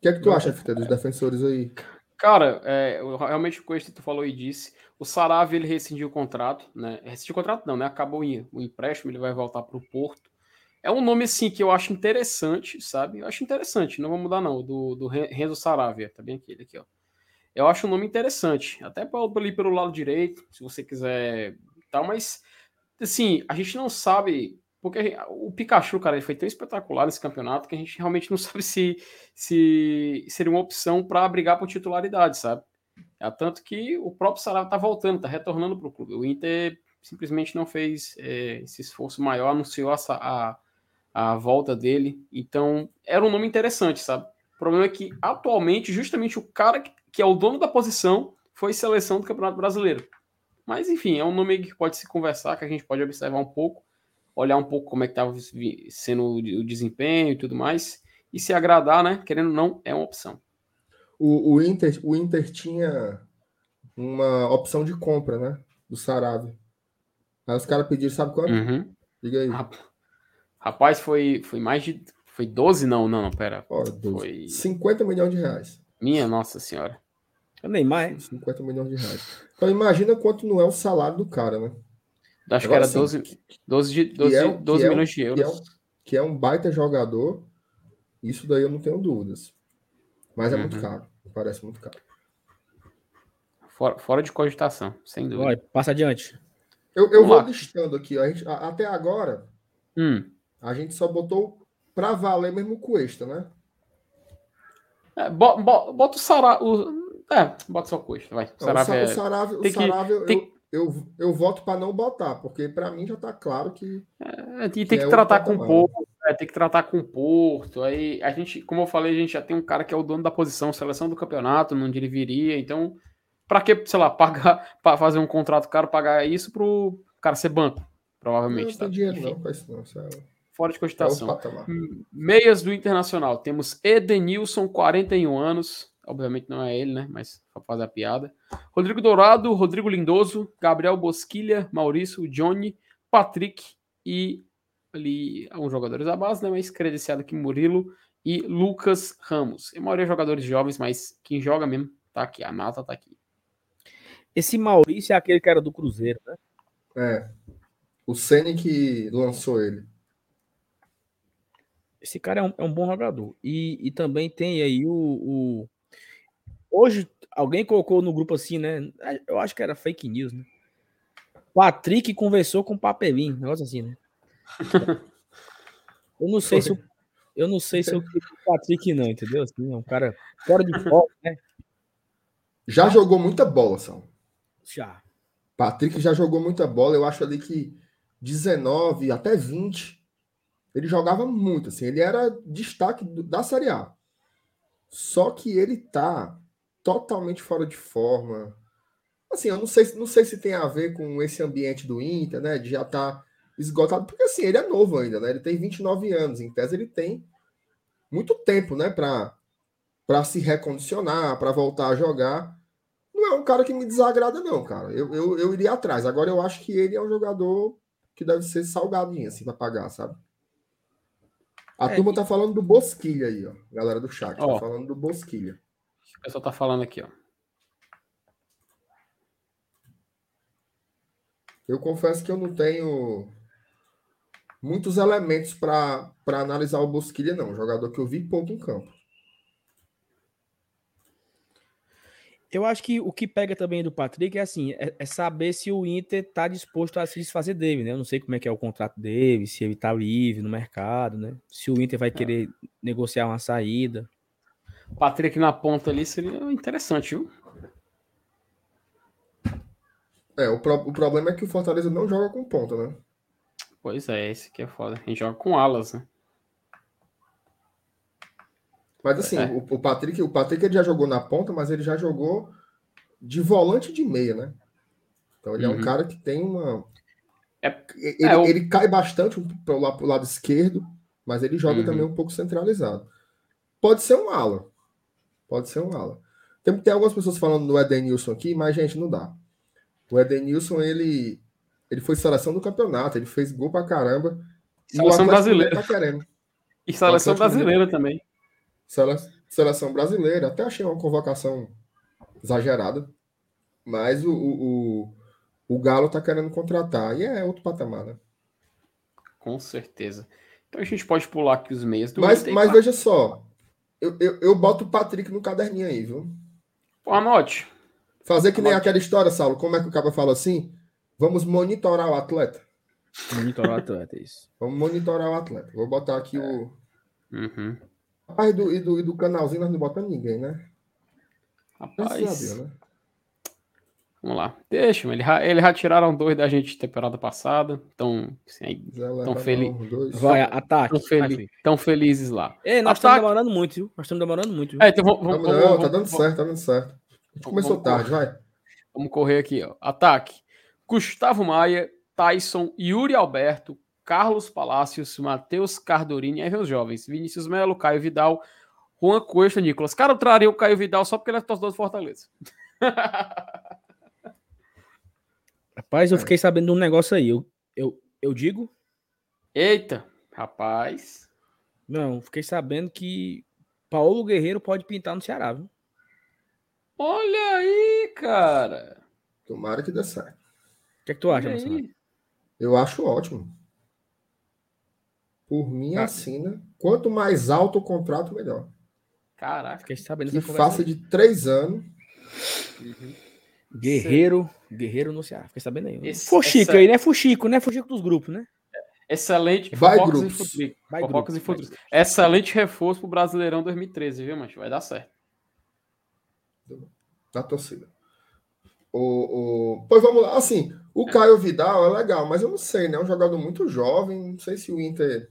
que é que tu não, acha, Fita, dos defensores aí? Cara, é, realmente o que tu falou e disse. O Saravia ele rescindiu o contrato, né? Rescindiu o contrato, não, né? Acabou o empréstimo, ele vai voltar para o Porto. É um nome, assim, que eu acho interessante, sabe? Eu acho interessante, não vou mudar não, do, do Renzo Saravia, tá bem aquele aqui, ó. Eu acho um nome interessante, até ali pelo lado direito, se você quiser tal, mas, assim, a gente não sabe, porque o Pikachu, cara, ele foi tão espetacular nesse campeonato que a gente realmente não sabe se, se seria uma opção para brigar por titularidade, sabe? É tanto que o próprio Saravia tá voltando, tá retornando pro clube. O Inter simplesmente não fez é, esse esforço maior, anunciou a, a a volta dele. Então, era um nome interessante, sabe? O problema é que, atualmente, justamente o cara que é o dono da posição foi seleção do Campeonato Brasileiro. Mas, enfim, é um nome que pode se conversar, que a gente pode observar um pouco, olhar um pouco como é que estava sendo o desempenho e tudo mais. E se agradar, né? Querendo ou não, é uma opção. O, o, Inter, o Inter tinha uma opção de compra, né? Do Sarave. Aí os caras pediram, sabe quanto? Uhum. Diga aí. Rapaz, foi, foi mais de. Foi 12? Não, não, não, pera. Oh, foi 50 milhões de reais. Minha Nossa Senhora. É Neymar, é? 50 milhões de reais. Então imagina quanto não é o salário do cara, né? Acho Agora, que era assim, 12, 12, de, 12, é, 12 milhões é, de euros. Que é, um, que é, um, baita jogador. Isso daí eu não tenho dúvidas. Mas é uhum. muito caro. Parece muito caro. Fora, fora de cogitação, sem dúvida. Olha, passa adiante. Eu, eu vou lá. listando aqui. A gente, até agora, hum. A gente só botou para valer mesmo o Cuesta, né? É, bota, bota o Sarabia. É, bota só o Cuesta, vai. O Sarabia, é... o Sarabia, o Sarabia tem... eu, eu, eu voto para não botar, porque para mim já está claro que. É, e tem que, que é tratar com o Porto, é, tem que tratar com o Porto. Aí a gente, como eu falei, a gente já tem um cara que é o dono da posição, seleção do campeonato, onde ele viria. Então, para que, sei lá, pagar, para fazer um contrato caro, pagar isso pro cara ser banco? Provavelmente. Não, tá? tem dinheiro, Enfim. não, faz não. É fora de cogitação. Meias do Internacional. Temos Edenilson, 41 anos. Obviamente não é ele, né? Mas para fazer a piada. Rodrigo Dourado, Rodrigo Lindoso, Gabriel Bosquilha, Maurício, Johnny, Patrick e ali alguns jogadores à base, né? Mas credenciado aqui Murilo e Lucas Ramos. A maioria jogadores jovens, mas quem joga mesmo Tá aqui, a nota tá aqui. Esse Maurício é aquele que era do Cruzeiro, né? É. O Ceni que lançou ele. Esse cara é um, é um bom jogador. E, e também tem aí o, o, Hoje, alguém colocou no grupo assim, né? Eu acho que era fake news, né? Patrick conversou com o Papelinho, negócio assim, né? Eu não sei se eu, eu não sei se eu o Patrick não, entendeu? Assim, é um cara fora de foco, né? Já jogou muita bola, São. Já. Patrick já jogou muita bola. Eu acho ali que 19 até 20 ele jogava muito, assim. Ele era destaque da Série A. Só que ele tá totalmente fora de forma. Assim, eu não sei, não sei se tem a ver com esse ambiente do Inter, né? De já tá esgotado, porque assim, ele é novo ainda, né? Ele tem 29 anos, em tese ele tem muito tempo, né, para para se recondicionar, para voltar a jogar. Não é um cara que me desagrada não, cara. Eu, eu, eu iria atrás. Agora eu acho que ele é um jogador que deve ser salgadinho assim para pagar, sabe? A é, turma tá falando do Bosquilha aí, ó. Galera do chat, ó, tá falando do Bosquilha. O pessoal tá falando aqui, ó. Eu confesso que eu não tenho muitos elementos para analisar o Bosquilha, não. Jogador que eu vi pouco em campo. Eu acho que o que pega também do Patrick é assim, é, é, saber se o Inter tá disposto a se desfazer dele, né? Eu não sei como é que é o contrato dele, se ele tá livre no mercado, né? Se o Inter vai é. querer é. negociar uma saída. O Patrick na ponta ali seria interessante, viu? É, o, pro, o problema é que o Fortaleza não joga com ponta, né? Pois é, esse que é foda. A gente joga com alas, né? Mas assim, é. o, o, Patrick, o Patrick ele já jogou na ponta, mas ele já jogou de volante de meia, né? Então ele uhum. é um uhum. cara que tem uma. É, ele, é, o... ele cai bastante para o lado, lado esquerdo, mas ele joga uhum. também um pouco centralizado. Pode ser um ala. Pode ser um ala. Tem, tem algumas pessoas falando do Edenilson aqui, mas, gente, não dá. O Edenilson, ele, ele foi seleção do campeonato, ele fez gol pra caramba. Seleção brasileira. Tá querendo. E seleção brasileira também. Seleção brasileira, até achei uma convocação exagerada, mas o, o, o, Galo tá querendo contratar, e é outro patamar, né? Com certeza. Então a gente pode pular aqui os meias do Mas, mas veja só, eu, eu, eu, boto o Patrick no caderninho aí, viu? Pô, anote. Fazer que nem aquela história, Saulo, como é que o cara fala assim? Vamos monitorar o atleta. Monitorar o atleta, isso. Vamos monitorar o atleta. Vou botar aqui é. o. Uhum. Rapaz, do, e, do, e do canalzinho nós não botamos ninguém, né? Rapaz. né? Vamos lá. Deixa, ele, eles já tiraram dois da gente temporada passada. Então, assim, tão, feliz... Vai, ataque. Tão, fel... tão felizes lá. Ei, nós estamos demorando muito, viu? Nós estamos demorando muito. Viu? É, então vamos, vamos, não, vamos, tá dando certo, tá dando certo. Começou tarde, vai. Vamos correr aqui, ó. Ataque. Gustavo Maia, Tyson, Yuri Alberto, Carlos Palácios, Matheus Cardorini, aí os jovens, Vinícius Melo, Caio Vidal, Juan Cuesta, Nicolas. Cara, eu traria o Caio Vidal só porque ele é torcedor do Fortaleza. Rapaz, eu fiquei sabendo de um negócio aí. Eu, eu, eu digo? Eita, rapaz. Não, fiquei sabendo que Paulo Guerreiro pode pintar no Ceará, viu? Olha aí, cara. Tomara que dê certo. O que, é que tu acha, Marcelo? Eu acho ótimo. Por mim, ah. assina. Quanto mais alto o contrato, melhor. Caraca. Fiquei sabendo que faça de três anos. Uhum. Guerreiro, Sim. Guerreiro no Ceará. Fiquei sabendo aí. Esse, Fuxico essa... aí, né? Fuxico, né? Fuxico dos grupos, né? Excelente. Vai grupos. E vai grupos, e grupos. Excelente reforço pro Brasileirão 2013, viu, mancho? Vai dar certo. Da torcida. O, o... Pois vamos lá. Assim, o é. Caio Vidal é legal, mas eu não sei, né? É um jogador muito jovem. Não sei se o Inter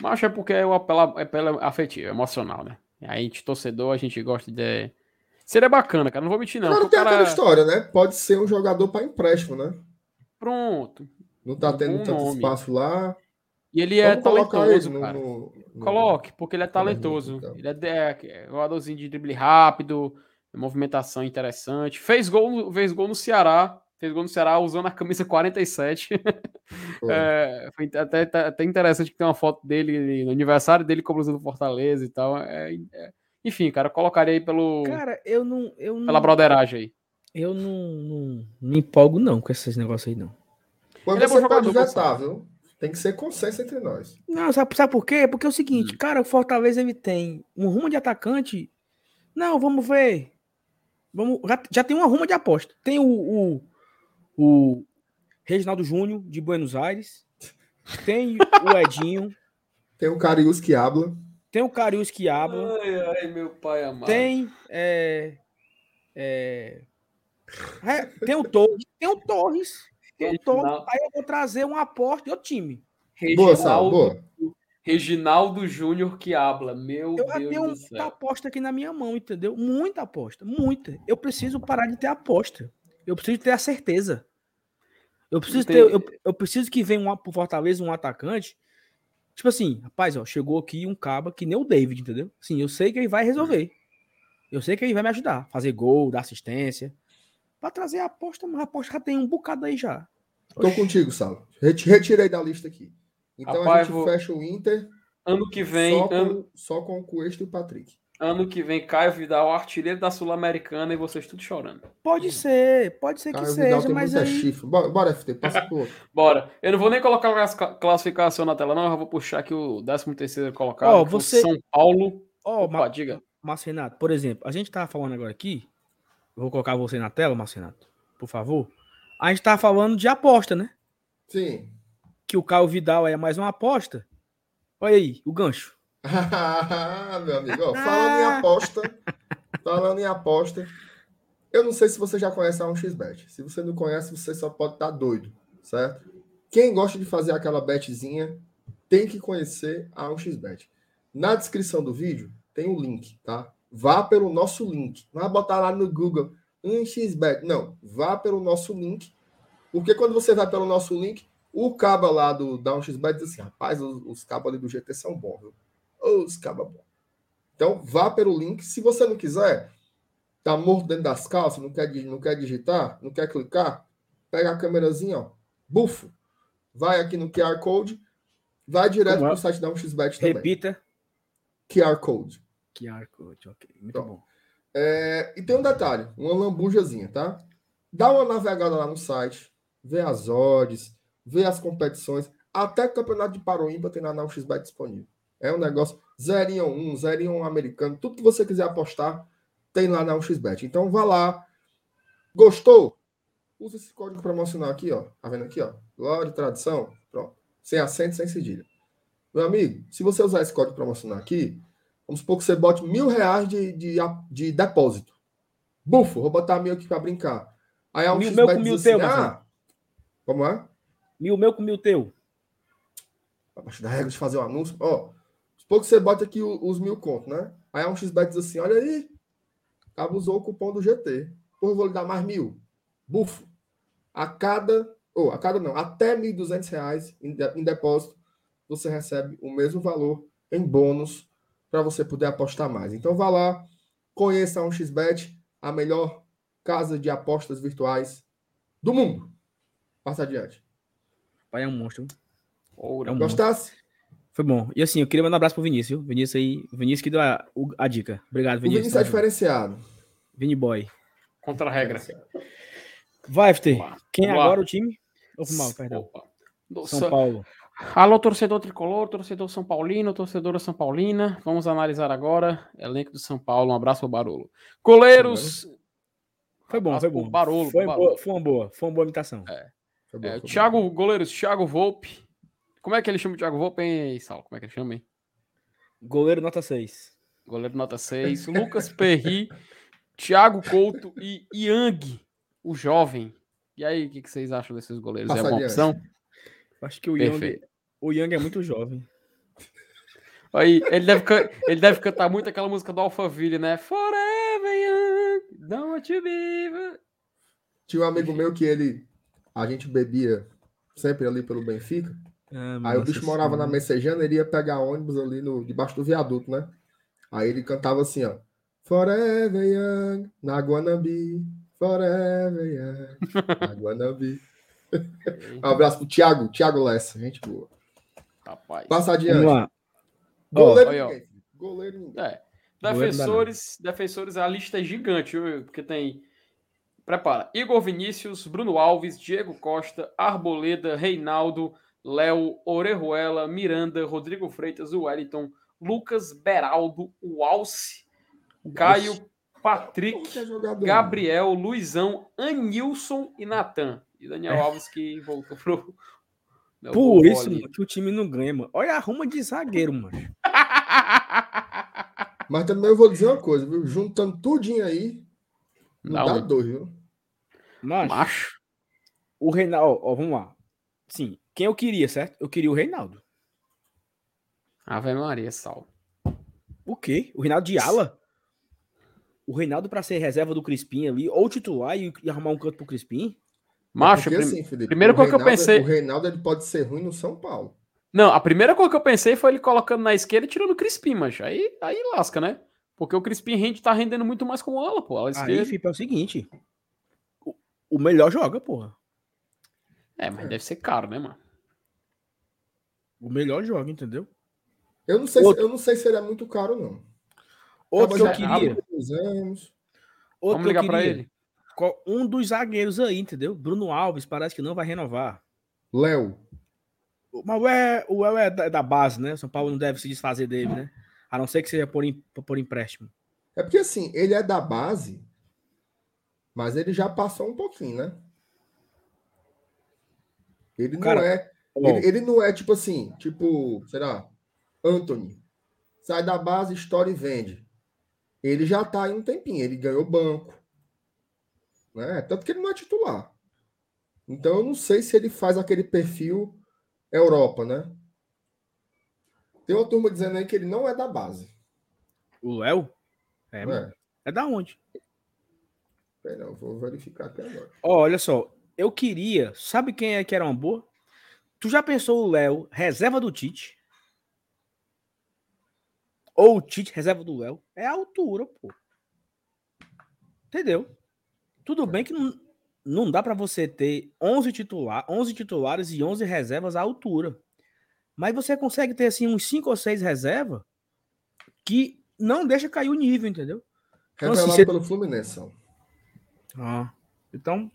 mas é porque é o apelo, é apelo afetivo, emocional, né? A gente, torcedor, a gente gosta de. Seria bacana, cara. Não vou mentir, não. Não, tem cara... aquela história, né? Pode ser um jogador para empréstimo, né? Pronto. Não tá tendo tanto nome. espaço lá. E ele é talentoso, cara. No, no... Coloque, porque ele é talentoso. Então. Ele é, é, é jogadorzinho de drible rápido, movimentação interessante. Fez gol, fez gol no Ceará fez gol no Ceará usando a camisa 47. é, foi até, até interessante que tem uma foto dele no aniversário dele como usando Fortaleza e tal. É, é, Enfim, cara, eu colocaria aí pelo. Cara, eu não. Eu não pela broderagem aí. Eu não, não, não me empolgo, não, com esses negócios aí, não. Quando você é pode vetar, viu? Tem que ser consenso entre nós. Não, sabe, sabe por quê? Porque é o seguinte, hum. cara, o Fortaleza ele tem um rumo de atacante. Não, vamos ver. Vamos, já, já tem uma ruma de aposta. Tem o, o, o Reginaldo Júnior, de Buenos Aires. Tem o Edinho. Tem o Carius que habla. Tem o Carius que habla. Ai, ai, meu pai amado. Tem. É, é, é, tem o Torres. Tem o Torres. Tem o Torres. Aí eu vou trazer um aporte do time. Reginaldo, boa, boa. Reginaldo Júnior que habla. Meu eu Deus tenho muita aposta aqui na minha mão, entendeu? Muita aposta. Muita. Eu preciso parar de ter aposta. Eu preciso ter a certeza. Eu preciso ter, eu, eu, preciso que venha um, pro Fortaleza um atacante. Tipo assim, rapaz, ó, chegou aqui um caba que nem o David, entendeu? Sim, eu sei que ele vai resolver. Eu sei que ele vai me ajudar, fazer gol, dar assistência. Para trazer a aposta, mas a aposta já tem um bocado aí já. Tô contigo, Sal. Retirei da lista aqui. Então rapaz, a gente vou... fecha o Inter. Ano que vem. Só com, ano... só com o Cuesta e o Patrick. Ano que vem, Caio Vidal, artilheiro da Sul-Americana, e vocês tudo chorando. Pode ser, pode ser Caio que Vidal seja, mas aí... Chifre. Bora, bora, FT, passa por Bora. Eu não vou nem colocar a classificação na tela, não. Eu vou puxar aqui o 13 terceiro colocado, oh, você... São Paulo. Ó, oh, Ma... diga. Márcio Renato, por exemplo, a gente tava falando agora aqui, vou colocar você na tela, Márcio Renato, por favor. A gente tava falando de aposta, né? Sim. Que o Caio Vidal é mais uma aposta. Olha aí, o gancho. meu amigo, ó, falando em aposta, falando em aposta, eu não sei se você já conhece a 1xBet. Se você não conhece, você só pode estar tá doido, certo? Quem gosta de fazer aquela betzinha tem que conhecer a 1xBet. Na descrição do vídeo tem o um link, tá? Vá pelo nosso link. Não vai botar lá no Google 1xBet. Não, vá pelo nosso link. Porque quando você vai pelo nosso link, o cabo lá do da 1xBet diz assim: rapaz, os, os cabos ali do GT são bons, viu? Os bons. Então, vá pelo link. Se você não quiser, tá morto dentro das calças, não quer, não quer digitar, não quer clicar, pega a câmerazinha, ó, bufo. Vai aqui no QR Code, vai direto para o site da 1xBet também. Repita. QR Code. QR Code, ok. Muito então, bom. É, e tem um detalhe, uma lambujazinha, tá? Dá uma navegada lá no site, vê as odds, vê as competições, até o campeonato de Paroímpa tem na 1xBet disponível. É um negócio 0 em 1, 0 em 1 americano, tudo que você quiser apostar tem lá na 1xBet. Então vá lá. Gostou? Usa esse código promocional aqui, ó. Tá vendo aqui, ó? Glória, tradição. Pronto. Sem acento, sem cedilha. Meu amigo, se você usar esse código promocional aqui, vamos supor que você bote mil reais de, de, de depósito. Bufo, vou botar mil aqui para brincar. Aí a 1xBet mil meu com mil assim, teu, ah, Como é? Mil meu com mil teu. Abaixo da regra de fazer o um anúncio. Ó, pouco você bota aqui os mil contos, né? Aí um XBet diz assim: olha aí, abusou o cupom do GT. Por vou lhe dar mais mil. Bufo. A cada, ou a cada não, até R$ 1.200 em, em depósito, você recebe o mesmo valor em bônus para você poder apostar mais. Então vá lá, conheça a 1xBet, a melhor casa de apostas virtuais do mundo. Passa adiante. Pai é um monstro. Ouro. É um Gostasse? Foi bom. E assim, eu queria mandar um abraço pro Vinícius. Vinícius aí, Vinícius que deu a, a dica. Obrigado, Vinícius. O Vinícius é diferenciado. Vini Boy. Contra a regra. Vai, FT. Quem é agora o time? Ou mal, perdão. Opa. São Paulo. Alô, torcedor tricolor, torcedor São Paulino, torcedora São Paulina. Vamos analisar agora elenco do São Paulo. Um abraço pro Barolo. Goleiros. Foi bom, foi bom. Barolo, foi, Barolo. Boa, foi uma boa, foi uma boa imitação. É. é Thiago, goleiros, Thiago Volpe, como é que ele chama o Thiago Volpe, hein, Sal? Como é que ele chama, hein? Goleiro nota 6. Goleiro nota 6. Lucas Perry, Thiago Couto e Yang, o jovem. E aí, o que, que vocês acham desses goleiros? Passa é uma opção? Acho que o Yang, o Yang é muito jovem. Aí, ele deve, ele deve cantar muito aquela música do Alphaville, né? Forever Young, don't you be... Tinha um amigo meu que ele... A gente bebia sempre ali pelo Benfica. Ah, aí o bicho morava na Messejana, ele ia pegar ônibus ali no, debaixo do viaduto, né? Aí ele cantava assim, ó. Forever Young, na Guanambi. Forever Young, na Guanambi. um abraço pro Thiago, Thiago Lessa, gente boa. Rapaz. Passa adiante. Vamos lá. Goleiro, oh, ninguém, Goleiro ninguém. É. Defensores, defensores, a lista é gigante, porque tem. Prepara. Igor Vinícius, Bruno Alves, Diego Costa, Arboleda, Reinaldo, Léo, Orejuela, Miranda, Rodrigo Freitas, Wellington, Lucas Beraldo, Walse, Caio, Patrick, Gabriel, Luizão, Anilson e Natan. E Daniel é. Alves que voltou pro. Por isso, mano, que o time não ganha, mano. Olha a ruma de zagueiro, mano. Mas também eu vou dizer uma coisa, viu? Juntando tudinho aí, não, dá dois, viu? Macho. Macho. O Reinaldo, ó, vamos lá. Sim, quem eu queria, certo? Eu queria o Reinaldo. Ave Maria, sal. O quê? O Reinaldo de ala? O Reinaldo para ser reserva do Crispim ali, ou titular e, e arrumar um canto pro Crispim? Macho, é assim, Felipe, primeiro coisa que eu pensei. O Reinaldo ele pode ser ruim no São Paulo. Não, a primeira coisa que eu pensei foi ele colocando na esquerda e tirando o Crispim, mas aí, aí lasca, né? Porque o Crispim rende, tá rendendo muito mais como ala, pô. Ala esquerda. Aí, Felipe, é o seguinte: o, o melhor joga, porra. É, mas é. deve ser caro, né, mano? O melhor joga, entendeu? Eu não sei, Outro... se, eu não sei se ele é muito caro, não. Outro que eu queria. Outro Vamos ligar para ele. Um dos zagueiros aí, entendeu? Bruno Alves parece que não vai renovar. Léo. Mas o El, o El é da, da, base, né? São Paulo não deve se desfazer dele, né? A não ser que seja por, por empréstimo. É porque assim, ele é da base, mas ele já passou um pouquinho, né? Ele Cara, não é. Ele, ele, não é tipo assim, tipo, será? Anthony. Sai da base, estoura e vende. Ele já tá aí um tempinho, ele ganhou banco. Né? Tanto que ele não é titular. Então eu não sei se ele faz aquele perfil Europa, né? Tem uma turma dizendo aí que ele não é da base. O Léo? É, é. é da onde? Pera, eu vou verificar até agora. Oh, olha só, eu queria. Sabe quem é que era uma boa? Tu já pensou o Léo, reserva do Tite? Ou o Tite, reserva do Léo? É a altura, pô. Entendeu? Tudo bem que não, não dá para você ter 11, titular, 11 titulares e 11 reservas à altura. Mas você consegue ter assim uns 5 ou 6 reservas que não deixa cair o nível, entendeu? Então, assim, você... pelo Fluminense. Ah, então,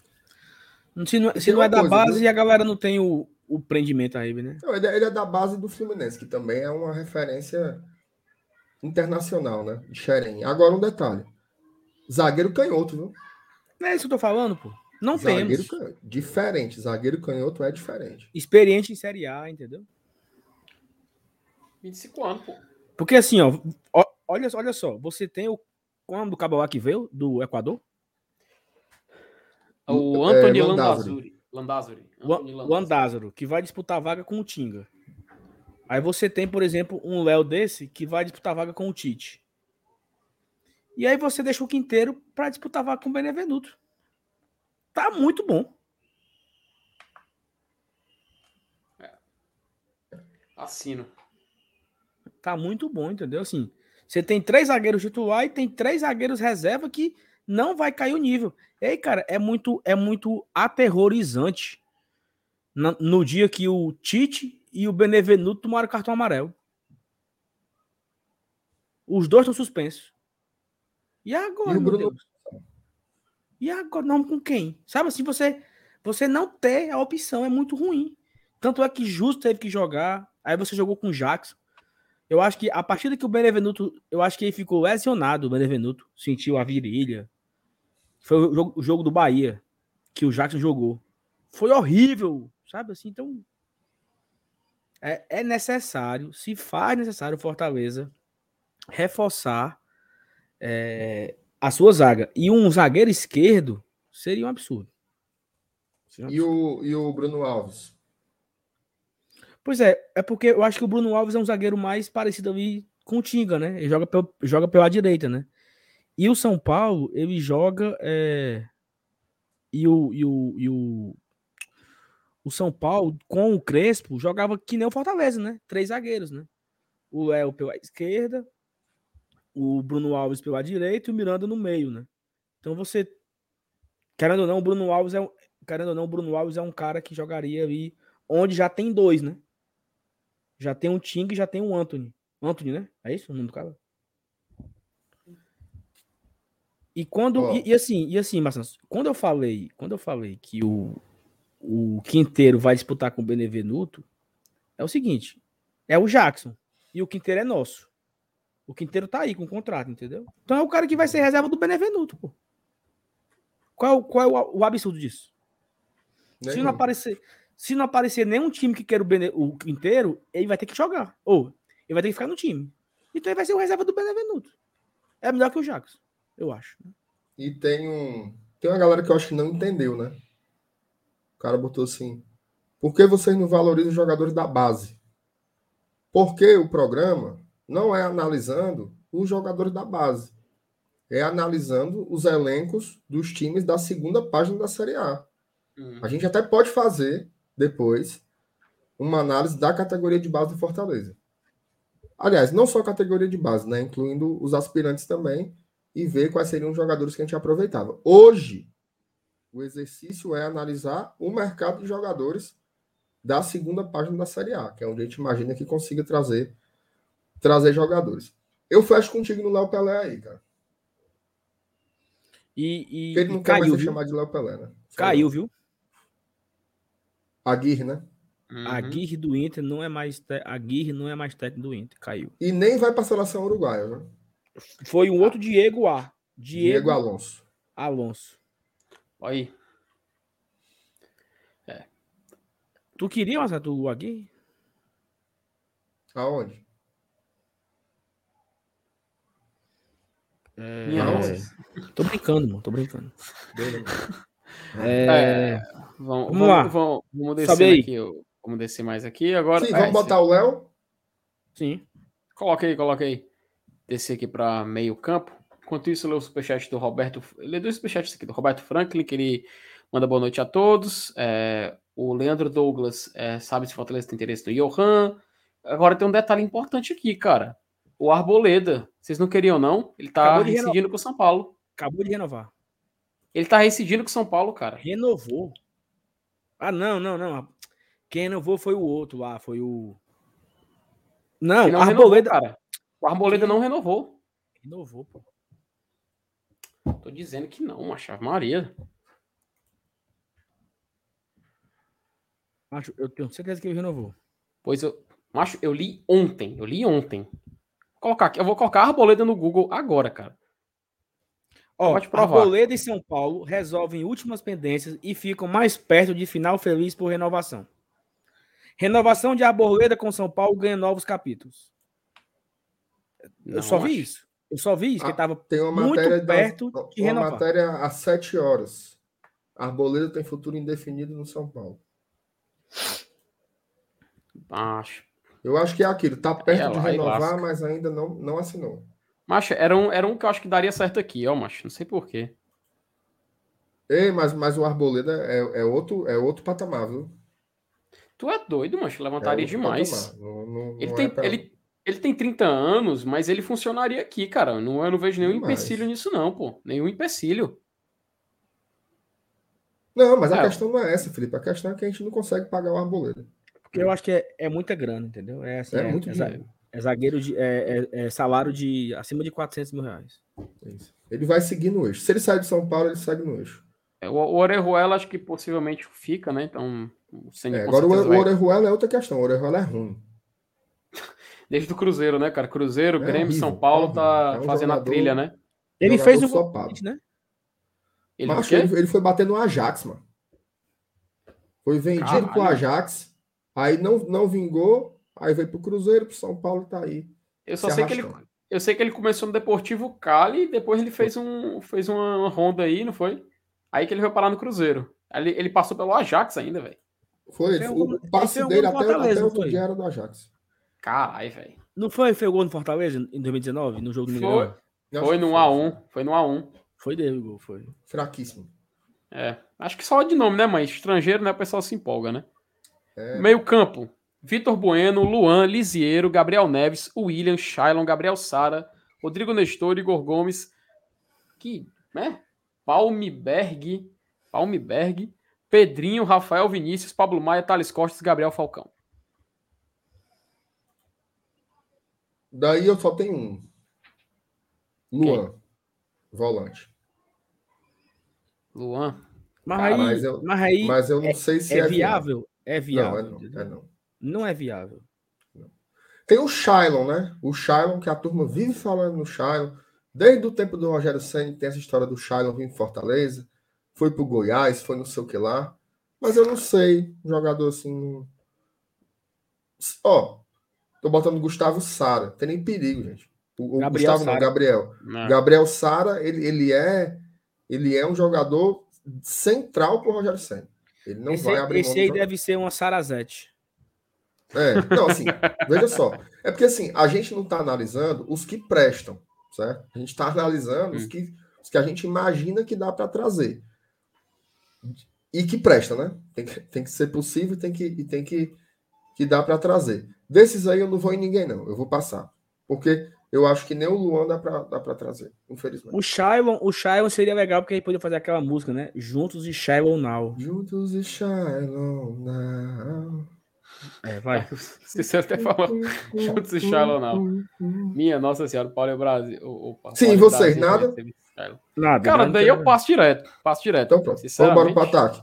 se não, se não é da coisa, base e a galera não tem o, o prendimento aí, né? Não, ele, é, ele, é, da base do Fluminense, que também é uma referência internacional, né? De Xerém. Agora um detalhe. Zagueiro canhoto, viu? Não é isso que eu tô falando, pô. Não zagueiro temos. Canhoto. Diferente. Zagueiro canhoto é diferente. Experiente em Série A, entendeu? 25 anos, pô. Porque assim, ó, olha, olha só, você tem o. Quando o Cabal que veio? Do Equador? O Anthony é, Landazuri. Landazuri. O Andázaro, que vai disputar a vaga com o Tinga. Aí você tem, por exemplo, um Léo desse que vai disputar a vaga com o Tite. E aí você deixa o Quinteiro para disputar a vaga com o Benevenuto. Tá muito bom. É. Assino. Tá muito bom, entendeu? Assim, você tem três zagueiros titular e tem três zagueiros reserva que não vai cair o nível. E aí, cara, é muito, é muito aterrorizante no, no dia que o Tite e o Benevenuto tomaram cartão amarelo. Os dois estão suspensos. E agora, e meu Deus? E agora, não com quem? Sabe assim, você você não ter a opção é muito ruim. Tanto é que Justo teve que jogar, aí você jogou com o Jackson. Eu acho que a partida que o Benevenuto, eu acho que ele ficou lesionado, o Benevenuto, sentiu a virilha. Foi o jogo, o jogo do Bahia que o Jackson jogou. Foi horrível, sabe assim, então é, é necessário, se faz necessário Fortaleza reforçar é, a sua zaga. E um zagueiro esquerdo seria um absurdo. Seria um absurdo. E, o, e o Bruno Alves? Pois é, é porque eu acho que o Bruno Alves é um zagueiro mais parecido ali com o Tinga, né? Ele joga, pelo, joga pela direita, né? E o São Paulo, ele joga. É... E, o, e, o, e o, o São Paulo, com o Crespo, jogava que nem o Fortaleza, né? Três zagueiros, né? O Léo pela esquerda, o Bruno Alves pela direita e o Miranda no meio, né? Então você. Querendo ou não, o Bruno Alves é. Querendo ou não, o Bruno Alves é um cara que jogaria ali onde já tem dois, né? Já tem um Ting e já tem um Anthony. Anthony, né? É isso o nome do cara? E quando. Oh. E, e, assim, e assim, Marcelo, quando eu falei, quando eu falei que o, o Quinteiro vai disputar com o Benevenuto, é o seguinte: é o Jackson. E o Quinteiro é nosso. O Quinteiro tá aí com o contrato, entendeu? Então é o cara que vai ser reserva do Benevenuto, pô. Qual, qual é o, o absurdo disso? Se não, aparecer, se não aparecer nenhum time que quer o, Bene, o Quinteiro, ele vai ter que jogar. Ou ele vai ter que ficar no time. Então ele vai ser o reserva do Benevenuto. É melhor que o Jackson, eu acho. E tem um. Tem uma galera que eu acho que não entendeu, né? O cara botou assim: por que vocês não valorizam os jogadores da base? Porque o programa não é analisando os jogadores da base, é analisando os elencos dos times da segunda página da Série A. Uhum. A gente até pode fazer depois uma análise da categoria de base do Fortaleza. Aliás, não só a categoria de base, né? Incluindo os aspirantes também, e ver quais seriam os jogadores que a gente aproveitava. Hoje, o exercício é analisar o mercado de jogadores da segunda página da Série A, que é onde a gente imagina que consiga trazer trazer jogadores. Eu fecho contigo no Léo Pelé aí, cara. E, e ele não quer caiu, mais ser chamado de Léo Pelé, né? Só caiu, viu? Aguirre, né? Uhum. Aguirre do Inter não é mais te... Aguirre não é mais técnico do Inter, caiu. E nem vai para a seleção uruguaia, né? Foi um outro Diego A. Diego, Diego Alonso. Alonso. Aí. É. Tu queria, mas tu Aguirre? Aonde? É... Tô brincando, mano. Tô brincando. É... é... Vamos, vamos, lá. Vamos, vamos descer aqui. Vamos descer mais aqui agora. Sim, vamos é, botar o Léo? Sim. Coloca aí, coloca aí. Descer aqui para meio campo. Enquanto isso, eu leio o superchat do Roberto. Lê dois superchats aqui do Roberto Franklin, que ele manda boa noite a todos. É, o Leandro Douglas é, sabe se o Fortaleza tem interesse no Johan. Agora tem um detalhe importante aqui, cara. O Arboleda, vocês não queriam, não? Ele tá residindo com o São Paulo. Acabou de renovar. Ele tá residindo com o São Paulo, cara. Renovou. Ah, não, não, não. Quem renovou foi o outro lá, foi o. Não, não Arboleda. Renovou, cara. O Arboleda não renovou. Renovou, pô. Tô dizendo que não, macho. Maria. Macho, eu tenho certeza que ele renovou. Pois eu. Macho, eu li ontem. Eu li ontem colocar aqui. Eu vou colocar Arboleda no Google agora, cara. Ó, Pode provar. Arboleda e São Paulo resolvem últimas pendências e ficam mais perto de final feliz por renovação. Renovação de Arboleda com São Paulo ganha novos capítulos. Eu Não, só vi isso. Eu só vi isso, ah, que estava tem uma muito matéria perto da, de renovar. Uma matéria às 7 horas. Arboleda tem futuro indefinido no São Paulo. Acho. Eu acho que é aquilo, tá perto é, de renovar, mas ainda não, não assinou. Macho, era um, era um que eu acho que daria certo aqui, ó, macho. Não sei porquê. Ei, mas, mas o Arboleda é, é, outro, é outro patamar, viu? Tu é doido, macho. Levantaria é demais. Não, não, ele, tem, é ele, ele tem 30 anos, mas ele funcionaria aqui, cara. Não, eu não vejo nenhum demais. empecilho nisso, não, pô. Nenhum empecilho. Não, mas a é. questão não é essa, Felipe. A questão é que a gente não consegue pagar o Arboleda. Eu acho que é, é muita grana, entendeu? É, assim, é, é muito é, dinheiro. É zagueiro de. É, é, é, salário de acima de 400 mil reais. Ele vai seguir no eixo. Se ele sair de São Paulo, ele segue no eixo. É, o, Orejuela acho que possivelmente fica, né? Então. É, agora o, o Orejuela é outra questão. O Orejuela é ruim. Desde o Cruzeiro, né, cara? Cruzeiro, é Grêmio, horrível, São Paulo tá um fazendo jogador, a trilha, né? Ele fez o volante, né? Ele, ele, ele, foi bater no Ajax, mano. Foi vendido Caralho. pro Ajax Aí não, não vingou, aí veio pro Cruzeiro, pro São Paulo tá aí. Eu só sei que ele eu sei que ele começou no Deportivo Cali e depois ele fez um fez uma ronda aí, não foi? Aí que ele foi parar no Cruzeiro. Ele, ele passou pelo Ajax ainda, velho. Foi, foi o, o passe dele até, até outro dia era do Ajax. Caralho, velho. Não foi, foi o gol no Fortaleza em 2019, no jogo do Foi, foi no 1x1. Foi no A1. Foi dele o gol, foi. Fraquíssimo. É, acho que só de nome, né, mas estrangeiro, né, o pessoal se empolga, né? É. Meio campo. Vitor Bueno, Luan, Lisiero, Gabriel Neves, William, Shailon, Gabriel Sara, Rodrigo Nestor, Igor Gomes, que, né? Palmiberg, Palmiberg, Pedrinho, Rafael Vinícius, Pablo Maia, Thales Costas, Gabriel Falcão. Daí eu só tenho um. Luan, Quem? volante. Luan. Mas aí, mas eu, mas aí mas eu não é, sei se é, é viável. É viável. Não, é não, é não. não é viável. Tem o Shailon, né? O Shailon, que a turma vive falando no Shailon. Desde o tempo do Rogério Senna tem essa história do Shailon vir em Fortaleza. Foi pro Goiás, foi não sei o que lá. Mas eu não sei. Um jogador assim. Ó, tô botando Gustavo Sara. Tem nem perigo, gente. O, o Gustavo Sara. não, Gabriel. Não. Gabriel Sara, ele, ele é ele é um jogador central pro Rogério Senna. Ele não esse, vai abrir Esse aí deve ser uma Sarazete. É, não, assim, veja só. É porque assim, a gente não está analisando os que prestam, certo? A gente está analisando hum. os, que, os que a gente imagina que dá para trazer. E que presta, né? Tem que, tem que ser possível tem que, e tem que, que dar para trazer. Desses aí eu não vou em ninguém, não. Eu vou passar. Porque eu acho que nem o Luan dá pra, dá pra trazer, infelizmente. O Shailon, o Shailon seria legal porque ele podia fazer aquela música, né? Juntos e Shailon Now. Juntos e Shailon Now. É, vai. Você até falou. Juntos e Shailon Now. Minha Nossa Senhora, Paulo é Brasil. Opa, Sim, vocês, nada? Nada. Cara, daí eu passo direto. Passo direto. Então pronto. Vamos embora pro ataque.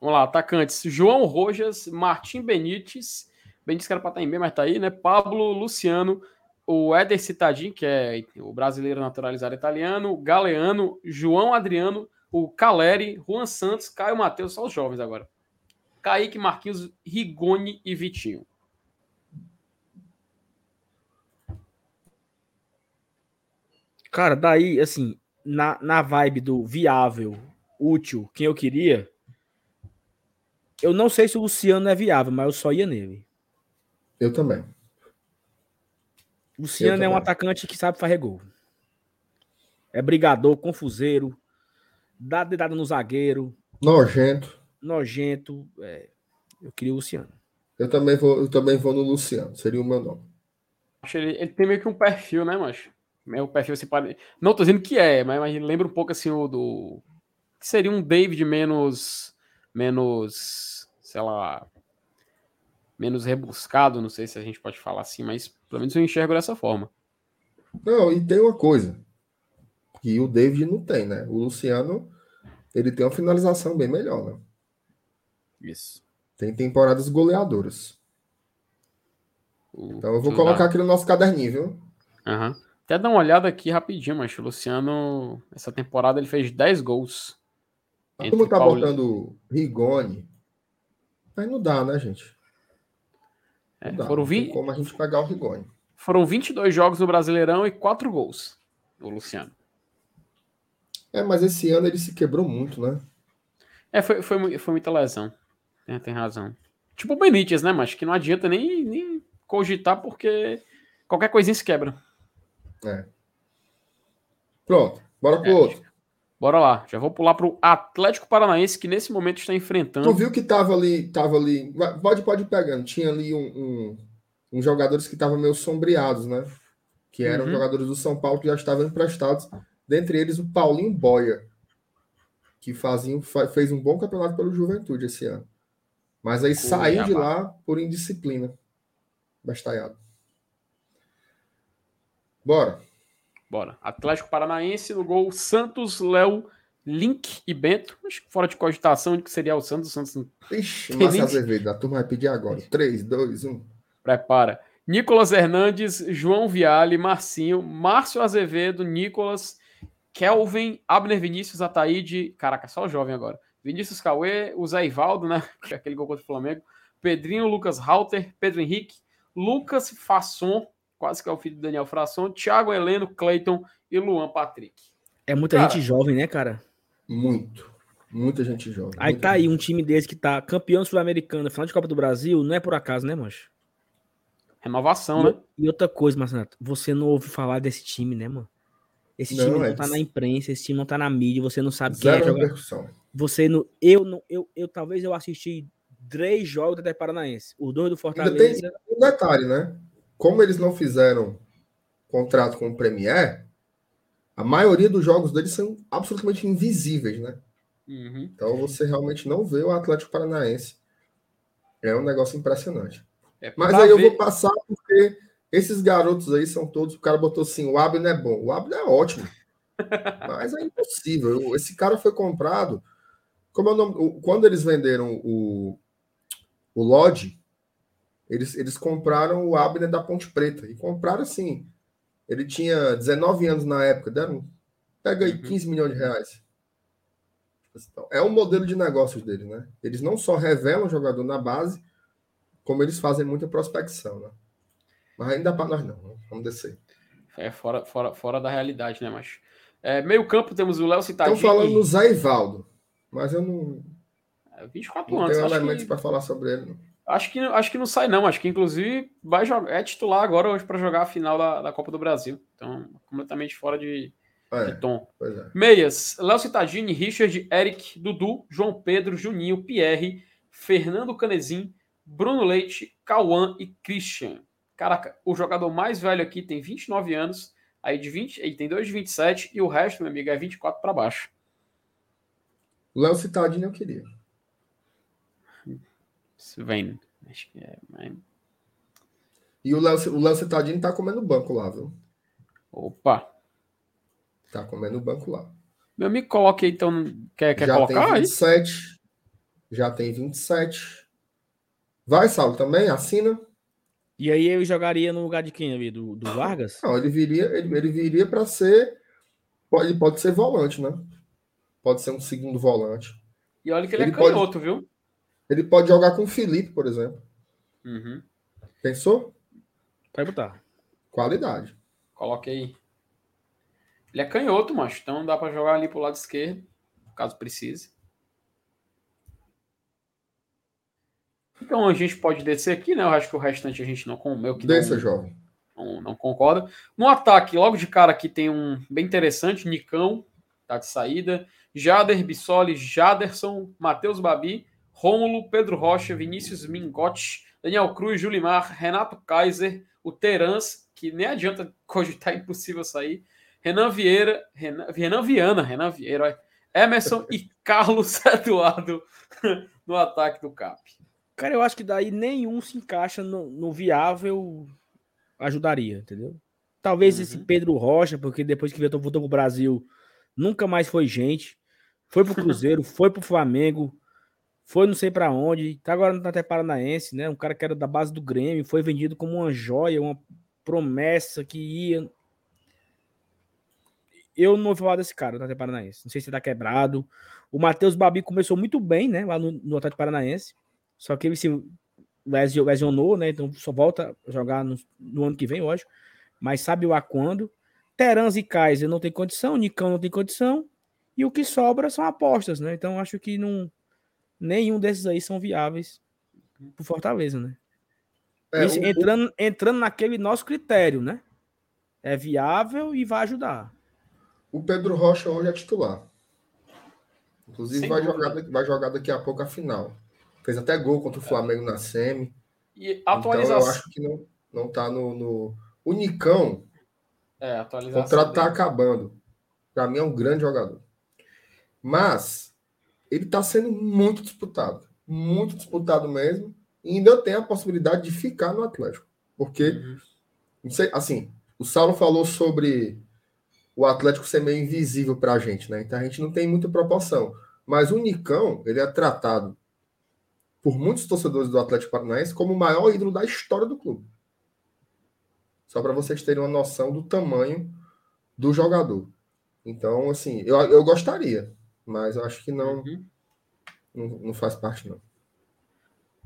Vamos lá, atacantes. João Rojas, Martim Benítez. Benítez que era pra estar em B, mas tá aí, né? Pablo, Luciano o Éder Citadin, que é o brasileiro naturalizado italiano, Galeano, João Adriano, o Caleri, Juan Santos, Caio Matheus, só os jovens agora. Kaique, Marquinhos, Rigoni e Vitinho. Cara, daí, assim, na, na vibe do viável, útil, quem eu queria, eu não sei se o Luciano é viável, mas eu só ia nele. Eu também. Luciano é um atacante que sabe fazer gol. É brigador, confuseiro, dá dedada no zagueiro. Nojento. Nojento. É, eu queria o Luciano. Eu também vou, eu também vou no Luciano, seria o meu nome. Acho ele, ele tem meio que um perfil, né, macho? Meu perfil se pare... Não tô dizendo que é, mas, mas lembra um pouco assim o do. Que seria um David menos. Menos. Sei lá menos rebuscado, não sei se a gente pode falar assim, mas pelo menos eu enxergo dessa forma. Não, e tem uma coisa que o David não tem, né? O Luciano, ele tem uma finalização bem melhor, né? Isso. Tem temporadas goleadoras. O... Então eu vou colocar aqui no nosso caderninho, viu? Uhum. Até dar uma olhada aqui rapidinho, mas o Luciano, essa temporada ele fez 10 gols. Como tá Paulo... botando Rigoni, mas não dá, né, gente? É, Dá, foram 20... como a gente pegar o Rigoni. Foram 22 jogos no Brasileirão e 4 gols o Luciano. É, mas esse ano ele se quebrou muito, né? É, foi, foi, foi muita lesão. É, tem razão. Tipo o Benítez, né, mas que não adianta nem, nem cogitar porque qualquer coisinha se quebra. É. Pronto, bora pro é, outro. Bora lá, já vou pular para o Atlético Paranaense, que nesse momento está enfrentando. Tu viu que tava ali, tava ali. Pode, pode ir pegando. Tinha ali um, um, uns jogadores que estavam meio sombreados, né? Que eram uhum. jogadores do São Paulo que já estavam emprestados. Dentre eles, o Paulinho Boia, que fazia, fez um bom campeonato pelo Juventude esse ano. Mas aí saiu de lá por indisciplina. Bastalhado. Bora. Bora. Atlético Paranaense no gol Santos, Léo, Link e Bento. Acho que fora de cogitação de que seria o Santos. O Santos Ixi, Márcio Azevedo. A turma vai pedir agora. 3, 2, 1. Prepara. Nicolas Hernandes, João Viale, Marcinho, Márcio Azevedo, Nicolas, Kelvin, Abner Vinícius, Ataíde. Caraca, só o jovem agora. Vinícius Cauê, o Zé Ivaldo, né? Que é aquele gol contra o Flamengo. Pedrinho, Lucas Halter, Pedro Henrique, Lucas Fasson, quase que é o filho do Daniel Frasson, Thiago Heleno, Cleiton e Luan Patrick. É muita cara, gente jovem, né, cara? Muito. Muita gente jovem. Aí tá aí um time desse que tá campeão sul-americano, final de Copa do Brasil, não é por acaso, né, mancho? Renovação, e, né? E outra coisa, Marcelo, você não ouve falar desse time, né, mano? Esse não, time não é tá na imprensa, esse time não tá na mídia, você não sabe Zero quem é jogar. Você não, eu não, eu, eu talvez eu assisti três jogos até Paranaense, os dois do Fortaleza. Ainda tem um detalhe, né? Como eles não fizeram contrato com o Premier, a maioria dos jogos deles são absolutamente invisíveis, né? Uhum. Então você realmente não vê o Atlético Paranaense. É um negócio impressionante. É Mas aí ver... eu vou passar porque esses garotos aí são todos. O cara botou assim: o Abner é bom. O Abner é ótimo. Mas é impossível. Esse cara foi comprado. Como é o nome? Quando eles venderam o, o Lodge, eles, eles compraram o Abner da Ponte Preta. E compraram assim. Ele tinha 19 anos na época, deram. Pega aí 15 uhum. milhões de reais. Então, é um modelo de negócios deles, né? Eles não só revelam o jogador na base, como eles fazem muita prospecção, né? Mas ainda para nós não, vamos descer. É fora, fora, fora da realidade, né, mas é, meio campo temos o Léo Citadini. Estão falando no Zé Ivaldo, mas eu não. É, 24 não anos. Não tenho elementos que... para falar sobre ele. Não. Acho que, acho que não sai, não. Acho que, inclusive, vai jogar, é titular agora hoje para jogar a final da, da Copa do Brasil. Então, completamente fora de, é, de tom. É. Meias: Léo Citadini, Richard, Eric, Dudu, João Pedro, Juninho, Pierre, Fernando Canezin, Bruno Leite, Cauã e Christian. Caraca, o jogador mais velho aqui tem 29 anos, aí de 20, ele tem dois de 27 e o resto, meu amigo, é 24 para baixo. Léo Citadini eu queria. Vem. Acho que é. Mas... E o Léo, o Léo Citadini tá comendo banco lá, viu? Opa! Tá comendo banco lá. Meu amigo, coloque aí, então. Quer, quer já colocar tem 27, aí? Já tem 27. Vai, Saulo, também? Assina. E aí eu jogaria no lugar de quem ali? Do, do Vargas? Não, ele viria, ele, ele viria para ser. Pode, pode ser volante, né? Pode ser um segundo volante. E olha que ele, ele é canhoto, pode... viu? Ele pode jogar com o Felipe, por exemplo. Uhum. Pensou? Pode botar. Qualidade. Coloque aí. Ele é canhoto, macho. Então dá para jogar ali pro lado esquerdo, caso precise. Então a gente pode descer aqui, né? Eu acho que o restante a gente não comeu. Que Desça, não, jovem. Não, não, concorda. No ataque, logo de cara aqui tem um bem interessante, Nicão, tá de saída. Jader Bissoli, Jaderson, Matheus Babi, Rômulo, Pedro Rocha, Vinícius Mingotti, Daniel Cruz, Julimar, Renato Kaiser, o Terans, que nem adianta cogitar impossível sair, Renan Vieira, Renan, Renan Viana, Renan Vieira, Emerson e Carlos Eduardo no ataque do CAP. Cara, eu acho que daí nenhum se encaixa no, no viável ajudaria, entendeu? Talvez uhum. esse Pedro Rocha, porque depois que voltou pro Brasil, nunca mais foi gente. Foi pro Cruzeiro, foi pro Flamengo, foi não sei para onde, tá agora no até Paranaense, né? Um cara que era da base do Grêmio, foi vendido como uma joia, uma promessa que ia. Eu não vou falar desse cara no Atlético Paranaense. Não sei se tá quebrado. O Matheus Babi começou muito bem, né? Lá no, no Atlético Paranaense. Só que ele se lesionou, né? Então só volta a jogar no, no ano que vem, hoje. Mas sabe lá quando. Terans e Kaiser não tem condição, Nicão não tem condição. E o que sobra são apostas, né? Então acho que não nenhum desses aí são viáveis pro Fortaleza, né? É, Isso, o, entrando, entrando naquele nosso critério, né? É viável e vai ajudar. O Pedro Rocha hoje é titular. Inclusive vai jogar, vai jogar daqui a pouco a final. Fez até gol contra o Flamengo na SEMI. E atualização. Então eu acho que não, não tá no, no... O Nicão. É, atualização. O contrato tá acabando. Para mim é um grande jogador. Mas ele está sendo muito disputado. Muito disputado mesmo. E ainda tem a possibilidade de ficar no Atlético. Porque, uhum. não sei, assim, o Saulo falou sobre o Atlético ser meio invisível para a gente, né? Então a gente não tem muita proporção. Mas o Nicão, ele é tratado por muitos torcedores do Atlético Paranaense como o maior ídolo da história do clube. Só para vocês terem uma noção do tamanho do jogador. Então, assim, eu, eu gostaria mas eu acho que não, uhum. não, não, faz parte, não.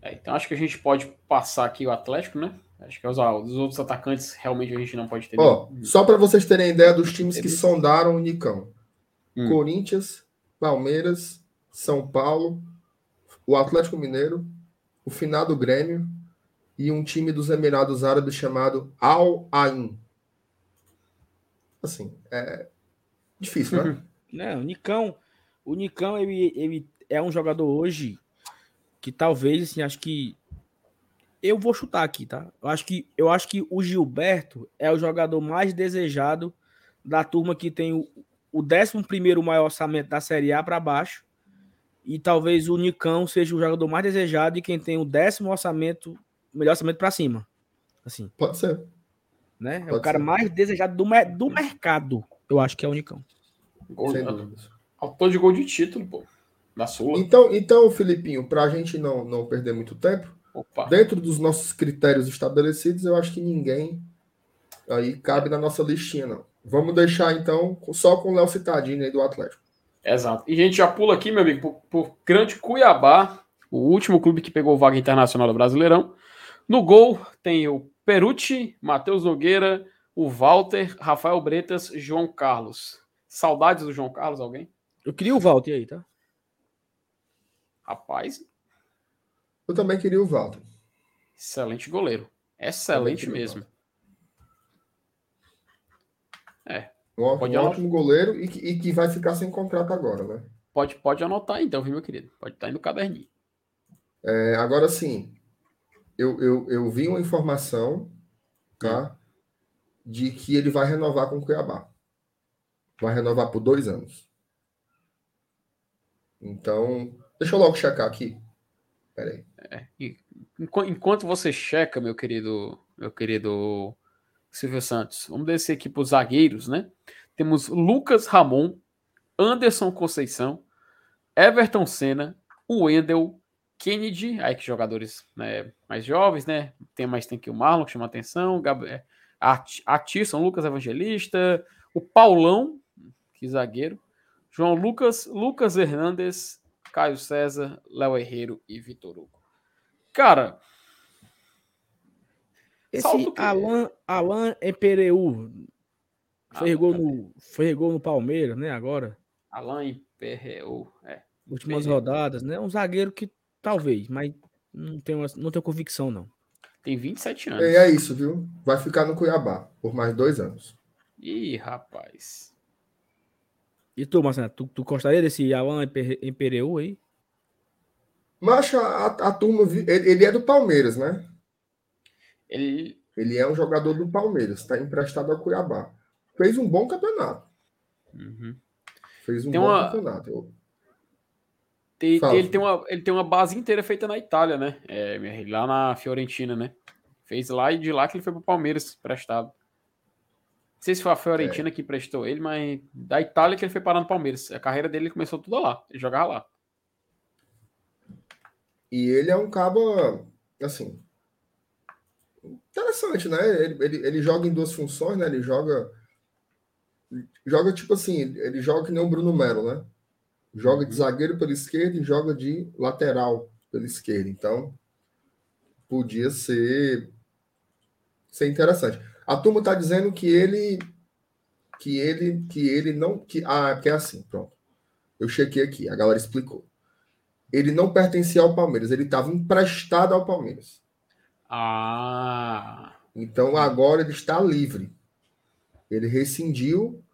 É, então acho que a gente pode passar aqui o Atlético, né? Acho que os, os outros atacantes realmente a gente não pode ter. Ó, só para vocês terem ideia dos times que sondaram o Nicão: hum. Corinthians, Palmeiras, São Paulo, o Atlético Mineiro, o finado Grêmio e um time dos Emirados Árabes chamado Al Ain. Assim, é difícil, né? Não, o Nicão, o Nicão, ele, ele é um jogador hoje que talvez, assim, acho que. Eu vou chutar aqui, tá? Eu acho que, eu acho que o Gilberto é o jogador mais desejado da turma que tem o, o 11 maior orçamento da Série A para baixo. E talvez o Nicão seja o jogador mais desejado e quem tem o décimo orçamento, melhor orçamento para cima. Assim. Pode ser. Né? Pode é o cara ser. mais desejado do, do mercado. Eu acho que é o Nicão. Sem dúvidas. Autor de gol de título, pô. Da sua. Então, então Filipinho, para a gente não, não perder muito tempo, Opa. dentro dos nossos critérios estabelecidos, eu acho que ninguém aí cabe na nossa listinha, não. Vamos deixar, então, só com o Léo Citadini aí do Atlético. Exato. E a gente já pula aqui, meu amigo, por, por Grande Cuiabá, o último clube que pegou vaga internacional do Brasileirão. No gol tem o Perucci, Matheus Nogueira, o Walter, Rafael Bretas, João Carlos. Saudades do João Carlos, alguém? Eu queria o Walter aí, tá? Rapaz. Eu também queria o Walter. Excelente goleiro. Excelente mesmo. É. Um, pode um ótimo goleiro e que, e que vai ficar sem contrato agora, né? Pode, pode anotar então, viu, meu querido? Pode estar aí no caderninho. É, agora sim, eu, eu, eu vi uma informação, tá? De que ele vai renovar com o Cuiabá. Vai renovar por dois anos. Então, deixa eu logo checar aqui. Peraí. É, enquanto você checa, meu querido, meu querido Silvio Santos, vamos descer aqui para os zagueiros, né? Temos Lucas Ramon, Anderson Conceição, Everton Senna, Wendel, Kennedy, aí que jogadores né, mais jovens, né? Tem mais tem que o Marlon que chama atenção, Gabriel, Atisson, Lucas Evangelista, o Paulão, que zagueiro, João Lucas, Lucas Hernandes, Caio César, Léo Herreiro e Vitor Hugo. Cara, esse Alan, Alan Empereu foi, gol no, foi gol no Palmeiras, né? Agora. Alan Empereu, é. Últimas rodadas, né? Um zagueiro que Talvez, mas não tenho, não tenho convicção, não. Tem 27 anos. É, é isso, viu? Vai ficar no Cuiabá por mais dois anos. Ih, rapaz. E tu, Marcelo, tu, tu gostaria desse Alan Empereu aí? Mas a, a turma, ele, ele, é do Palmeiras, né? Ele... ele é um jogador do Palmeiras, está emprestado ao Cuiabá. Fez um bom campeonato. Uhum. Fez um tem bom uma... campeonato. Tem, tem, ele, tem uma, ele tem uma base inteira feita na Itália, né? É, lá na Fiorentina, né? Fez lá e de lá que ele foi pro Palmeiras prestado. Não sei se foi a Fiorentina é. que prestou ele, mas da Itália que ele foi parar no Palmeiras. A carreira dele começou tudo lá. Ele jogava lá. E ele é um cabo, assim, interessante, né? Ele, ele, ele joga em duas funções, né? Ele joga. Joga tipo assim, ele joga que nem o Bruno Melo, né? joga de zagueiro pela esquerda e joga de lateral pela esquerda. Então, podia ser, ser interessante. A turma está dizendo que ele que ele que ele não que ah, que é assim, pronto. Eu chequei aqui, a galera explicou. Ele não pertencia ao Palmeiras, ele estava emprestado ao Palmeiras. Ah. Então agora ele está livre. Ele rescindiu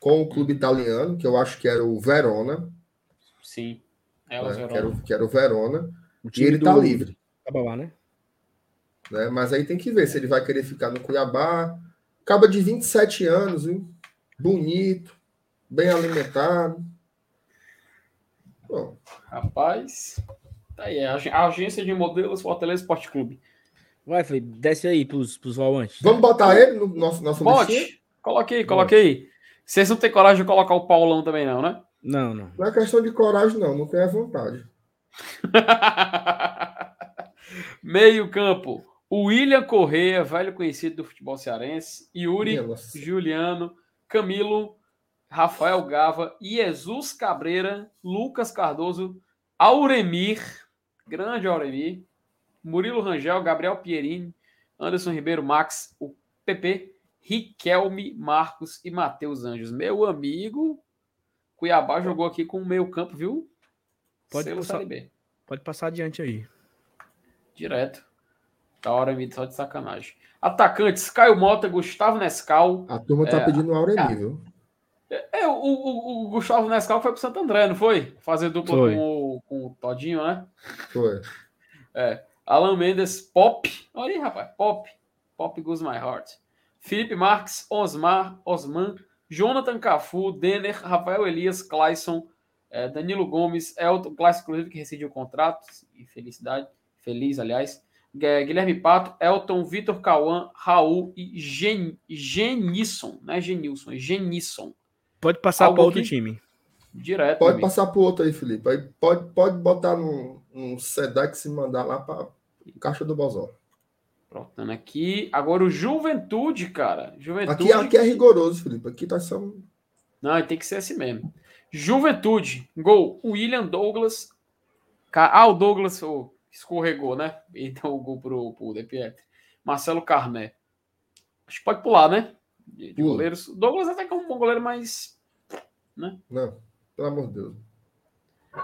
com o clube italiano, que eu acho que era o Verona, Sim. Elas né? que, era, que era o Verona. e ele está livre. Cuiabá, né? Né? Mas aí tem que ver se ele vai querer ficar no Cuiabá. Acaba de 27 anos, viu? bonito, bem alimentado. Bom. Rapaz, tá aí. A agência de modelos Fortaleza Esporte Clube. Vai, Felipe, desce aí pros, pros volantes. Vamos botar ele no nosso, nosso Bote. Coloque aí, coloque aí. Vocês não têm coragem de colocar o Paulão também, não, né? Não, não. Não é questão de coragem, não. Não tem a vontade. Meio campo. O William Correia, velho conhecido do futebol cearense. Yuri, Juliano, Camilo, Rafael Gava, Jesus Cabreira, Lucas Cardoso, Auremir, grande Auremir, Murilo Rangel, Gabriel Pierini, Anderson Ribeiro, Max, o PP, Riquelme, Marcos e Matheus Anjos. Meu amigo, Cuiabá jogou aqui com o meio campo, viu? Pode passar, pode passar adiante aí. Direto. Hora só de sacanagem. Atacantes, Caio Mota, Gustavo Nescal. A turma tá é, pedindo o Aureli, viu? É, o, o, o, Gustavo Nescal foi pro Santo André, não foi? Fazer dupla com o, com o Todinho, né? Foi. É. Alan Mendes, Pop. Olha aí, rapaz. Pop. Pop goes my heart. Felipe Marques, Osmar, Osman, Jonathan Cafu, Denner, Rafael Elias, Clayson, é, Danilo Gomes, Elton, Clayson, inclusive, que rescindiu o contrato, e felicidade, feliz, aliás. Guilherme Pato, Elton, Vitor Cauã, Raul e Gen, Genisson, não é Genilson, é Genisson. Pode passar para outro que... time. Direto. Pode passar para outro aí, Felipe. Aí pode, pode botar num, num Sedex e mandar lá para caixa do Bozó. Pronto, aqui. Agora o Juventude, cara. Juventude. Aqui, aqui é rigoroso, Felipe. Aqui tá só. Não, tem que ser assim mesmo. Juventude. Gol. William Douglas. Ah, o Douglas oh, escorregou, né? Então o gol pro, pro De Pietri. Marcelo Carné. Acho que pode pular, né? De, de goleiros. Douglas até que é um bom goleiro, mas. Né? Não. Pelo amor de Deus.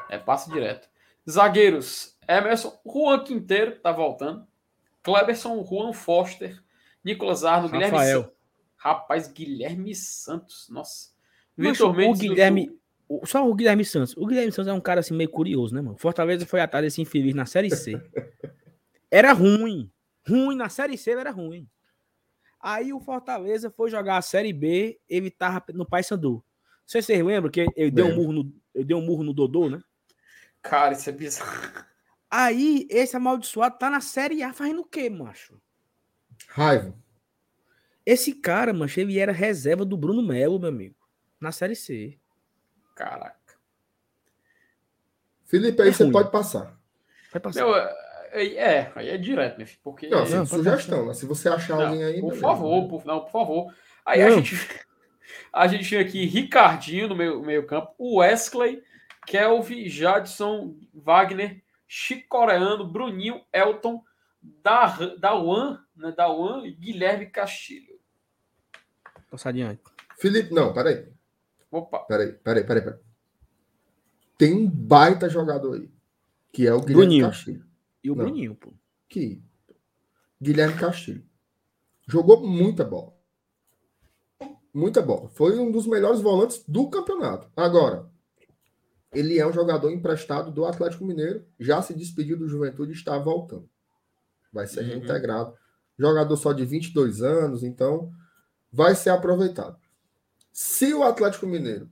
É, passa direto. Zagueiros: Emerson, Juan Quinteiro, tá voltando. Kleberson, Juan Foster, Nicolas Arno, Rafael. Guilherme Santos. Rapaz, Guilherme Santos, nossa. Vitor Mendes. O Guilherme, do... só o Guilherme Santos. O Guilherme Santos é um cara assim meio curioso, né, mano? Fortaleza foi atrás desse infeliz na Série C. Era ruim. Ruim, na Série C era ruim. Aí o Fortaleza foi jogar a Série B, ele tava no Paysandu. Você se lembra que eu dei um murro no, eu dei um murro no Dodô, né? Cara, isso é bizarro. Aí, esse amaldiçoado tá na Série A fazendo o quê, macho? Raiva. Esse cara, macho, ele era reserva do Bruno Melo, meu amigo. Na Série C. Caraca. Felipe, aí é você ruim. pode passar. Vai passar. Meu, é, é, aí é direto, né? Porque... Não, não sugestão, né? Se você achar não, alguém aí. Por favor, né? por, não, por favor. Aí não. a gente. A gente tinha aqui Ricardinho no meio, meio campo, Wesley, Kelvin, Jadson, Wagner, Chico Coreano, Bruninho, Elton, Dawan, né, Dawan e Guilherme Castilho. Passar adiante. Felipe, não, peraí. Opa. Peraí, peraí, peraí, peraí. Tem um baita jogador aí, que é o Guilherme Bruninho. Castilho. E o não, Bruninho, pô. Que? Guilherme Castilho. Jogou muita bola. Muita bola. Foi um dos melhores volantes do campeonato. Agora, ele é um jogador emprestado do Atlético Mineiro, já se despediu do Juventude e está voltando. Vai ser uhum. reintegrado. Jogador só de 22 anos, então vai ser aproveitado. Se o Atlético Mineiro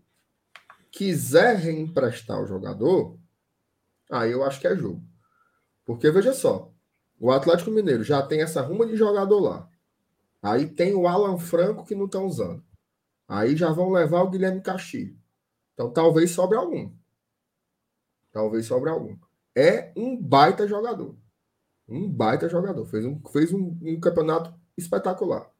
quiser reemprestar o jogador, aí eu acho que é jogo. Porque veja só, o Atlético Mineiro já tem essa ruma de jogador lá. Aí tem o Alan Franco que não estão usando. Aí já vão levar o Guilherme Castilho. Então talvez sobre algum. Talvez sobre algum. É um baita jogador. Um baita jogador. Fez um, fez um, um campeonato espetacular.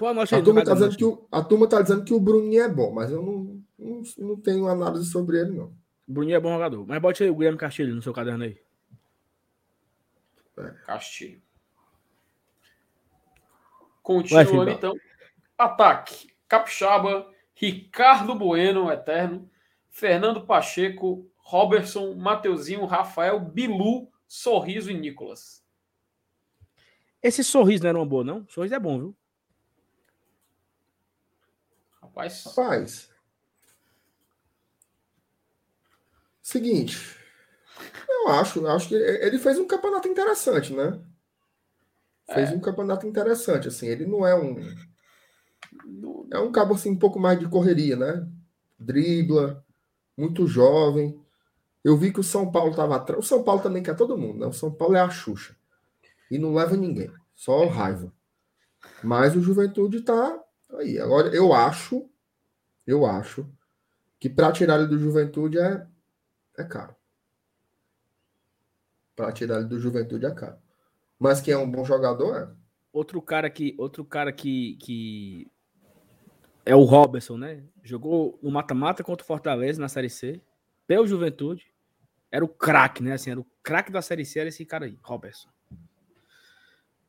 Pô, a, turma tá dizendo que o, a turma tá dizendo que o Bruninho é bom, mas eu não, não, não tenho análise sobre ele, não. O Bruninho é bom jogador. Mas bote aí o Guilherme Castilho no seu caderno aí. É. Castilho. Continuando, então. Ataque. Capixaba, Ricardo Bueno, eterno. Fernando Pacheco, Robertson, Mateuzinho, Rafael, Bilu, Sorriso e Nicolas. Esse sorriso não era uma boa, não? Sorriso é bom, viu? Rapaz. Rapaz. Seguinte. Eu acho, acho que ele fez um campeonato interessante, né? Fez é. um campeonato interessante, assim. Ele não é um. É um cabo assim, um pouco mais de correria, né? Dribla, muito jovem. Eu vi que o São Paulo estava atrás. O São Paulo também quer todo mundo, né? O São Paulo é a Xuxa. E não leva ninguém. Só raiva. Mas o Juventude está aí. Agora, eu acho, eu acho que para tirar ele do Juventude é, é caro. Para tirar ele do Juventude é caro. Mas que é um bom jogador, é. Outro cara que, outro cara que, que é o Robertson, né? Jogou no mata-mata contra o Fortaleza na Série C, pelo Juventude. Era o craque, né? Assim, era o craque da Série C, era esse cara aí, Robertson.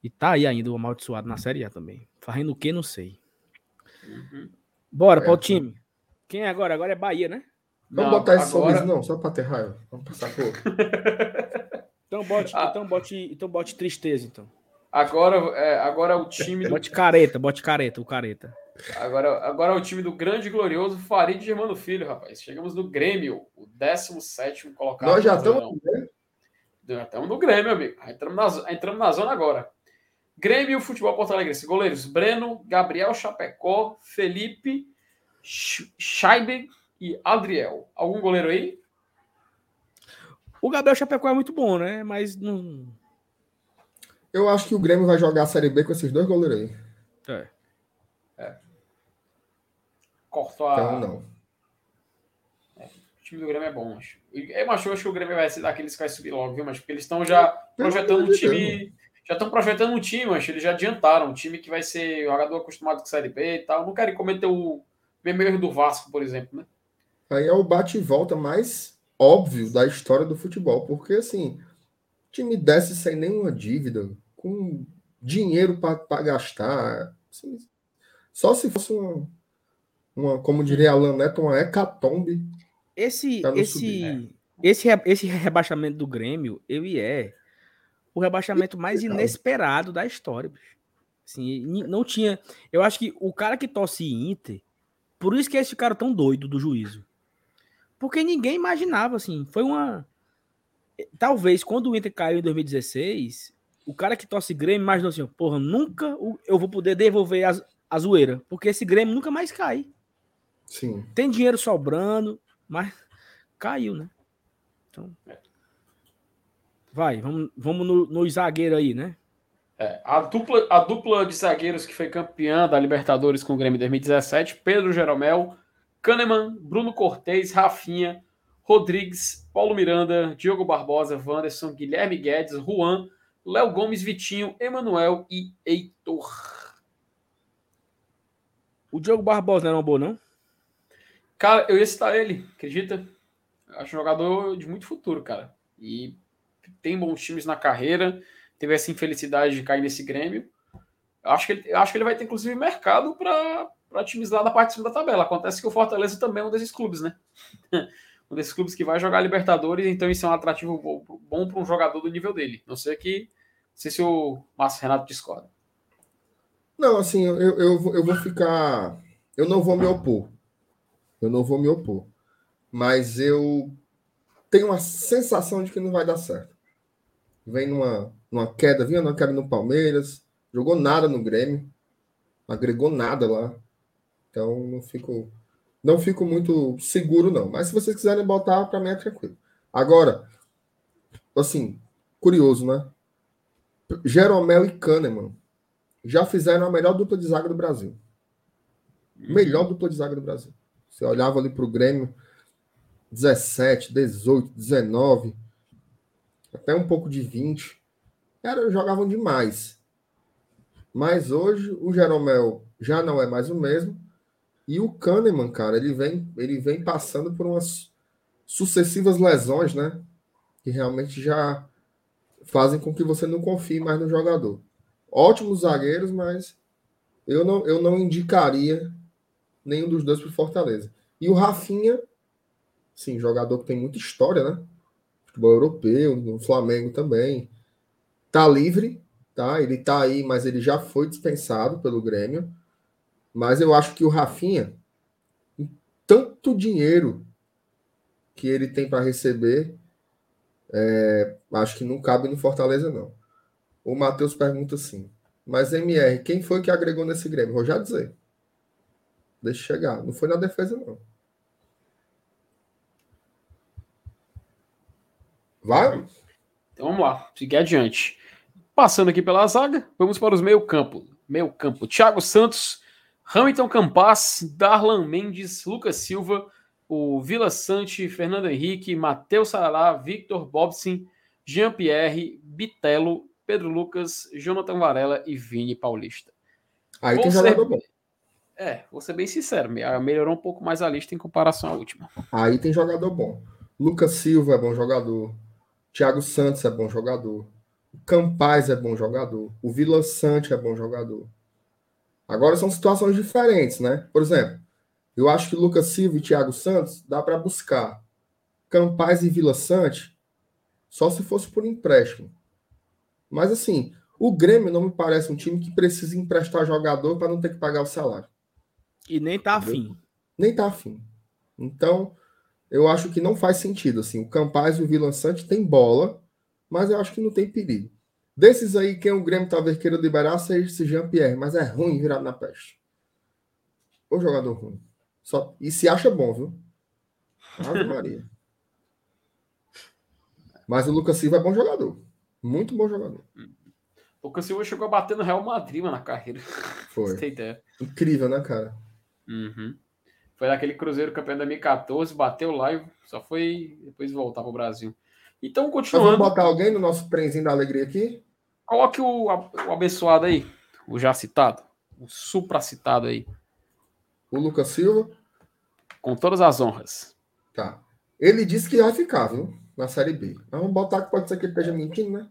E tá aí ainda o amaldiçoado na Série A também. Fazendo o que, não sei. Uhum. Bora é, para o time. Quem é agora? Agora é Bahia, né? Vamos não, botar esse agora... sorriso, não, só para ter raiva. Vamos passar por. então bote, ah. então bote, então bote tristeza, então. Agora é, agora é o time. Bote careta, bote careta, o careta. Agora, agora é o time do grande e glorioso Farid Germano Filho, rapaz. Chegamos no Grêmio, o 17 colocado. Nós já estamos no Grêmio? Já estamos no Grêmio, amigo. Entramos na, entramos na zona agora. Grêmio Futebol Porto Alegre. Goleiros Breno, Gabriel Chapecó, Felipe, Scheibe e Adriel. Algum goleiro aí? O Gabriel Chapecó é muito bom, né? Mas não. Eu acho que o Grêmio vai jogar a Série B com esses dois goleiros aí. É. É. cortou a. Então, não. É, o time do Grêmio é bom, acho. Eu acho, eu acho que o Grêmio vai ser daqueles que vai subir logo, viu? Mas porque eles estão já projetando um time. Já estão projetando um time, acho. Eles já adiantaram. Um time que vai ser jogador acostumado com Série B e tal. Não querem cometer o mesmo erro do Vasco, por exemplo, né? Aí é o bate e volta mais óbvio da história do futebol. Porque, assim, o time desce sem nenhuma dívida, com dinheiro para gastar. Assim, só se fosse uma, uma, como diria Alan Neto, uma hecatombe. Esse, esse, né? esse, esse rebaixamento do Grêmio, ele é o rebaixamento mais inesperado da história. Assim, não tinha. Eu acho que o cara que torce Inter, por isso que eles ficaram tão doido do juízo. Porque ninguém imaginava, assim. Foi uma. Talvez quando o Inter caiu em 2016, o cara que torce Grêmio imaginou assim: porra, nunca eu vou poder devolver a, a zoeira. Porque esse Grêmio nunca mais cai. Sim. Tem dinheiro sobrando, mas caiu, né? Então. Vai, vamos, vamos no, no zagueiro aí, né? É, a, dupla, a dupla de zagueiros que foi campeã da Libertadores com o Grêmio 2017, Pedro Jeromel, Kahneman, Bruno Cortez, Rafinha, Rodrigues, Paulo Miranda, Diogo Barbosa, Wanderson, Guilherme Guedes, Juan, Léo Gomes, Vitinho, Emanuel e Heitor. O Diogo Barbosa não era uma boa, não? Cara, eu ia citar ele, acredita? Acho um jogador de muito futuro, cara. E tem bons times na carreira, teve essa infelicidade de cair nesse Grêmio. Acho que ele, acho que ele vai ter, inclusive, mercado para times lá da parte de cima da tabela. Acontece que o Fortaleza também é um desses clubes, né? um desses clubes que vai jogar Libertadores, então isso é um atrativo bom para um jogador do nível dele. Não sei que. Não sei se o Márcio Renato discorda. Não, assim, eu, eu, eu vou ficar. Eu não vou me opor. Eu não vou me opor. Mas eu tenho uma sensação de que não vai dar certo. Vem numa, numa queda, vinha numa queda no Palmeiras, jogou nada no Grêmio, agregou nada lá. Então não fico, não fico muito seguro, não. Mas se vocês quiserem botar, para mim é tranquilo. Agora, assim, curioso, né? Jeromel e Kahneman já fizeram a melhor dupla de zaga do Brasil. Melhor dupla de zaga do Brasil. Você olhava ali para o Grêmio, 17, 18, 19, até um pouco de 20. Era, jogavam demais. Mas hoje o Jeromel já não é mais o mesmo. E o Kahneman, cara, ele vem, ele vem passando por umas sucessivas lesões, né? Que realmente já fazem com que você não confie mais no jogador. Ótimos zagueiros, mas eu não, eu não indicaria nenhum dos dois para Fortaleza. E o Rafinha, sim, jogador que tem muita história, né? Futebol europeu, no Flamengo também. Tá livre, tá? Ele tá aí, mas ele já foi dispensado pelo Grêmio. Mas eu acho que o Rafinha, tanto dinheiro que ele tem para receber, é, acho que não cabe no Fortaleza, não. O Matheus pergunta assim: Mas MR, quem foi que agregou nesse Grêmio? Vou já dizer. Deixa chegar. Não foi na defesa, não. Vai? Então vamos lá, seguir adiante. Passando aqui pela zaga, vamos para os meio-campo. Meio-campo: Thiago Santos, Hamilton Campas, Darlan Mendes, Lucas Silva, o Vila Sante, Fernando Henrique, Matheus Sarará, Victor Bobson, Jean-Pierre, Bitelo, Pedro Lucas, Jonathan Varela e Vini Paulista. Aí vou tem ser... jogador bom. É, vou ser bem sincero, melhorou um pouco mais a lista em comparação à última. Aí tem jogador bom. Lucas Silva é bom jogador. Thiago Santos é bom jogador. O Campaz é bom jogador. O Vila Sante é bom jogador. Agora são situações diferentes, né? Por exemplo, eu acho que Lucas Silva e Thiago Santos dá para buscar. Campaz e Vila Sante só se fosse por empréstimo. Mas assim, o Grêmio não me parece um time que precisa emprestar jogador para não ter que pagar o salário. E nem tá afim. Nem tá afim. Então, eu acho que não faz sentido. Assim, o Campaz e o Vila Sante tem bola, mas eu acho que não tem perigo. Desses aí, quem o Grêmio talvez queira liberar seja esse Jean-Pierre, mas é ruim virado na peste. O jogador ruim. Só... E se acha bom, viu? Ave Maria. Mas o Lucas Silva é bom jogador. Muito bom jogador. O Lucas Silva chegou a bater no Real Madrid na carreira. Foi. Incrível, né, cara? Uhum. Foi daquele Cruzeiro campeão da 2014, bateu lá e só foi depois voltar para o Brasil. Então, continuando. vamos botar alguém no nosso trenzinho da alegria aqui? Coloque o, o abençoado aí, o já citado, o supra-citado aí. O Lucas Silva. Com todas as honras. Tá. Ele disse que vai ficar, viu? Na Série B. Mas vamos botar que pode ser que ele esteja mentindo, né?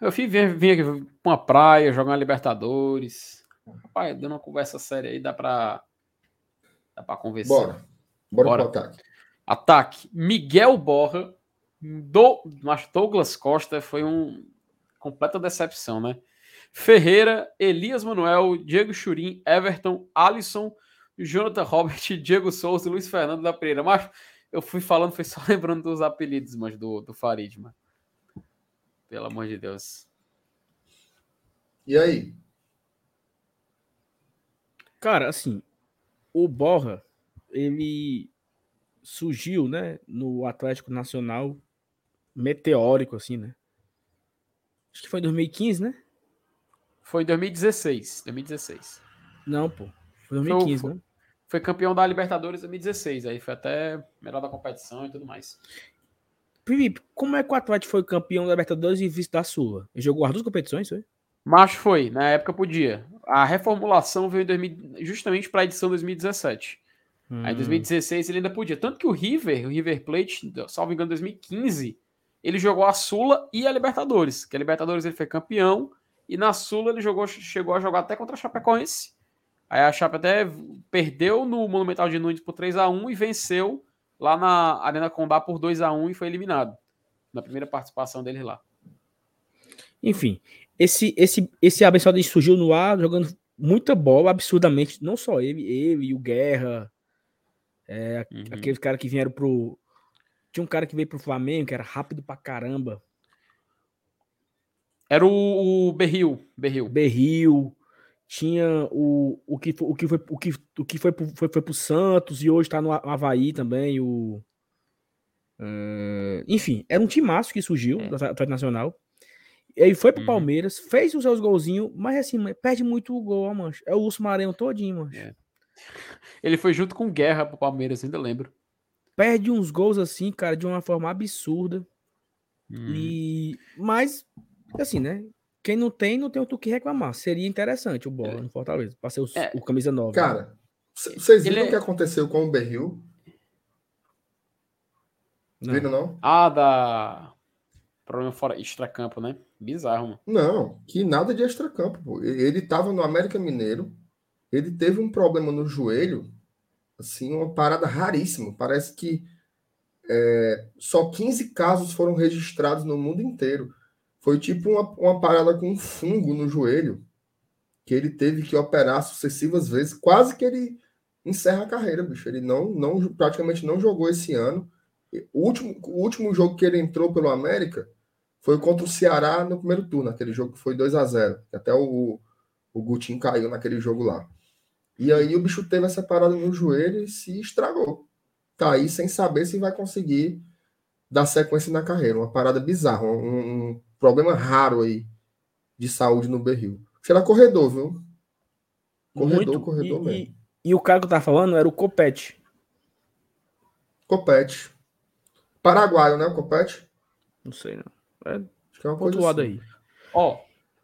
Eu vim, vim, vim aqui pra uma praia, jogar uma Libertadores. Rapaz, dando uma conversa séria aí, dá pra Dá pra conversar. Bora. Bora, Bora. pro ataque. Ataque. Miguel Borra. Do, Douglas Costa foi um completa decepção, né? Ferreira, Elias Manuel, Diego Churim, Everton, Alisson, Jonathan Robert, Diego Souza e Luiz Fernando da Pereira. Mas eu fui falando, foi só lembrando dos apelidos, mas do, do Farid, mano. Pelo amor de Deus. E aí? Cara, assim, o Borra, ele surgiu, né, no Atlético Nacional meteórico, assim, né? Acho que foi em 2015, né? Foi em 2016. 2016. Não, pô. Foi 2015, foi, né? Foi campeão da Libertadores em 2016. Aí foi até melhor da competição e tudo mais. Felipe, como é que o Atlético foi campeão da Libertadores e vice da Sula? Ele jogou as duas competições, foi? Macho foi, na época podia. A reformulação veio 2000, justamente para a edição 2017. Hum. Aí em 2016 ele ainda podia. Tanto que o River, o River Plate, salvo engano, em 2015, ele jogou a Sula e a Libertadores. Que a Libertadores ele foi campeão e na Sula ele jogou, chegou a jogar até contra a Chapecoense. Aí a Chape até perdeu no Monumental de Nunes por 3 a 1 e venceu lá na Arena Condá por 2 a 1 e foi eliminado na primeira participação dele lá. Enfim, esse, esse, esse abençoado surgiu no ar jogando muita bola, absurdamente. Não só ele, ele e o Guerra. É, uhum. Aqueles caras que vieram pro. Tinha um cara que veio pro Flamengo, que era rápido pra caramba. Era o, o Berril. Berril. Berril. Tinha o, o, que, o que, foi, o que, o que foi, foi, foi pro Santos e hoje tá no Havaí também. O, uh, enfim, era um timaço que surgiu é. do Atlético Nacional. Ele foi pro uhum. Palmeiras, fez os seus golzinhos, mas assim, perde muito o gol, mancho. É o Urso Maranhão todinho, mancho. É. Ele foi junto com Guerra pro Palmeiras, ainda lembro. Perde uns gols assim, cara, de uma forma absurda. Uhum. E mas assim, né? Quem não tem, não tem o que reclamar. Seria interessante o bola é. no Fortaleza, para ser o, é. o camisa nova. Cara, vocês viram o que aconteceu com o Berril? Viram não? Ah, da problema fora extra-campo, né? Bizarro, mano. Não, que nada de extra-campo. Ele tava no América Mineiro, ele teve um problema no joelho, assim, uma parada raríssima. Parece que é, só 15 casos foram registrados no mundo inteiro. Foi tipo uma, uma parada com um fungo no joelho, que ele teve que operar sucessivas vezes, quase que ele encerra a carreira, bicho. Ele não, não praticamente não jogou esse ano. O último, o último jogo que ele entrou pelo América foi contra o Ceará no primeiro turno, aquele jogo que foi 2 a 0 Até o, o Gutinho caiu naquele jogo lá. E aí o bicho teve essa parada no joelho e se estragou. Tá aí sem saber se vai conseguir dar sequência na carreira. Uma parada bizarra, um, um problema raro aí de saúde no Berril. Será corredor, viu? Corredor, Muito, corredor e, mesmo. E, e, o cara que eu tava falando era o Copete. Copete. Paraguaio, né, o Copete? Não sei, não. É, Acho que é uma coisa assim. aí. Ó,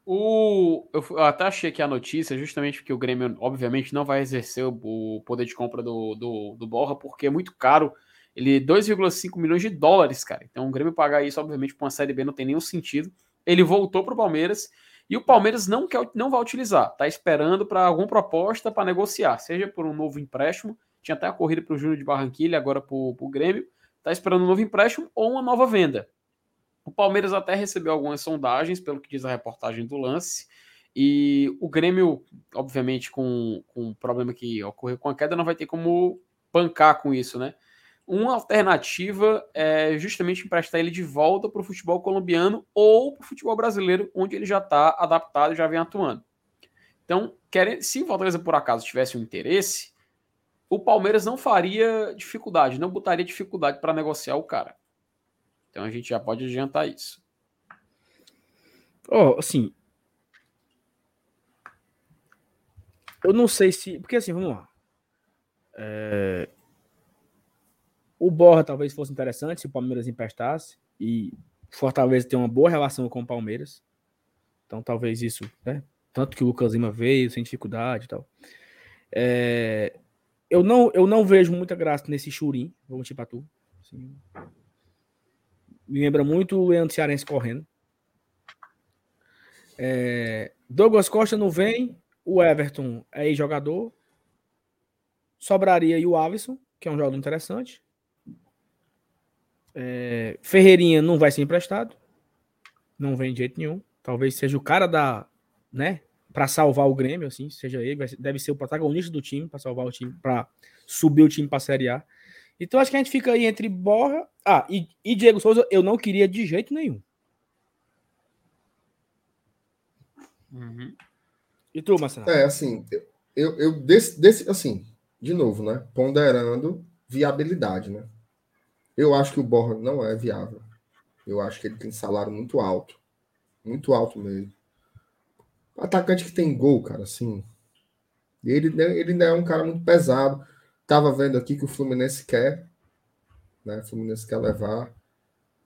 o, eu até achei aqui a notícia, justamente porque o Grêmio, obviamente, não vai exercer o, poder de compra do, do, do Borra, porque é muito caro. Ele 2,5 milhões de dólares, cara. Então o Grêmio pagar isso, obviamente, para uma Série B não tem nenhum sentido. Ele voltou para o Palmeiras e o Palmeiras não, quer, não vai utilizar. Tá esperando para alguma proposta para negociar, seja por um novo empréstimo. Tinha até a corrida para o Júnior de Barranquilha, agora para o Grêmio. Tá esperando um novo empréstimo ou uma nova venda. O Palmeiras até recebeu algumas sondagens, pelo que diz a reportagem do lance. E o Grêmio, obviamente, com, com o problema que ocorreu com a queda, não vai ter como bancar com isso, né? Uma alternativa é justamente emprestar ele de volta para o futebol colombiano ou para o futebol brasileiro, onde ele já está adaptado e já vem atuando. Então, se o Fortaleza por acaso tivesse um interesse, o Palmeiras não faria dificuldade, não botaria dificuldade para negociar o cara. Então a gente já pode adiantar isso. Ó, oh, assim. Eu não sei se. Porque assim, vamos lá. É, O Borra talvez fosse interessante se o Palmeiras emprestasse. E Fortaleza tem uma boa relação com o Palmeiras. Então talvez isso, né? Tanto que o Lucas Lima veio sem dificuldade e tal. É, eu, não, eu não vejo muita graça nesse Churim, vou mentir pra tu. Assim, me lembra muito o Leandro Cearense correndo. É, Douglas Costa não vem, o Everton é jogador. Sobraria e o Alisson, que é um jogador interessante. É, Ferreirinha não vai ser emprestado. Não vem de jeito nenhum. Talvez seja o cara da, né, para salvar o Grêmio, assim, seja ele, deve ser o protagonista do time para salvar o time, para subir o time para a Série A. Então acho que a gente fica aí entre Borra, ah, e, e Diego Souza, eu não queria de jeito nenhum. Uhum. E tu, Marcelo? É, assim, eu, eu desse, desse, assim, de novo, né? Ponderando viabilidade, né? Eu acho que o Borra não é viável. Eu acho que ele tem salário muito alto. Muito alto mesmo. Atacante que tem gol, cara, assim. Ele, ele ainda é um cara muito pesado. Tava vendo aqui que o Fluminense quer. Né? O Fluminense quer levar.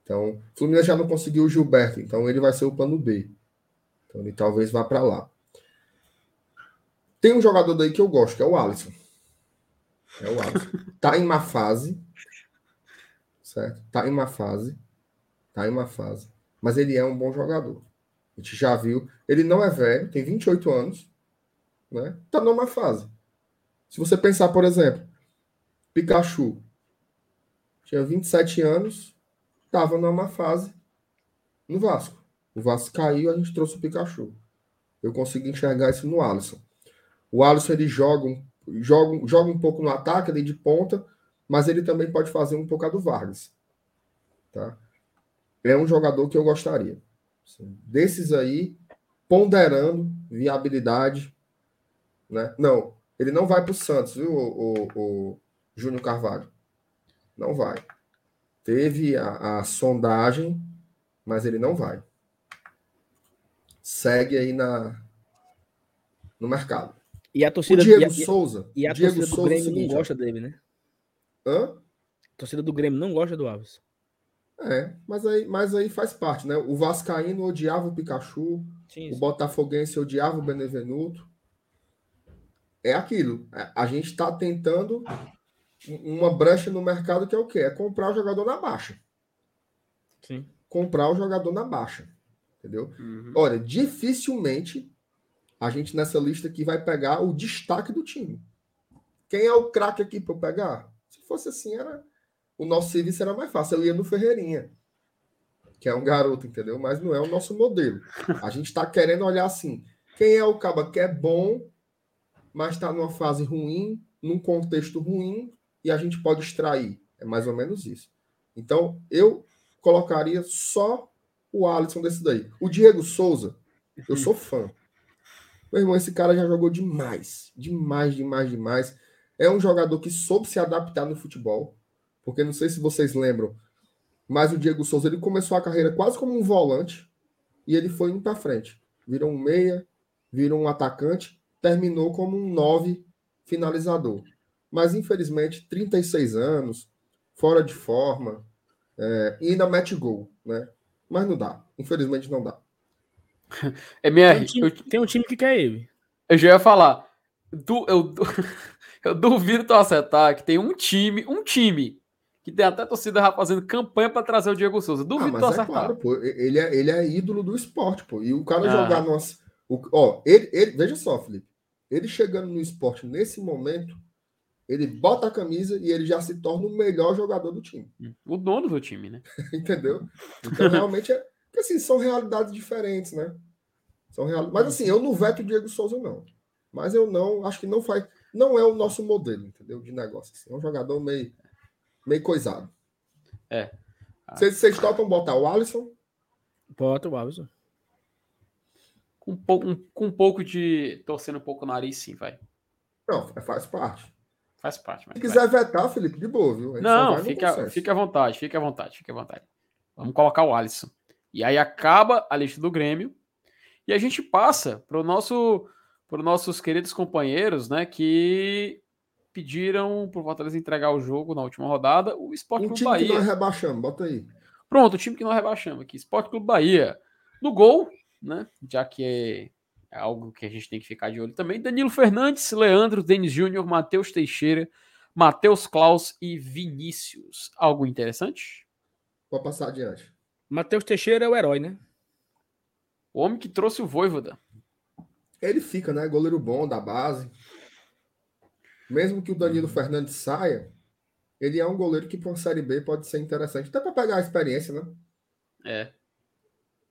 Então, o Fluminense já não conseguiu o Gilberto, então ele vai ser o plano B. Então ele talvez vá para lá. Tem um jogador daí que eu gosto, que é o Alisson. É o Alisson. tá em uma fase. Certo? Tá em uma fase. Tá em uma fase. Mas ele é um bom jogador. A gente já viu. Ele não é velho, tem 28 anos. Né? Tá numa fase. Se você pensar, por exemplo, Pikachu tinha 27 anos, tava numa fase no Vasco. O Vasco caiu, a gente trouxe o Pikachu. Eu consegui enxergar isso no Alisson. O Alisson ele joga, joga, joga um pouco no ataque, ali de ponta, mas ele também pode fazer um pouco a do Vargas. Tá? É um jogador que eu gostaria. Desses aí, ponderando viabilidade. Né? Não, ele não vai para o Santos, viu, o, o, o Júnior Carvalho? Não vai. Teve a, a sondagem, mas ele não vai segue aí na, no mercado. E a torcida o Diego e a, Souza. E a Diego torcida do Souza, Grêmio seguinte, não gosta dele, né? Hã? A torcida do Grêmio não gosta do Alves. É, mas aí, mas aí faz parte, né? O Vascaíno odiava o Pikachu, sim, sim. o Botafoguense odiava o Benevenuto. É aquilo. É, a gente está tentando uma brecha no mercado que é o quê? É comprar o jogador na baixa. Sim. Comprar o jogador na baixa. Entendeu? Uhum. Olha, dificilmente a gente nessa lista aqui vai pegar o destaque do time. Quem é o craque aqui para pegar? Se fosse assim, era o nosso serviço era mais fácil. Eu ia no Ferreirinha, que é um garoto, entendeu? Mas não é o nosso modelo. A gente está querendo olhar assim: quem é o caba que é bom, mas está numa fase ruim, num contexto ruim, e a gente pode extrair. É mais ou menos isso. Então, eu colocaria só o Alisson desse daí. O Diego Souza, eu sou fã. Meu irmão, esse cara já jogou demais. Demais, demais, demais. É um jogador que soube se adaptar no futebol. Porque não sei se vocês lembram, mas o Diego Souza ele começou a carreira quase como um volante e ele foi indo para frente. Virou um meia, virou um atacante, terminou como um nove finalizador. Mas infelizmente, 36 anos, fora de forma, é, e ainda mete gol, né? Mas não dá. Infelizmente não dá. É minha... tem, um time, tem um time que quer ele. Eu já ia falar. Du, eu, eu duvido tu acertar que tem um time, um time, que tem até torcida fazendo campanha para trazer o Diego Souza. Duvido ah, tu é acertar. Claro, pô, ele, é, ele é ídolo do esporte, pô. E o cara ah. jogar nossa. O, ó, ele, ele, veja só, Felipe. Ele chegando no esporte nesse momento, ele bota a camisa e ele já se torna o melhor jogador do time. O dono do time, né? Entendeu? Então, realmente, é, porque, assim, são realidades diferentes, né? São real... Mas, assim, eu não veto o Diego Souza, não. Mas eu não, acho que não faz. Não é o nosso modelo, entendeu? De negócio. Assim. É um jogador meio, meio coisado. É. Vocês, vocês topam botar o Alisson? Bota o Alisson. Com, um, com um pouco de. torcendo um pouco o nariz, sim, vai. Não, faz parte. Faz parte. Se quiser vai. vetar, Felipe, de boa, viu? Não, fica, fica à vontade, fica à vontade, fica à vontade. Vamos colocar o Alisson. E aí acaba a lista do Grêmio. E a gente passa para o nosso para os nossos queridos companheiros, né, que pediram pro Fortaleza entregar o jogo na última rodada. O Sport Clube Bahia. que nós rebaixamos, bota aí. Pronto, o time que nós rebaixamos aqui. Sport Clube Bahia. No gol, né? Já que é, algo que a gente tem que ficar de olho também. Danilo Fernandes, Leandro, Denis Júnior, Matheus Teixeira, Matheus Klaus e Vinícius. Algo interessante? Vou passar adiante. Matheus Teixeira é o herói, né? O homem que trouxe o Voivoda. Ele fica, né? Goleiro bom da base. Mesmo que o Danilo Fernandes saia, ele é um goleiro que para uma Série B pode ser interessante. Até para pegar a experiência, né? É.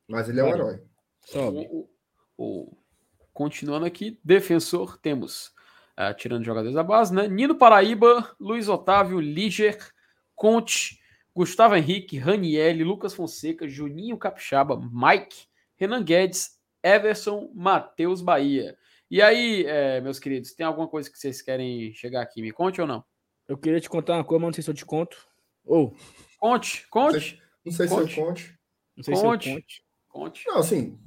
Mas ele é um herói. Sobe. O, o, continuando aqui, defensor, temos, uh, tirando jogadores da base, né? Nino Paraíba, Luiz Otávio, Liger, Conte, Gustavo Henrique, Ranielli, Lucas Fonseca, Juninho Capixaba, Mike, Renan Guedes, Everson, Matheus Bahia. E aí, é, meus queridos, tem alguma coisa que vocês querem chegar aqui? Me conte ou não? Eu queria te contar uma coisa, mas não sei se eu te conto. Ou. Oh. Conte, conte. Não sei, não sei conte. se eu conte. Não sei conte. se eu conte. Conte. Não, assim,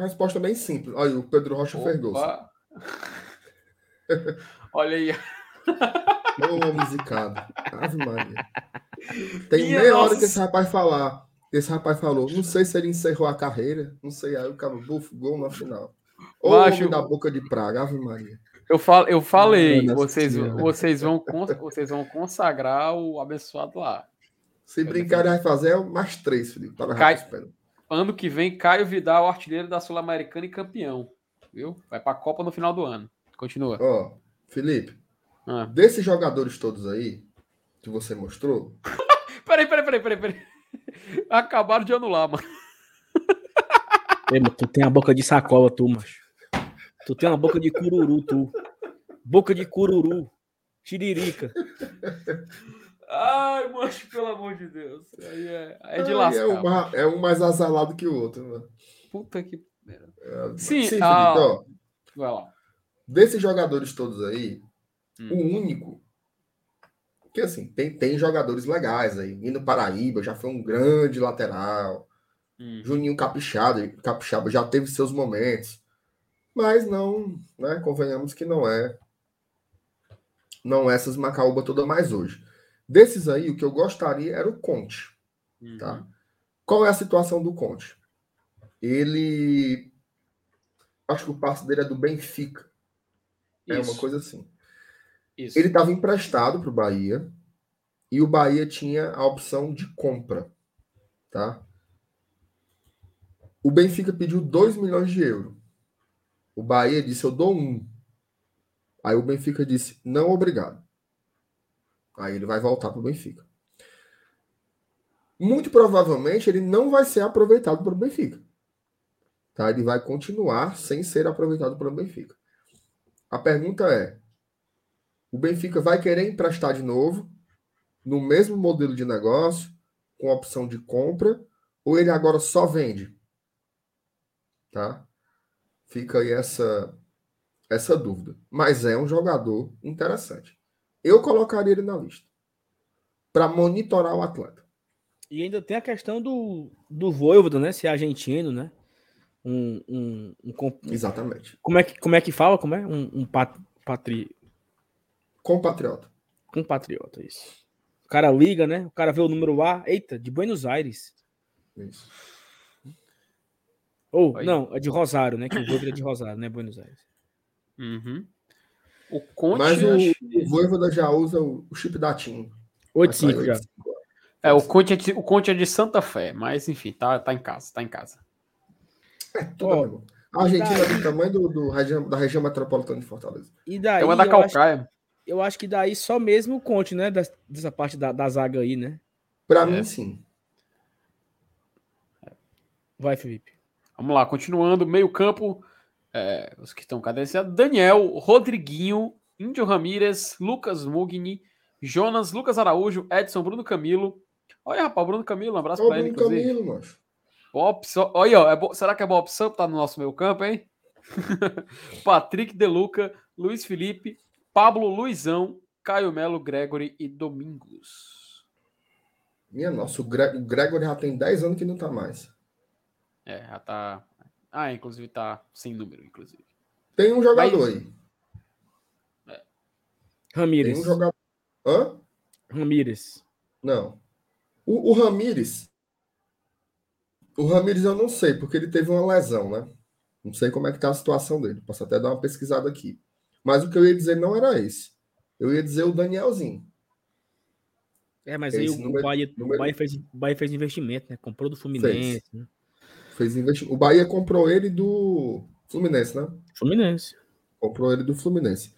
resposta é bem simples. Olha, o Pedro Rocha Opa. gol. Olha aí. Ô, musicado. Ave Maria. Tem Minha meia nossa. hora que esse rapaz falar. Esse rapaz falou, não sei se ele encerrou a carreira, não sei, aí o cara bufo, gol na final. Ou Baixo... da boca de praga, Ave Maria. Eu, fal, eu falei, vocês, vocês, vão, vocês vão consagrar o abençoado lá. Se brincar, vai fazer mais três, Felipe. Para Cai, ano que vem, Caio Vidal, artilheiro da Sul-Americana e campeão. Viu? Vai para a Copa no final do ano. Continua. Ó, Felipe, ah. desses jogadores todos aí que você mostrou. peraí, peraí, peraí, peraí, peraí. Acabaram de anular, mano. Ei, tu tem a boca de sacola, tu, macho. Tu tem uma boca de cururu, tu. Boca de cururu. Tiririca. Ai, macho, pelo amor de Deus. Aí é, é de lascar. É, uma, é um mais azalado que o outro, mano. Puta que. É, sim, sim ah, Felipe, ó, vai lá. Desses jogadores todos aí, hum. o único. Que assim, tem, tem jogadores legais aí. Indo Paraíba já foi um grande lateral. Hum. Juninho Capixaba, Capixaba já teve seus momentos mas não, né, convenhamos que não é não é essas macaúba toda mais hoje. Desses aí, o que eu gostaria era o Conte, uhum. tá? Qual é a situação do Conte? Ele acho que o passo dele é do Benfica. Isso. É uma coisa assim. Isso. Ele estava emprestado para o Bahia e o Bahia tinha a opção de compra, tá? O Benfica pediu 2 milhões de euros. O Bahia disse: Eu dou um. Aí o Benfica disse: Não, obrigado. Aí ele vai voltar para o Benfica. Muito provavelmente ele não vai ser aproveitado pelo Benfica. Tá? Ele vai continuar sem ser aproveitado pelo Benfica. A pergunta é: o Benfica vai querer emprestar de novo, no mesmo modelo de negócio, com opção de compra, ou ele agora só vende? Tá? Fica aí essa, essa dúvida. Mas é um jogador interessante. Eu colocaria ele na lista. Para monitorar o atleta. E ainda tem a questão do, do Voivoda, né? Se é argentino, né? Um, um, um, Exatamente. Como é, que, como é que fala? Como é? Um, um pat, patri... Compatriota. Compatriota, isso. O cara liga, né? O cara vê o número A. Eita, de Buenos Aires. Isso. Ou, Aí. não, é de Rosário, né? Que o Voivoda é de Rosário, né? Buenos Aires. Uhum. O Conte. Mas o, o Voivoda já usa o, chip da TIM. 8-5 já. É, o Conte é, de, o Conte é de Santa Fé, mas enfim, tá, tá em casa, tá em casa. É, tudo oh, A Argentina daí... é do tamanho do, do região, da região metropolitana de Fortaleza. E daí, é da Calcaia. Eu acho, eu acho que daí só mesmo o Conte, né? Dessa, dessa parte da, da zaga aí, né? Pra é. mim, sim. Vai, Felipe. Vamos lá, continuando, meio campo, é, os que estão cadenciados, Daniel, Rodriguinho, Índio Ramírez, Lucas Mugni, Jonas, Lucas Araújo, Edson, Bruno Camilo. Olha, rapaz, Bruno Camilo, um abraço para ele. Bruno Camilo, mano. Boa opção. Olha, ó, é bo... será que é boa opção estar no nosso meio campo, hein? Patrick Deluca, Luiz Felipe, Pablo Luizão, Caio Melo, Gregory e Domingos. Minha nossa, o, Gre o Gregory já tem 10 anos que não tá mais. É, já tá. Ah, inclusive tá sem número, inclusive. Tem um jogador Mas... aí. É. Ramírez. Tem um jogador. Hã? Ramírez. Não. O, o Ramírez. O Ramírez eu não sei, porque ele teve uma lesão, né? Não sei como é que tá a situação dele. Posso até dar uma pesquisada aqui. Mas o que eu ia dizer não era esse. Eu ia dizer o Danielzinho. É, mas aí o, número, Bahia, número... o, Bahia fez, o Bahia fez investimento, né? Comprou do Fluminense. Fez, né? Fez investimento. O Bahia comprou ele do Fluminense, né? Fluminense. Comprou ele do Fluminense.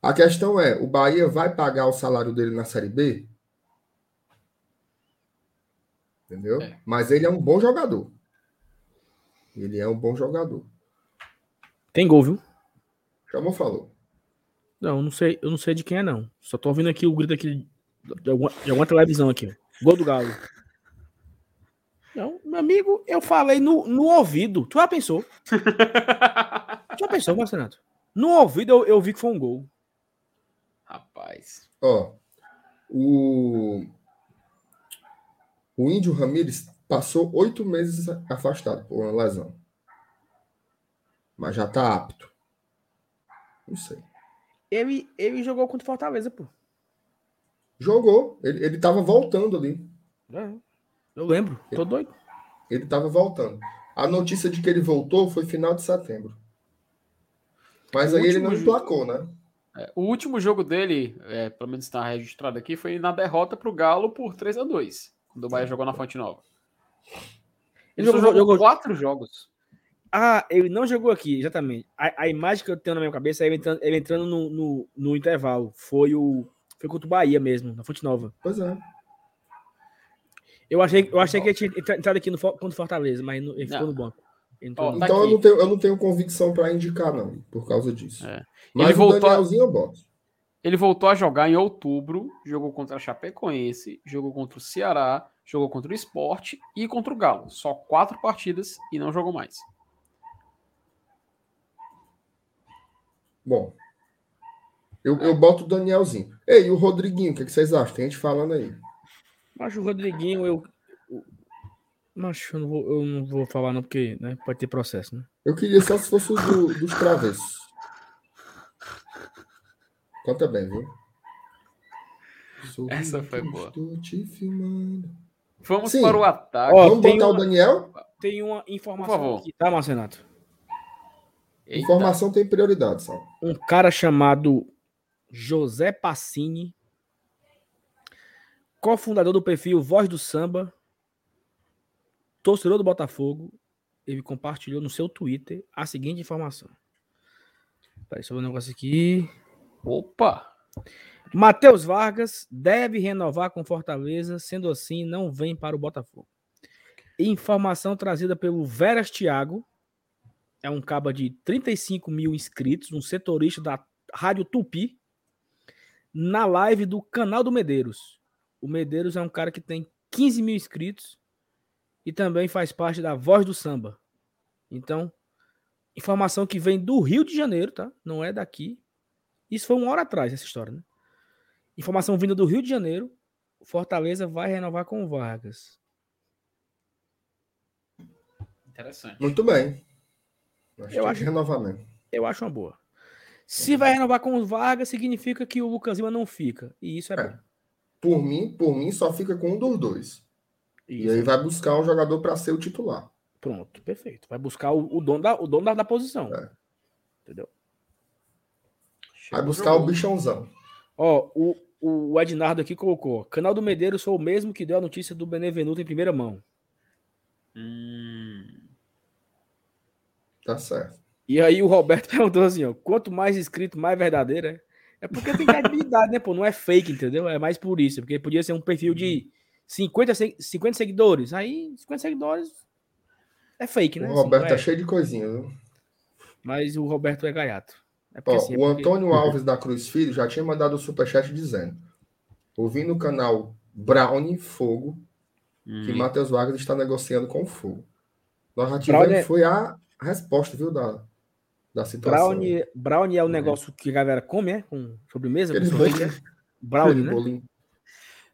A questão é, o Bahia vai pagar o salário dele na Série B? Entendeu? É. Mas ele é um bom jogador. Ele é um bom jogador. Tem gol, viu? Chamou, falou. Não, não sei, eu não sei de quem é, não. Só tô ouvindo aqui o grito aqui de alguma, de alguma televisão aqui. Gol do Galo. Meu amigo, eu falei no, no ouvido. Tu já pensou? tu já pensou, Marcelo? No ouvido eu, eu vi que foi um gol. Rapaz. Ó, o, o Índio Ramírez passou oito meses afastado por uma lesão. Mas já tá apto. Não sei. Ele, ele jogou contra o Fortaleza, pô. Jogou. Ele, ele tava voltando ali. É, eu lembro. Tô doido. Ele tava voltando. A notícia de que ele voltou foi final de setembro. Mas o aí ele não emplacou, né? É, o último jogo dele, é, pelo menos está registrado aqui, foi na derrota para o Galo por 3 a 2 quando o Bahia jogou na Fonte Nova. Ele, ele jogou, jogou, jogou, quatro jogos. Ah, ele não jogou aqui, exatamente. A, a, imagem que eu tenho na minha cabeça é ele entrando, ele entrando no, no, no, intervalo. Foi o. Foi contra o Bahia mesmo, na Fonte Nova. Pois é. Eu achei, eu achei que ele tinha entrado aqui no, contra o Fortaleza, mas ele ficou no banco. Então, tá eu, não tenho, eu não tenho convicção para indicar, não, por causa disso. É. Mas ele voltou Danielzinho eu boto. Ele voltou a jogar em outubro, jogou contra a Chapecoense, jogou contra o Ceará, jogou contra o Esporte e contra o Galo. Só quatro partidas e não jogou mais. Bom, eu, eu boto o Danielzinho. Ei, e o Rodriguinho, o que, é que vocês acham? Tem gente falando aí. Mas o Rodriguinho, eu, mas eu não vou, eu não vou falar não, porque né, pode ter processo, né? Eu queria só se fosse o do, dos travessos. Conta bem, viu? Essa foi boa. Estou te filmando. Vamos Sim. para o ataque. Ó, Vamos botar uma, o Daniel? Tem uma informação aqui, tá, Marcenato? Informação tem prioridade, sabe? Um cara chamado José Passini, cofundador do perfil Voz do Samba, torcedor do Botafogo, ele compartilhou no seu Twitter a seguinte informação. Peraí, só um negócio aqui. Opa! Matheus Vargas deve renovar com Fortaleza, sendo assim, não vem para o Botafogo. Informação trazida pelo Veras Thiago, é um caba de 35 mil inscritos, um setorista da Rádio Tupi, na live do canal do Medeiros. O Medeiros é um cara que tem 15 mil inscritos e também faz parte da Voz do Samba. Então, informação que vem do Rio de Janeiro, tá? Não é daqui. Isso foi uma hora atrás, essa história, né? Informação vinda do Rio de Janeiro. Fortaleza vai renovar com Vargas. Interessante. Muito bem. Acho eu acho renovamento. Eu acho uma boa. Se vai renovar com o Vargas, significa que o Lucas Lima não fica. E isso é, é. bom. Por mim, por mim, só fica com um dos dois. Isso. E aí vai buscar um jogador para ser o titular. Pronto, perfeito. Vai buscar o, o dono, da, o dono da, da posição. É. Entendeu? Vai buscar o bichãozão. Ó, o, o Ednardo aqui colocou: canal do Medeiros foi o mesmo que deu a notícia do Benevenuto em primeira mão. Hum. Tá certo. E aí o Roberto perguntou assim: ó, quanto mais escrito, mais verdadeiro é. É porque tem credibilidade, né, pô? Não é fake, entendeu? É mais por isso. Porque podia ser um perfil de 50, 50 seguidores. Aí, 50 seguidores é fake, né? O Roberto assim, é... tá cheio de coisinha, viu? Mas o Roberto é gaiato. É Ó, assim, é o porque... Antônio Alves da Cruz Filho já tinha mandado o superchat dizendo: ouvindo o canal Brownie Fogo, hum. que Matheus Vargas está negociando com o Fogo. Narrativa é... foi a resposta, viu, da, da situação. Brownie, brownie é o negócio que a galera come, é? Com sobremesa? É? Brownie, né?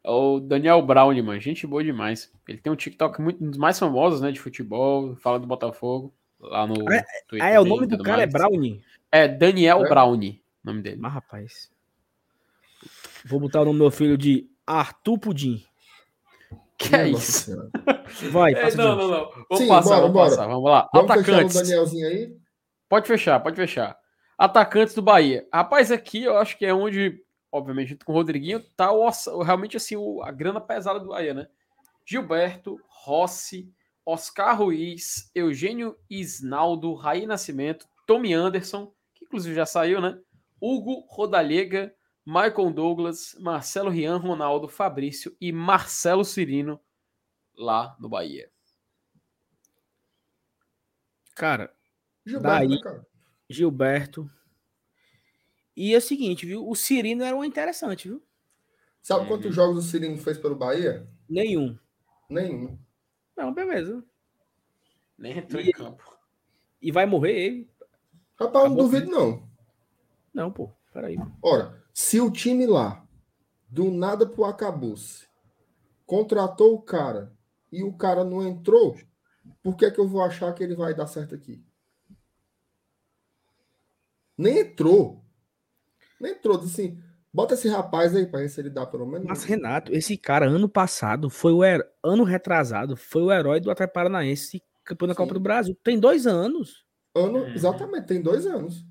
O Daniel Brownman, gente boa demais. Ele tem um TikTok muito um dos mais famosos, né, de futebol, fala do Botafogo, lá no ah, é, Twitter. Ah, é, o nome do cara é mais. é Brownie? É Daniel é. Brownie, nome dele. Mas, rapaz. Vou botar o nome do meu filho de Arthur Pudim. Que é isso? Vai, é, não, não, não. Vamos Sim, passar, bora, vamos bora. passar. Vamos lá. Vamos Atacantes. o Danielzinho aí? Pode fechar, pode fechar. Atacantes do Bahia. Rapaz, aqui eu acho que é onde, obviamente, junto com o Rodriguinho, tá o, realmente assim, o- a grana pesada do Bahia, né? Gilberto, Rossi, Oscar Ruiz, Eugênio Isnaldo, Raí Nascimento, Tommy Anderson, que inclusive já saiu, né? Hugo Rodallega, Michael Douglas, Marcelo Rian, Ronaldo, Fabrício e Marcelo Cirino lá no Bahia. Cara, Gilberto, Daí- né, cara? Gilberto. E é o seguinte, viu? O Cirino era um interessante, viu? Sabe Uhum. quantos jogos o Cirino fez pelo Bahia? Nenhum. Nenhum. Não, beleza. Nem entrou E- em campo. E vai morrer ele? Rapaz, eu não duvido, não. Não, pô. Peraí. Ora, se o time lá, do nada pro acabouço, contratou o cara e o cara não entrou, por que, que eu vou achar que ele vai dar certo aqui? Nem entrou. Nem entrou. Disse assim, bota esse rapaz aí pra ver se ele dá pelo menos. Mas, Renato, esse cara, ano passado, foi o her- ano retrasado, foi o herói do Atlético Paranaense, campeão da Copa do Brasil. Tem dois anos. Ano, Uhum. Exatamente, tem dois anos.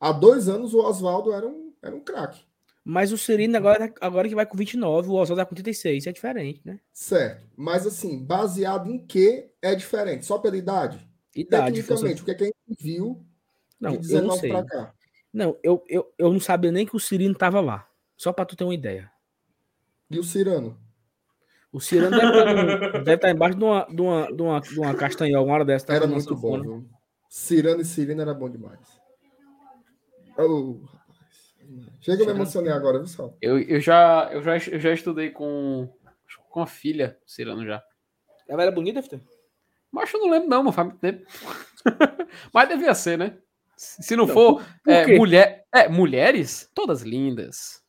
Há dois anos o Oswaldo era um, era um craque. Mas o Cirino agora, agora que vai com 29, o Oswaldo tá com 36. É diferente, né? Certo. Mas assim, baseado em que é diferente? Só pela idade? Idade. força- Tecnicamente, o que, é que a gente viu Não, de eu não 19 sei. pra cá? Não, eu, eu, eu não sabia nem que o Cirino tava lá. Só pra tu ter uma ideia. E o Cirano? O Cirino deve estar, no- deve estar embaixo de uma, de uma, de uma, de uma castanhola, uma hora dessa. tá Era muito bom, viu? Cirano e Cirino era bom demais. Oh. Chega, eu me emocionei agora, viu, Sal? Eu, eu, já, eu, já, eu já estudei com, com a filha, Cirano já. Ela era bonita, Vitor? Mas eu não lembro, não, mas faz muito tempo. mas devia ser, né? Se não, Não, for por é, quê? mulher, é, mulheres, todas lindas.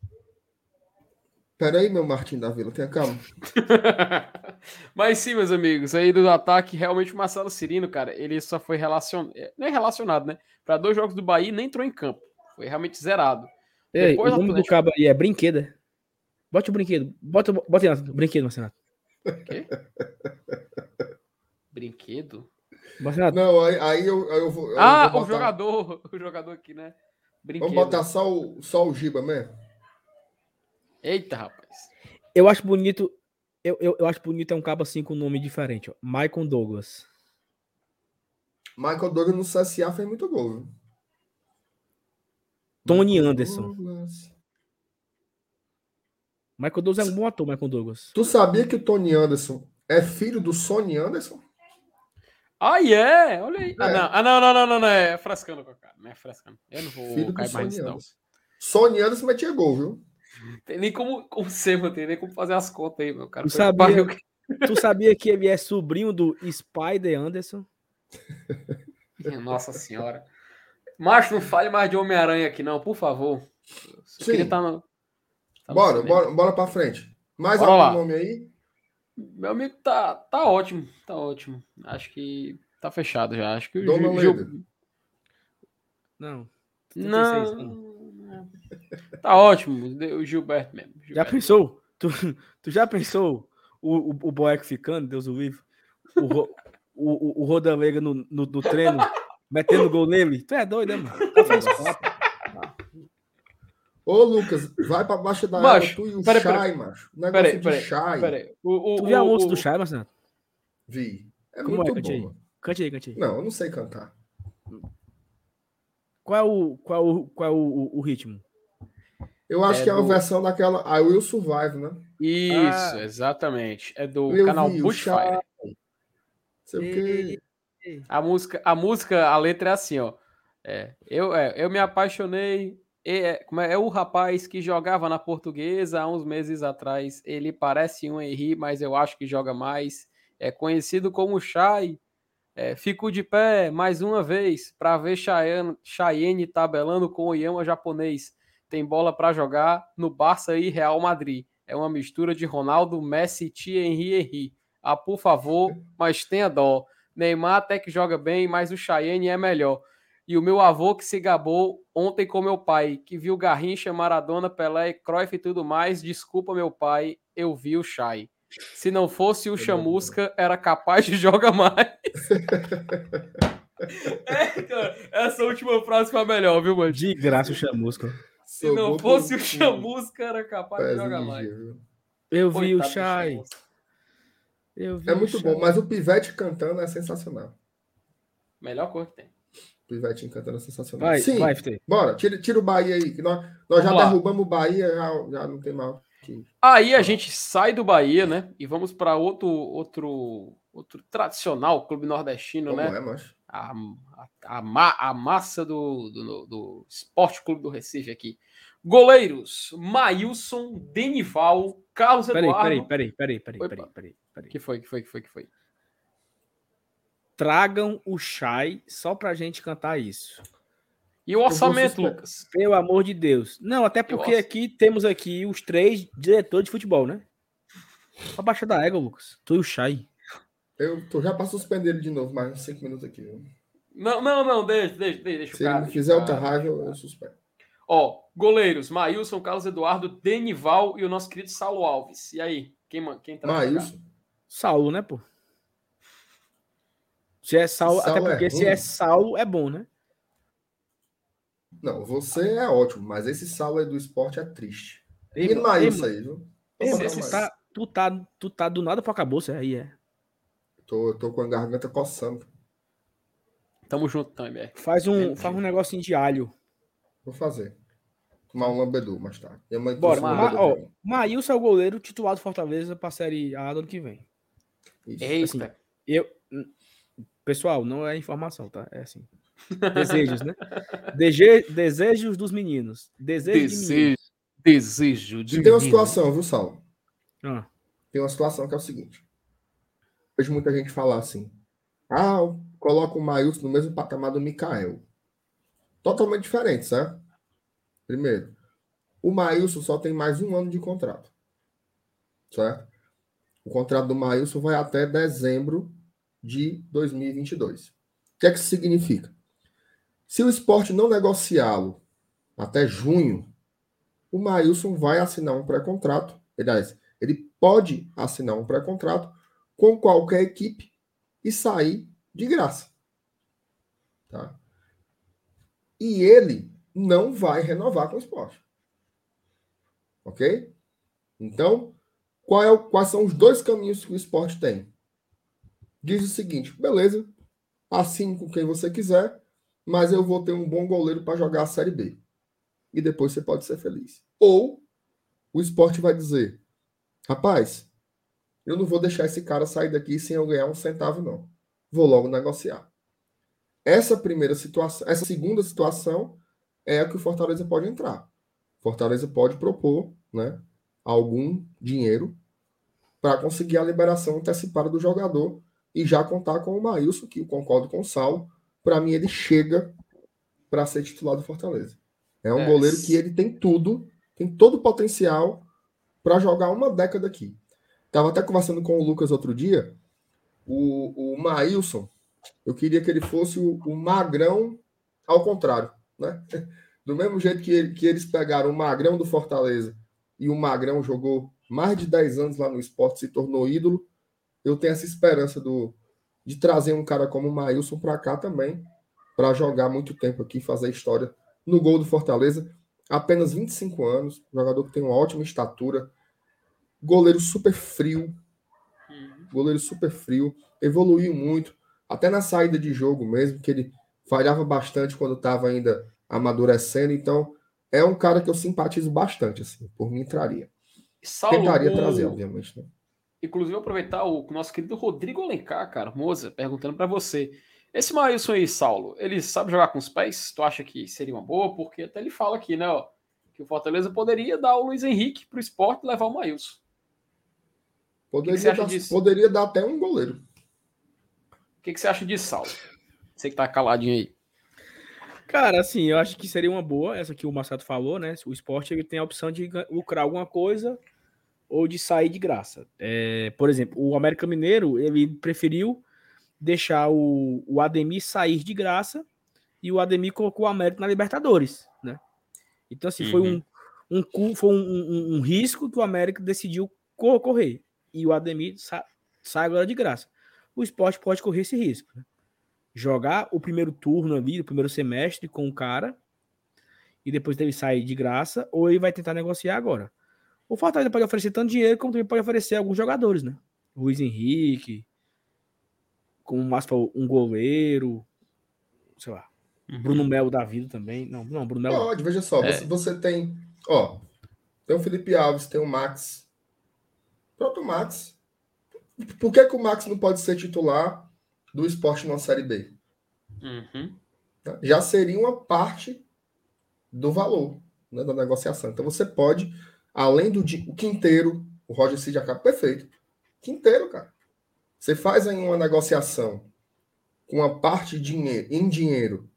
Pera aí, meu Martim da Vila, tenha calma. Mas sim, meus amigos, aí do ataque, realmente o Marcelo Cirino, cara, ele só foi relacionado, nem relacionado, né? Para dois jogos do Bahia e nem entrou em campo. Foi realmente zerado. Ei, Depois o nome do cabo aí é brinquedo. é? Bota o brinquedo. Bota, bota aí, brinquedo, Marcenato. Brinquedo? Não, aí, aí eu, aí eu vou. eu ah, vou o jogador, o jogador aqui, né? Brinquedo. Vamos botar só o, só o Giba mesmo? Eita, rapaz. eu acho bonito. Eu, eu, eu acho bonito é um cabo assim com um nome diferente, ó. Michael Douglas. Michael Douglas no CSA fez muito gol, viu? Tony Michael Anderson. Douglas. Michael Douglas é um bom ator, Michael Douglas. Tu sabia que o Tony Anderson é filho do Sony Anderson? Ah, é? Olha aí. Ah, É. não. ah, não, não, não, não, não, é frescando com a cara, não é frescando. Eu não vou Filho cair mais nisso, não. Anderson metia gol, viu? Tem nem como, como ser, mano, tem nem como fazer as contas aí, meu cara. Tu sabia- Tu sabia que ele é sobrinho do Spider Anderson? Nossa senhora. Macho, não fale mais de Homem-Aranha aqui, não, por favor. Sim. estar no. tá Bora, bora, bora pra frente. Mais Bora algum lá. nome aí? Meu amigo tá, tá ótimo, tá ótimo. Acho que tá fechado já. Acho que o Dona Gil-. Não. Não, 36 anos. não. Tá ótimo. O Gilberto mesmo. Já Gilberto. pensou? Tu, tu já pensou o, o, o Boeck ficando, Deus o livre? O, o, o, o Rodalega no, no, no treino, metendo gol nele? Tu é doido, né, mano? Tá. Ô, Lucas, vai pra baixo da Macho, água, tu e o peraí, Chay, peraí. macho. Negócio Peraí, de peraí, Chay. Peraí. O, o, Tu viu a o- música o- do Chay, Marcelo? Vi. É Como muito é, Cante aí. bom. Cante aí, cante aí. Não, eu não sei cantar. Qual é o, qual é o, qual é o, o, o ritmo? Eu acho É que é uma do- versão daquela I Will Survive, né? Isso, Ah. exatamente. É do canal vi o Bushfire. Sei o quê. A música, a música, a letra é assim, ó. É, eu, é, eu me apaixonei. E- É, é, é o rapaz que jogava na portuguesa há uns meses atrás. Ele parece um Henry, mas eu acho que joga mais. É conhecido como Chay. É, fico de pé mais uma vez para ver Cheyenne tabelando com o Yama japonês. Tem bola para jogar no Barça e Real Madrid. É uma mistura de Ronaldo, Messi, Thierry Henry. Ah, por favor, mas tenha dó. Neymar até que joga bem, mas o Cheyenne é melhor. E o meu avô que se gabou ontem com meu pai, que viu Garrincha, Maradona, Pelé, Cruyff e tudo mais. Desculpa, meu pai, eu vi o Chay. Se não fosse o Chamusca, era capaz de jogar mais. é, cara, essa última frase foi a melhor, viu, mano? De graça o Chamusca. Se não fosse o Chamusca, era capaz de jogar mais. Eu vi o Chay. Eu vi é muito bom, mas o Pivete cantando é sensacional. Melhor cor que tem. Pivete cantando é sensacional. Vai, Sim, vai, FT. bora, tira, tira o Bahia aí. nós nós já lá. derrubamos o Bahia, já, já não tem mal. Aí a gente sai do Bahia, né? E vamos para outro, outro, outro tradicional clube nordestino, Como né? É, mas... a, a, a, a, massa do, do, do Esporte Clube do Recife aqui. Goleiros: Maílson, Denival, Carlos peraí, Eduardo. Peraí, peraí, peraí, peraí, peraí, peraí, peraí. Que foi, que foi, que foi, que foi? Tragam o Chai só pra gente cantar isso. E o orçamento, Lucas? Pelo amor de Deus. Não, até porque aqui temos aqui os três diretores de futebol, né? A baixa da égua, Lucas. Tu e o Chay. Eu tô já para suspender ele de novo, mais uns cinco minutos aqui. Viu? Não, não, não, deixa, deixa, deixa Se o cara. Se fizer outra raiva, eu suspendo. Ó, goleiros, Maílson, Carlos Eduardo, Denival e o nosso querido Saulo Alves. E aí, quem, quem tá Maílson. Saulo, né, pô? Se é Saulo, Saulo até porque é se é Saulo, é bom, né? Não, você é ótimo, mas esse Saulo aí do esporte é triste. E Maílson aí, viu? Ei, você tá, tu, tá, tu tá do nada pra acabou, você aí é. Tô, tô com a garganta coçando. Tamo junto também. Faz um, faz um negocinho de alho. Vou fazer. Tomar um lambedu mais tarde. Bora. Ma, ó, Maílson é o goleiro titular do Fortaleza pra Série A do ano que vem. Isso. Assim, eu, pessoal, não é informação, tá? É assim. Desejos, né? Dege, desejos dos meninos. Desejo, desejo, de meninos. Desejo de Tem uma situação, viu, Sal? Ah. Tem uma situação que é o seguinte. Vejo muita gente falar assim. Ah, coloca o Maílson no mesmo patamar do Mikael. Totalmente diferente, certo? Primeiro, o Maílson só tem mais um ano de contrato. Certo? O contrato do Maílson vai até dezembro de 2022. O que é que isso significa? Se o esporte não negociá-lo até junho, o Maílson vai assinar um pré-contrato. Aliás, ele pode assinar um pré-contrato com qualquer equipe e sair de graça. Tá? E ele não vai renovar com o esporte. Ok? Então, é o, quais são os dois caminhos que o esporte tem? Diz o seguinte: beleza, assine com quem você quiser, mas eu vou ter um bom goleiro para jogar a Série B. E depois você pode ser feliz. Ou o esporte vai dizer: rapaz, eu não vou deixar esse cara sair daqui sem eu ganhar um centavo, não. Vou logo negociar. Essa primeira situação, essa segunda situação é a que o Fortaleza pode entrar. Fortaleza pode propor, né, algum dinheiro para conseguir a liberação antecipada do jogador e já contar com o Maílson, que eu concordo com o Saulo, para mim ele chega para ser titular do Fortaleza. É um é. goleiro que ele tem tudo, tem todo o potencial para jogar uma década aqui. Tava até conversando com o Lucas outro dia. O, o Maílson, eu queria que ele fosse o, o magrão ao contrário, né? Do mesmo jeito que, ele, que eles pegaram o magrão do Fortaleza e o magrão jogou mais de 10 anos lá no esporte, se tornou ídolo. Eu tenho essa esperança do, de trazer um cara como o Maílson para cá também, para jogar muito tempo aqui, fazer história no gol do Fortaleza. Apenas 25 anos, jogador que tem uma ótima estatura, goleiro super frio, goleiro super frio, evoluiu muito, até na saída de jogo mesmo, que ele falhava bastante quando estava ainda amadurecendo, então é um cara que eu simpatizo bastante, assim, por mim entraria. Saulo, Tentaria trazer, obviamente, né? Inclusive, aproveitar o nosso querido Rodrigo Alencar, cara, Moza, perguntando para você. Esse Maílson aí, Saulo, ele sabe jogar com os pés? Tu acha que seria uma boa? Porque até ele fala aqui, né, ó, que o Fortaleza poderia dar o Luiz Henrique pro esporte e levar o Maílson. Poderia, que que dar, poderia dar até um goleiro. O que, que você acha disso, Saulo? Você que tá caladinho aí. Cara, assim, eu acho que seria uma boa, essa que o Marcelo falou, né? O esporte ele tem a opção de lucrar alguma coisa ou de sair de graça. É, por exemplo, o América Mineiro ele preferiu deixar o, o Ademir sair de graça e o Ademir colocou o América na Libertadores, né? Então, assim, uhum. foi, um, um, foi um, um, um, risco que o América decidiu correr. E o Ademir sa sai agora de graça. O esporte pode correr esse risco. Né? Jogar o primeiro turno ali, o primeiro semestre com o cara, e depois ele sair de graça, ou ele vai tentar negociar agora. O Fortaleza pode oferecer tanto dinheiro, como também pode oferecer alguns jogadores, né? Luiz Henrique, como mais um goleiro, sei lá. Uhum. Bruno Melo da vida também. Não, não, Bruno Melo. Pode, veja só, é. você, você tem, ó, tem o Felipe Alves, tem o Max. Pronto, o Max. Por que, que o Max não pode ser titular do esporte na Série B? Uhum. Já seria uma parte do valor né, da negociação. Então você pode, além do o quinteiro, o Roger Cid acaba perfeito. Quinteiro, cara. Você faz aí uma negociação com uma parte de dinheiro, em dinheiro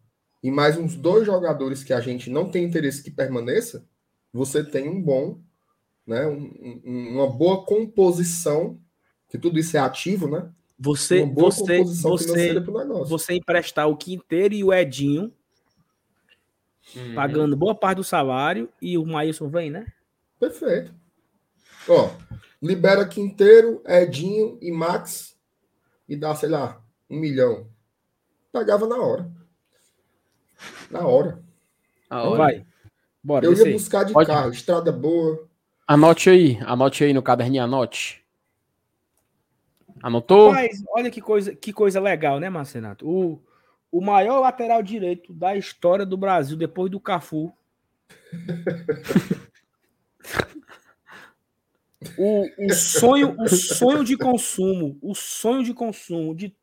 e mais uns dois jogadores que a gente não tem interesse que permaneça, você tem um bom, né, um, um, uma boa composição, que tudo isso é ativo, né? Você, você, você, você emprestar o Quinteiro e o Edinho, uhum. pagando boa parte do salário, e o Maílson vem, né? Perfeito. Ó, libera Quinteiro, Edinho e Max e dá, sei lá, um milhão. Pagava na hora. Na hora. A hora. Vai. Bora, eu ia buscar de Pode... carro, estrada boa. Anote aí, anote aí no caderninho, anote. Anotou? Mas olha que coisa, que coisa legal, né, Marcenato? O, o maior lateral direito da história do Brasil, depois do Cafu. o, o, sonho, o sonho de consumo, o sonho de consumo de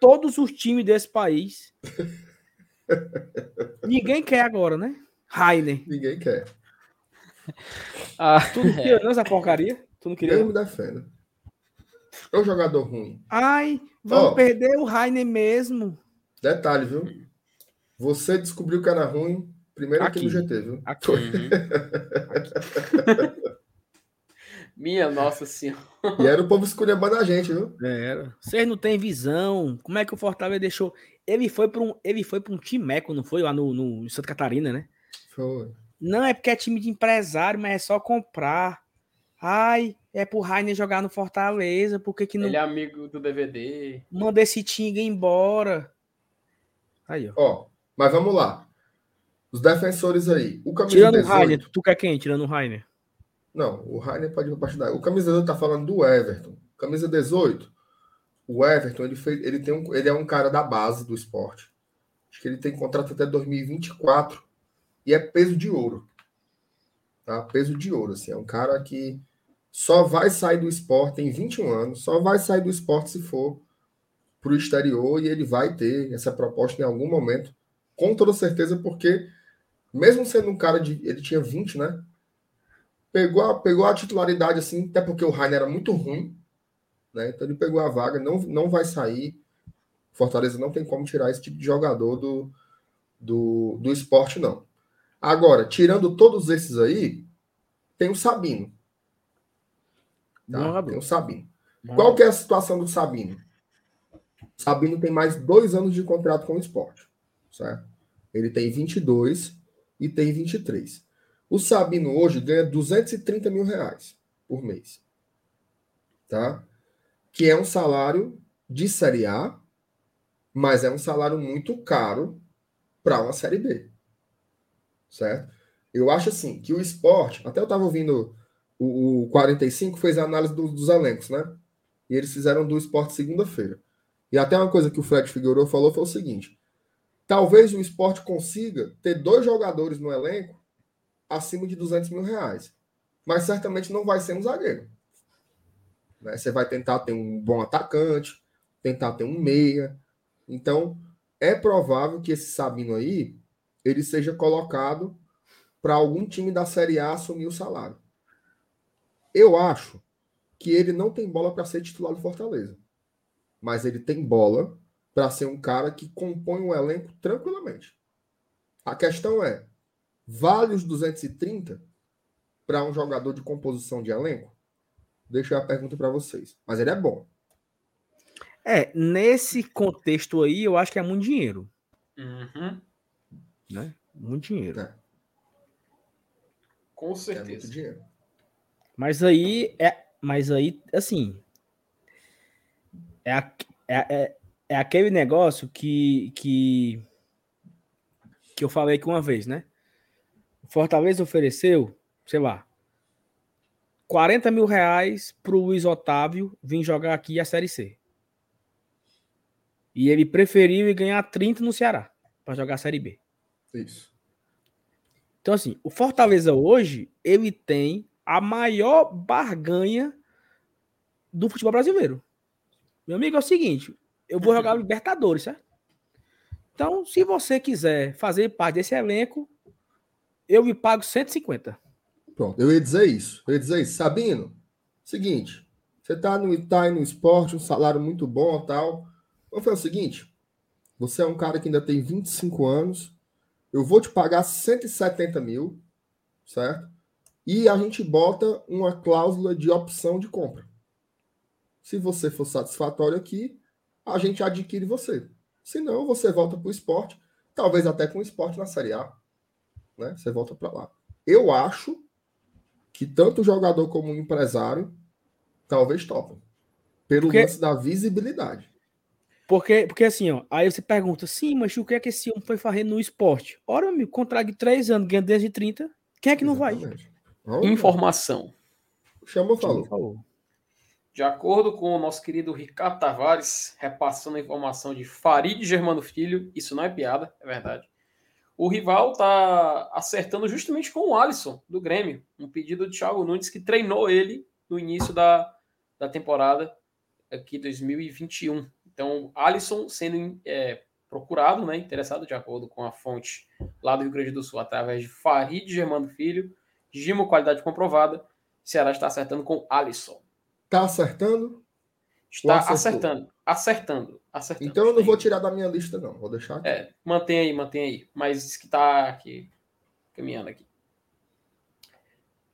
todos os times desse país. Ninguém quer agora, né? Rainer. Ninguém quer. Ah, tu não queria não essa porcaria? Tu não queria? Eu me defendo. É um jogador ruim. Ai, vamos oh, perder o Rainer mesmo. Detalhe, viu? Você descobriu que era ruim primeiro aqui, aqui no GT, viu? Aqui. Uhum. aqui. Minha nossa senhora. E era o povo escolhendo a gente, viu? Era. Vocês não têm visão. Como é que o Fortaleza deixou. Ele foi para um, ele foi para um timeco, não foi? Lá no, no Santa Catarina, né? Foi. Não, é porque é time de empresário, mas é só comprar. Ai, é pro Rainer jogar no Fortaleza, porque que não. Ele é amigo do DVD. Manda esse Tinga embora. Aí, ó. Ó, mas vamos lá. Os defensores aí. O Tirando 18... o Rainer, tu quer quem? Tirando o Rainer? Não, o Rainer pode compartilhar. O camisa 18 tá falando do Everton. Camisa 18, o Everton, ele, fez, ele, tem um, ele é um cara da base do esporte. Acho que ele tem contrato até 2024 e é peso de ouro. Tá? Peso de ouro, assim. É um cara que só vai sair do esporte, tem 21 anos, só vai sair do esporte se for para o exterior e ele vai ter essa proposta em algum momento, com toda certeza, porque mesmo sendo um cara de. Ele tinha 20, né? Pegou a, pegou a titularidade, assim, até porque o Rainer era muito ruim. Né? Então ele pegou a vaga, não, não vai sair. Fortaleza não tem como tirar esse tipo de jogador do, do, do esporte, não. Agora, tirando todos esses aí, tem o Sabino. Tá? Tem o Sabino. Qual que é a situação do Sabino? Sabino tem mais dois anos de contrato com o esporte. Certo? Ele tem 22 e tem 23. O Sabino hoje ganha 230 mil reais por mês. Tá? Que é um salário de Série A, mas é um salário muito caro para uma Série B. Certo? Eu acho assim que o esporte, até eu estava ouvindo o, o 45, fez a análise do, dos elencos, né? E eles fizeram do esporte segunda-feira. E até uma coisa que o Fred Figueiredo falou foi o seguinte: talvez o esporte consiga ter dois jogadores no elenco acima de 200 mil reais. Mas certamente não vai ser um zagueiro. Né? Você vai tentar ter um bom atacante, tentar ter um meia. Então, é provável que esse Sabino aí ele seja colocado para algum time da Série A assumir o salário. Eu acho que ele não tem bola para ser titular do Fortaleza. Mas ele tem bola para ser um cara que compõe um elenco tranquilamente. A questão é: Vale os 230 para um jogador de composição de elenco? Deixa a pergunta para vocês. Mas ele é bom. É, nesse contexto aí, eu acho que é muito dinheiro. Uhum. Né? Muito dinheiro. É. Com certeza. É muito dinheiro. Mas aí é. Mas aí, assim. É, a, é, é, é aquele negócio que, que. Que eu falei aqui uma vez, né? Fortaleza ofereceu, sei lá, 40 mil reais pro Luiz Otávio vir jogar aqui a Série C. E ele preferiu ir ganhar 30 no Ceará para jogar a Série B. Isso. Então, assim, o Fortaleza hoje, ele tem a maior barganha do futebol brasileiro. Meu amigo, é o seguinte: eu vou jogar Libertadores, certo? Então, se você quiser fazer parte desse elenco, eu me pago 150. Pronto, eu ia dizer isso. Eu ia dizer isso. Sabino, seguinte, você tá no, tá aí no esporte, um salário muito bom tal. Vamos fazer o seguinte: você é um cara que ainda tem 25 anos, eu vou te pagar 170 mil, certo? E a gente bota uma cláusula de opção de compra. Se você for satisfatório aqui, a gente adquire você. Se não, você volta para o esporte, talvez até com o esporte na Série A. Né? Você volta para lá. Eu acho que tanto o jogador como o empresário talvez topam. Pelo porque, lance da visibilidade. Porque, porque assim, ó, aí você pergunta, sim, mas o que é que esse homem foi fazendo no esporte? Ora, meu, contrato de três anos, ganha desde 30, quem é que não Exatamente. vai? Informação. Chamou, falou. falou. De acordo com o nosso querido Ricardo Tavares, repassando a informação de Farid Germano Filho, isso não é piada, é verdade. O rival está acertando justamente com o Alisson, do Grêmio, um pedido de Thiago Nunes, que treinou ele no início da, da temporada aqui 2021. Então, Alisson sendo é, procurado, né, interessado de acordo com a fonte lá do Rio Grande do Sul, através de Farid Germano Filho, Gimo qualidade comprovada, Ceará está acertando com Alisson. Tá acertando? Está acertando, acertando, acertando. Então eu não vou tirar da minha lista, não. Vou deixar aqui. É, mantém aí, mantém aí. Mas que tá aqui, caminhando aqui.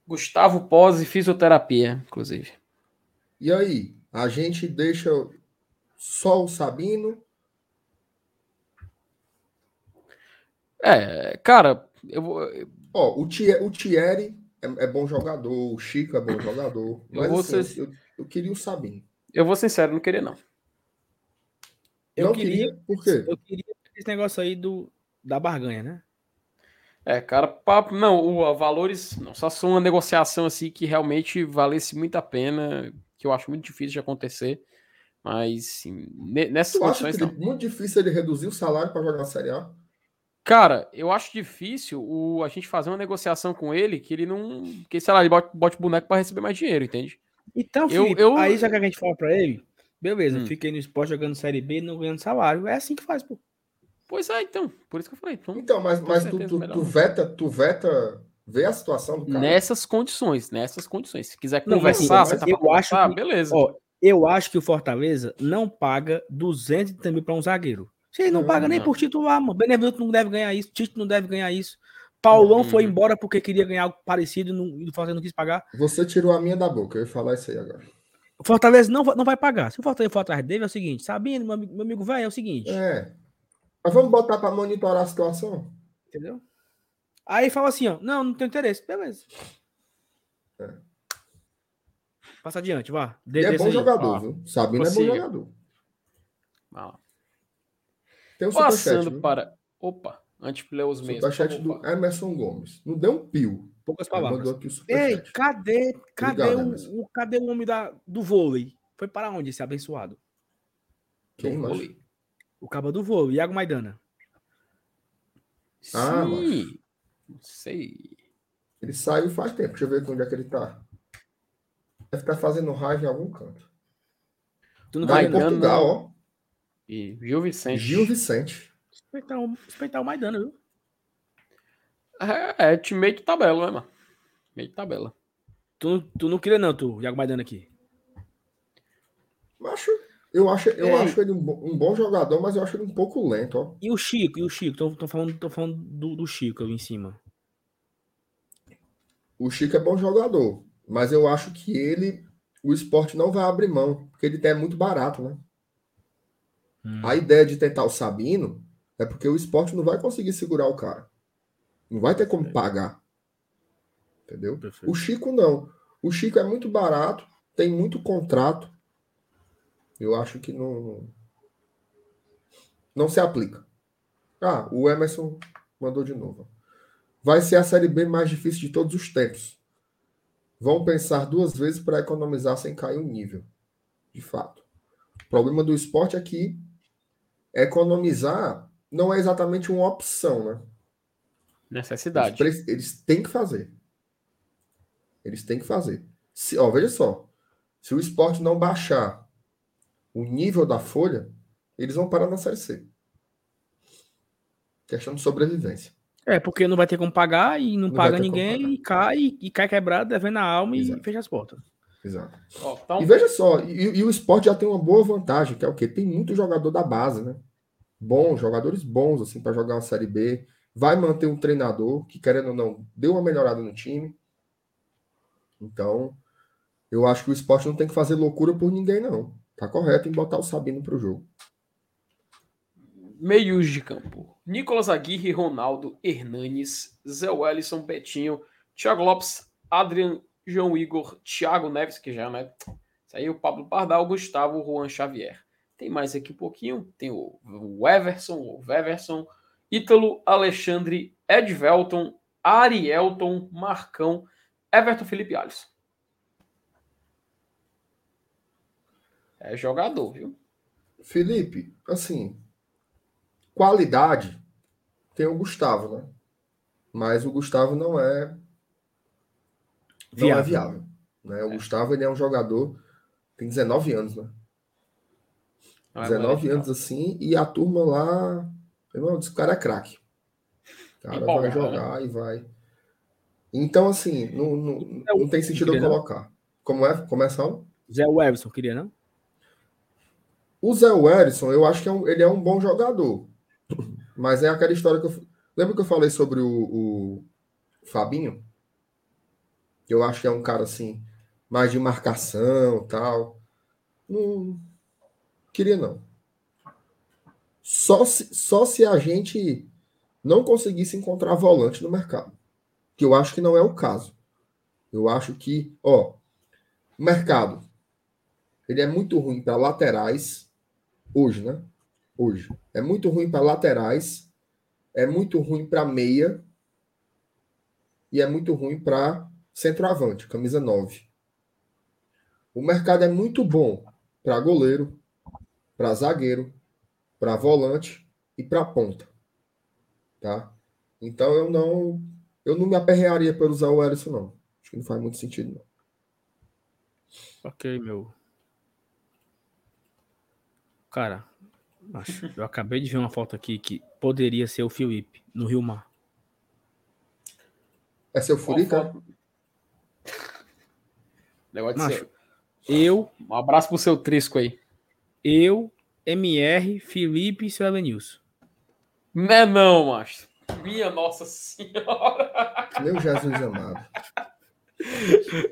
Gustavo Pose Fisioterapia, inclusive. E aí, a gente deixa só o Sabino? É, cara, eu vou. Ó, o, o Thierry é, é, bom jogador, o Chico é bom jogador. Mas eu, vou assim, ser... eu, eu, queria o Sabino. Eu vou sincero, não queria, não. Eu não queria, queria, por quê? Eu queria esse negócio aí do, da barganha, né? É, cara, papo, não, o valores, não, só são uma negociação assim que realmente valesse muito a pena, que eu acho muito difícil de acontecer, mas sim, nessas tu condições não. muito difícil ele reduzir o salário para jogar na Série A? Cara, eu acho difícil o, a gente fazer uma negociação com ele que ele não. Que, sei lá, ele bote, bote boneco para receber mais dinheiro, entende? Então, Felipe, eu, eu... aí já que a gente fala para ele, beleza, hum. fiquei no esporte jogando Série B não ganhando salário. É assim que faz, pô. Pois é, então. Por isso que eu falei. Então, então mas, mas tu, tu, tu, veta, tu veta ver a situação do cara. Nessas condições, nessas condições. Se quiser conversar, não, você tá eu acho que, beleza. Ó, eu acho que o Fortaleza não paga 230 mil para um zagueiro. Você não, não paga nem não. por titular, mano. Benevenuto não deve ganhar isso, Tito não deve ganhar isso. Paulão uhum. foi embora porque queria ganhar algo parecido e o Fortaleza não quis pagar. Você tirou a minha da boca, eu ia falar isso aí agora. O Fortaleza não, não vai pagar. Se o Fortaleza for atrás dele, é o seguinte: Sabino, meu, meu amigo velho, é o seguinte. É. Mas vamos botar para monitorar a situação. Entendeu? Aí fala assim: ó, não, não tem interesse. Beleza. É. Passa adiante, vá. De, é bom aí. jogador, viu? Sabino é bom jogador. Ah. Tem um Passando para. Opa, antes de ler os meios. Superchat do Emerson Gomes. Não deu um pio. Poucas palavras. Ei, cadê, cadê, Obrigado, o, o, cadê o homem da, do vôlei? Foi para onde esse abençoado? Quem, mais? O cabo do vôlei, Iago Maidana. Ah, Sim. Não sei. Ele saiu faz tempo. Deixa eu ver onde é que ele tá. Deve estar tá fazendo raiva em algum canto. Tu não vai em Portugal, ó. E Gil Vicente. Gil Vicente. Respeitar o, respeitar o Maidana, viu? É, é time meio de tabela, né, mano? Meio de tabela. Tu, tu não queria, não, tu, Iago Maidana aqui. Acho, eu acho, eu acho ele um, um, bom jogador, mas eu acho ele um pouco lento, ó. E o Chico, e o Chico? Tô, tô falando, tô falando do, do Chico ali em cima. O Chico é bom jogador, mas eu acho que ele, o esporte não vai abrir mão, porque ele é muito barato, né? Hum. A ideia de tentar o Sabino É porque o esporte não vai conseguir segurar o cara. Não vai ter como pagar. Entendeu? Perfeito. O Chico não. O Chico é muito barato, tem muito contrato. Eu acho que não, não se aplica. Ah, o Emerson mandou de novo. Vai ser a Série B mais difícil de todos os tempos. Vão pensar duas vezes para economizar sem cair o nível. De fato. O problema do esporte é que economizar não é exatamente uma opção, né? Necessidade. Eles, eles têm que fazer. Eles têm que fazer. Se, ó, veja só. Se o esporte não baixar o nível da folha, eles vão parar na Série C. Questão de sobrevivência. É, porque não vai ter como pagar e não, não paga ninguém e cai, e cai quebrado, devendo a alma Exato. e fecha as portas. Exato. Oh, então... E veja só, e, e, o esporte já tem uma boa vantagem, que é o quê? Tem muito jogador da base, né? Bons, jogadores bons, assim, para jogar uma Série B. Vai manter um treinador que, querendo ou não, deu uma melhorada no time. Então, eu acho que o esporte não tem que fazer loucura por ninguém, não. Tá correto em botar o Sabino pro jogo. Meios de campo. Nicolas Aguirre, Ronaldo, Hernanes, Zé Wellison, Betinho, Thiago Lopes, Adrian, João Igor, Thiago Neves, que já, né? Isso aí, o Pablo Pardal, Gustavo, Juan Xavier. Tem mais aqui um pouquinho. Tem o, Everson, o Weverson, Ítalo, Alexandre, Edvelton, Arielton, Marcão, Everton Felipe Alisson. É jogador, viu? Felipe, assim, qualidade tem o Gustavo, né? Mas o Gustavo não é não viável. é viável. Né? O é. Gustavo ele é um jogador tem 19 anos, né? Não 19 é anos assim e a turma lá, irmão, o cara é craque. O cara vai né? jogar né? e vai. Então assim, não, não, não tem sentido eu colocar. Não? Como é? Começar? Zé Webson queria não? O Zé Wellison, eu acho que é um, ele é um bom jogador. Mas é aquela história que eu. Lembra que eu falei sobre o, o Fabinho? Eu acho que é um cara assim, mais de marcação tal. Não queria não. Só se, só se a gente não conseguisse encontrar volante no mercado. Que eu acho que não é o caso. Eu acho que, ó, o mercado ele é muito ruim para laterais hoje, né? Hoje. É muito ruim para laterais, é muito ruim para meia e é muito ruim para centroavante, camisa 9. O mercado é muito bom para goleiro, para zagueiro, para volante e para ponta. Tá? Então eu não eu não me aperrearia por usar o Ellison não. Acho que não faz muito sentido não. OK, meu. Cara, Acho. Eu acabei de ver uma foto aqui que poderia ser o Felipe, no Rio Mar. É seu Furica? Negócio Macho, seu. Eu. Um abraço pro seu Trisco aí. Eu, MR, Felipe e seu Elenilson. Não é não, macho. Minha Nossa Senhora. Meu Jesus amado.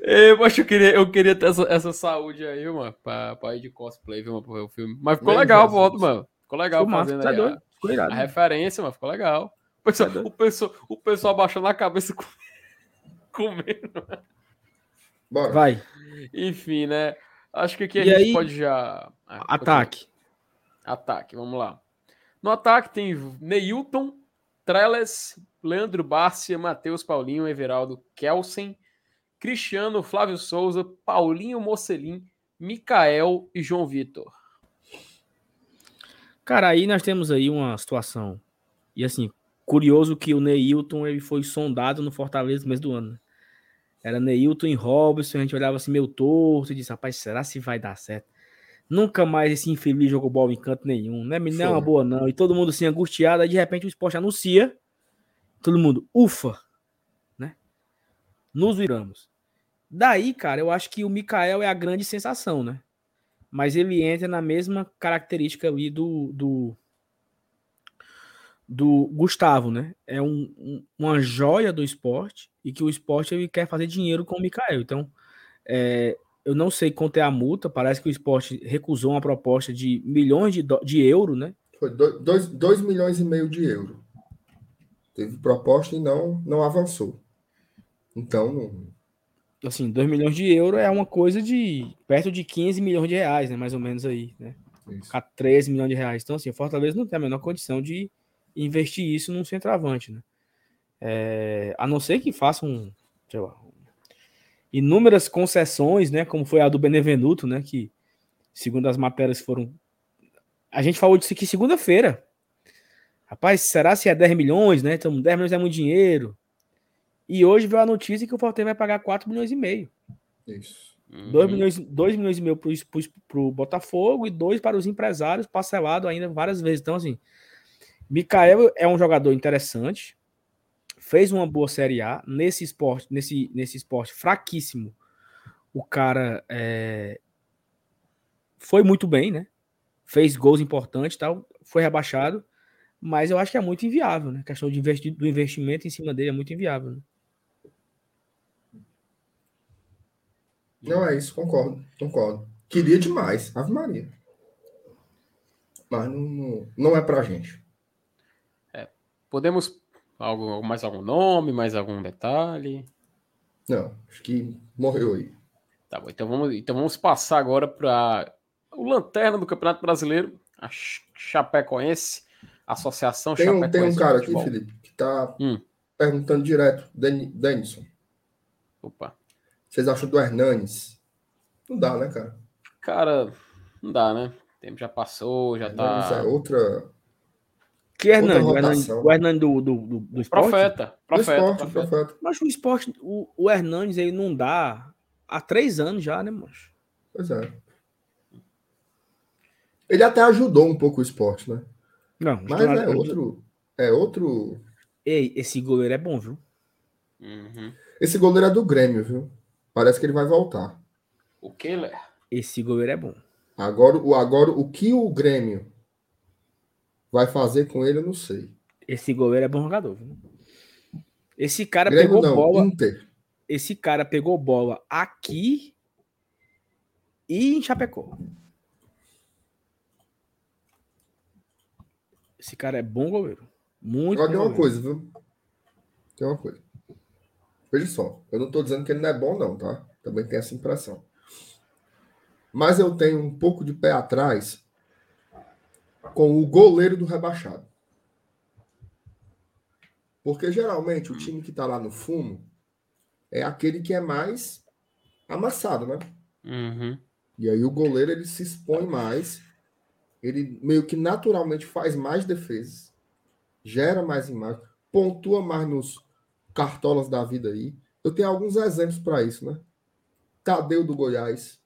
Eu, eu queria, eu queria ter essa, essa saúde aí, mano, pra, pra ir de cosplay, viu, mano, pra ver o filme. Mas ficou legal a foto, mano. Ficou legal ficou fazendo massa, tá aí a, a, referência, mano, ficou legal. O pessoal, tá o pessoal, o pessoal abaixando a cabeça com... comendo. Bora. Vai. Enfim, né? Acho que aqui a e gente aí, pode já. Ah, ataque. Ataque, vamos lá. No ataque tem Neilton, Treles, Leandro Bárcia, Matheus Paulinho, Everaldo Kelsen, Cristiano, Flávio Souza, Paulinho Mocelin, Mikael e João Vitor. Cara, aí nós temos aí uma situação. E assim, curioso que o Neilton ele foi sondado no Fortaleza no mês do ano. Né? Era Neilton e Robson, a gente olhava assim meio torto e disse, rapaz, será se vai dar certo? Nunca mais esse infeliz jogou bola em canto nenhum, né? Não é uma boa não. E todo mundo assim angustiado, aí de repente o esporte anuncia, todo mundo, ufa, né? Nos viramos. Daí, cara, eu acho que o Mikael é a grande sensação, né? Mas ele entra na mesma característica ali do, do, do Gustavo, né? É um, um, uma joia do esporte e que o esporte ele quer fazer dinheiro com o Mikael. Então, é, eu não sei quanto é a multa, parece que o esporte recusou uma proposta de milhões de, de euros, né? Foi 2 milhões e meio de euro. Teve proposta e não, não avançou. Então, assim, 2 milhões de euros é uma coisa de perto de 15 milhões de reais, né? Mais ou menos aí, né? Isso. 13 milhões de reais. Então, assim, o Fortaleza não tem a menor condição de investir isso num centroavante, né? É, a não ser que façam, sei lá, inúmeras concessões, né? Como foi a do Benevenuto, né? Que, segundo as matérias, foram. A gente falou disso aqui segunda-feira. Rapaz, será se é 10 milhões, né? Então, 10 milhões é muito dinheiro. E hoje veio a notícia que o Fortaleza vai pagar 4 milhões e meio. Isso. Uhum. 2, milhões, 2 milhões e meio para o Botafogo e 2 para os empresários, parcelado ainda várias vezes. Então, assim, Mikael é um jogador interessante, fez uma boa Série A nesse esporte, nesse, nesse esporte fraquíssimo. O cara é, foi muito bem, né? Fez gols importantes, tal, foi rebaixado, mas eu acho que é muito inviável, né? A questão de investir, do investimento em cima dele é muito inviável. Né? Não é isso, concordo, concordo. Queria demais, Ave Maria. Mas não, não é pra gente. É, podemos. Algo, mais algum nome, mais algum detalhe? Não, acho que morreu aí. Tá bom, então vamos, então vamos passar agora para o Lanterna do Campeonato Brasileiro, a Chapecoense, Associação tem um, Chapecoense. Tem um cara aqui, Felipe, que tá hum. perguntando direto, Denison. Opa. Vocês acham do Hernanes? Não dá, né, cara? Cara, não dá, né? O tempo já passou, já Hernanes tá. É outra. Que Hernani? O Hernani, o Hernani do, do, do, do esporte? Profeta. Profeta, do esporte, profeta. profeta. Mas o esporte, o, o Hernandes aí não dá há três anos já, né, mancho? Pois é. Ele até ajudou um pouco o esporte, né? Não, mas é outro. É outro. Ei, esse goleiro é bom, viu? Uhum. Esse goleiro é do Grêmio, viu? Parece que ele vai voltar. O Keller? Esse goleiro é bom. Agora, o, agora, o que o Grêmio vai fazer com ele, eu não sei. Esse goleiro é bom jogador. Viu? Esse cara pegou não, bola. Inter. Esse cara pegou bola aqui e em Chapecó. Esse cara é bom goleiro. Muito Agora tem uma coisa, viu? Tem uma coisa. Veja só, eu não estou dizendo que ele não é bom, não, tá? Também tem essa impressão. Mas eu tenho um pouco de pé atrás com o goleiro do rebaixado. Porque geralmente o time que está lá no fumo é aquele que é mais amassado, né? Uhum. E aí o goleiro ele se expõe mais, ele meio que naturalmente faz mais defesas, gera mais imagem, pontua mais nos cartolas da vida aí. Eu tenho alguns exemplos para isso, né? Tadeu do Goiás.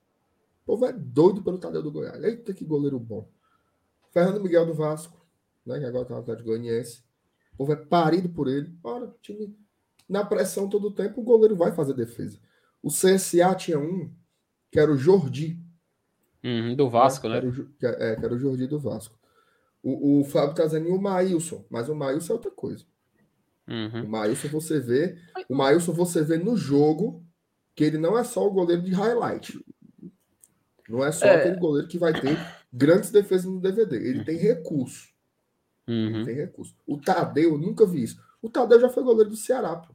O povo é doido pelo Tadeu do Goiás. Eita, que goleiro bom. Fernando Miguel do Vasco, né? Que agora tá no Atlético Goianiense. O povo é parido por ele. Ora, time na pressão todo o tempo, o goleiro vai fazer defesa. O CSA tinha um, que era o Jordi. Uhum, do Vasco, né? né? Que era o, é, que era o Jordi do Vasco. O, o Fábio tá dizendo o Maílson, mas o Maílson é outra coisa. Uhum. O Maílson você vê, o Maílson você vê no jogo que ele não é só o goleiro de highlight. Não é só é... aquele goleiro que vai ter grandes defesas no DVD. Ele tem recurso. Uhum. Ele tem recurso. O Tadeu, eu nunca vi isso. O Tadeu já foi goleiro do Ceará. Pô.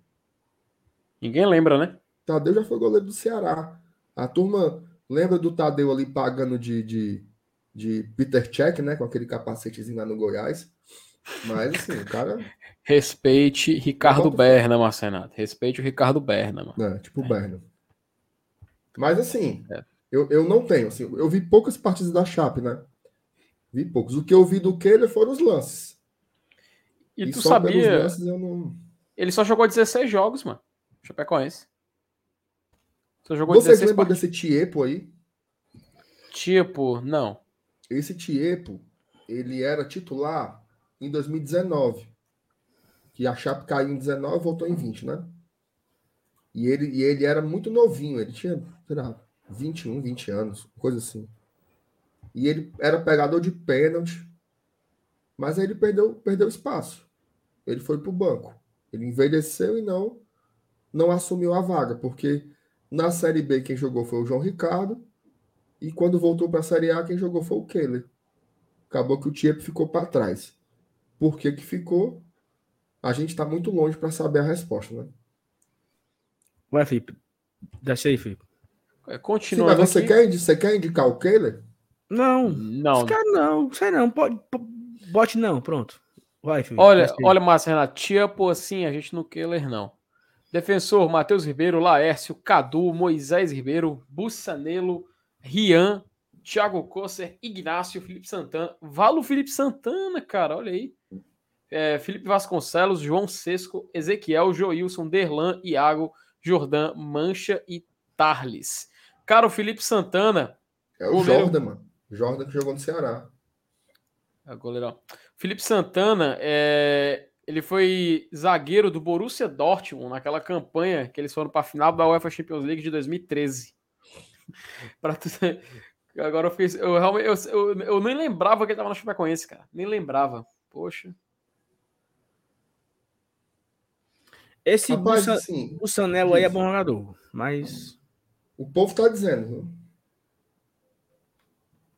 Ninguém lembra, né? O Tadeu já foi goleiro do Ceará. A turma lembra do Tadeu ali pagando de, de, de Peter Check, né? Com aquele capacetezinho lá no Goiás. Mas assim, o cara. Respeite Ricardo Berna, Marcenato. Respeite o Ricardo Berna, mano. É, tipo o Berna. Mas assim, é. Eu, eu não tenho. Assim, eu vi poucas partidas da Chape, né? Vi poucos. O que eu vi do Keller foram os lances. E, e tu sabia. Lances, não... Ele só jogou 16 jogos, mano. Chapecoense. Só jogou Vocês 16 lembram desse Tiepo aí? Tiepo, não. Esse Tiepo, ele era titular em 2019. Que a Chape caiu em 19 e voltou em 20, né? E ele, e ele era muito novinho, ele tinha, sei lá, 21, 20 anos, coisa assim. E ele era pegador de pênalti, mas aí ele perdeu, perdeu espaço. Ele foi para o banco. Ele envelheceu e não, não assumiu a vaga, porque na Série B quem jogou foi o João Ricardo, e quando voltou para a Série A quem jogou foi o Keller. acabou que o Tiepo ficou para trás. Por que que ficou? A gente está muito longe para saber a resposta, né? Vai, Felipe. Deixa aí, Felipe. É, continua. Sim, mas você, quer, você quer indicar o Kehler? Não. Não. Cara, não. Sei não. Pode, bote não. Pronto. Vai, Felipe. Olha, olha, Márcio Renato. Tiepo assim, a gente no Kehler não. Defensor, Matheus Ribeiro, Laércio, Cadu, Moisés Ribeiro, Bussanelo, Rian, Thiago Kosser, Ignácio, Felipe Santana. Valo Felipe Santana, cara, olha aí. É, Felipe Vasconcelos, João Sesco, Ezequiel, Joilson, Derlan, Iago, Jordan, Mancha e Tarles. Cara, o Felipe Santana. É o goleiro... Jordan, mano. Jordan que jogou no Ceará. É, goleirão. Felipe Santana, é... ele foi zagueiro do Borussia Dortmund naquela campanha que eles foram para a final da UEFA Champions League de 2013. para tu... Agora eu fiz. Eu, realmente, eu, eu, eu nem lembrava que ele tava na Chapecoense, cara. Nem lembrava. Poxa. Esse Rapaz, Bussa, assim, Bussanello aí é bom jogador, mas. O povo tá dizendo.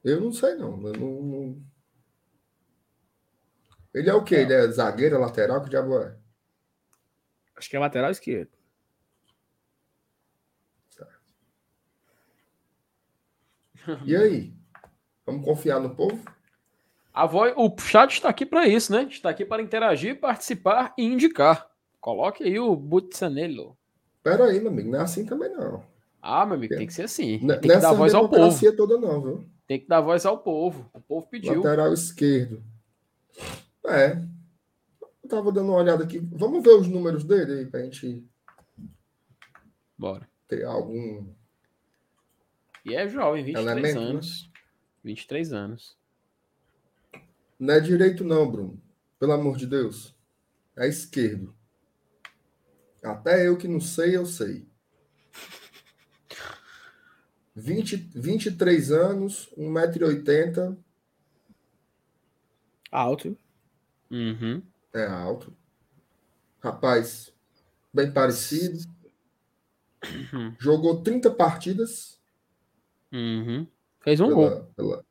Eu não sei, não. não, não... Ele é o quê? Ele é zagueiro, lateral? Que diabo é? Acho que é lateral esquerdo. E aí? Vamos confiar no povo? A voz, o chat está aqui para isso, né? Está aqui para interagir, participar e indicar. Coloque aí o Butsanello. Pera aí, meu amigo, não é assim também não. Ah, meu amigo, tem que ser assim. Tem que dar voz ao povo. toda não, viu? Tem que dar voz ao povo. O povo pediu. Lateral esquerdo. É. Eu tava dando uma olhada aqui. Vamos ver os números dele aí pra gente. Bora. Ter algum e é jovem, 23 Elemento, né? anos. Né? 23 anos. Não é direito, não, Bruno. Pelo amor de Deus. É esquerdo. Até eu que não sei, eu sei. 20, 23 anos, 1,80m. Alto. Uhum. É alto. Rapaz, bem parecido. Uhum. Jogou 30 partidas. Uhum. Fez um pela, gol. Pela...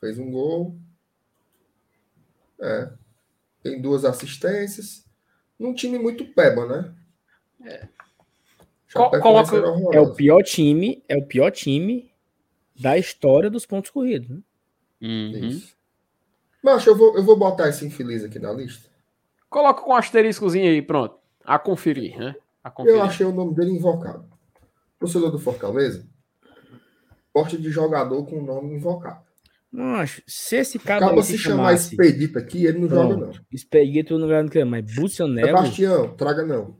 Fez um gol. É. Tem duas assistências. Num time muito peba, né? É. Coloca... É o pior time, é o pior time da história dos pontos corridos. Né? Uhum. Isso. Mas eu vou, eu vou botar esse infeliz aqui na lista. Coloca com um asteriscozinho aí, pronto. A conferir, né? A conferir. Eu achei o nome dele invocado. Torcedor do Fortaleza, porte de jogador com nome invocado. Nossa, se esse cara Acaba se, chamar chamasse... Expedito aqui, ele não Pronto. joga, não. Expedito não ganha, não mas Bucionelo. Sebastião, traga não.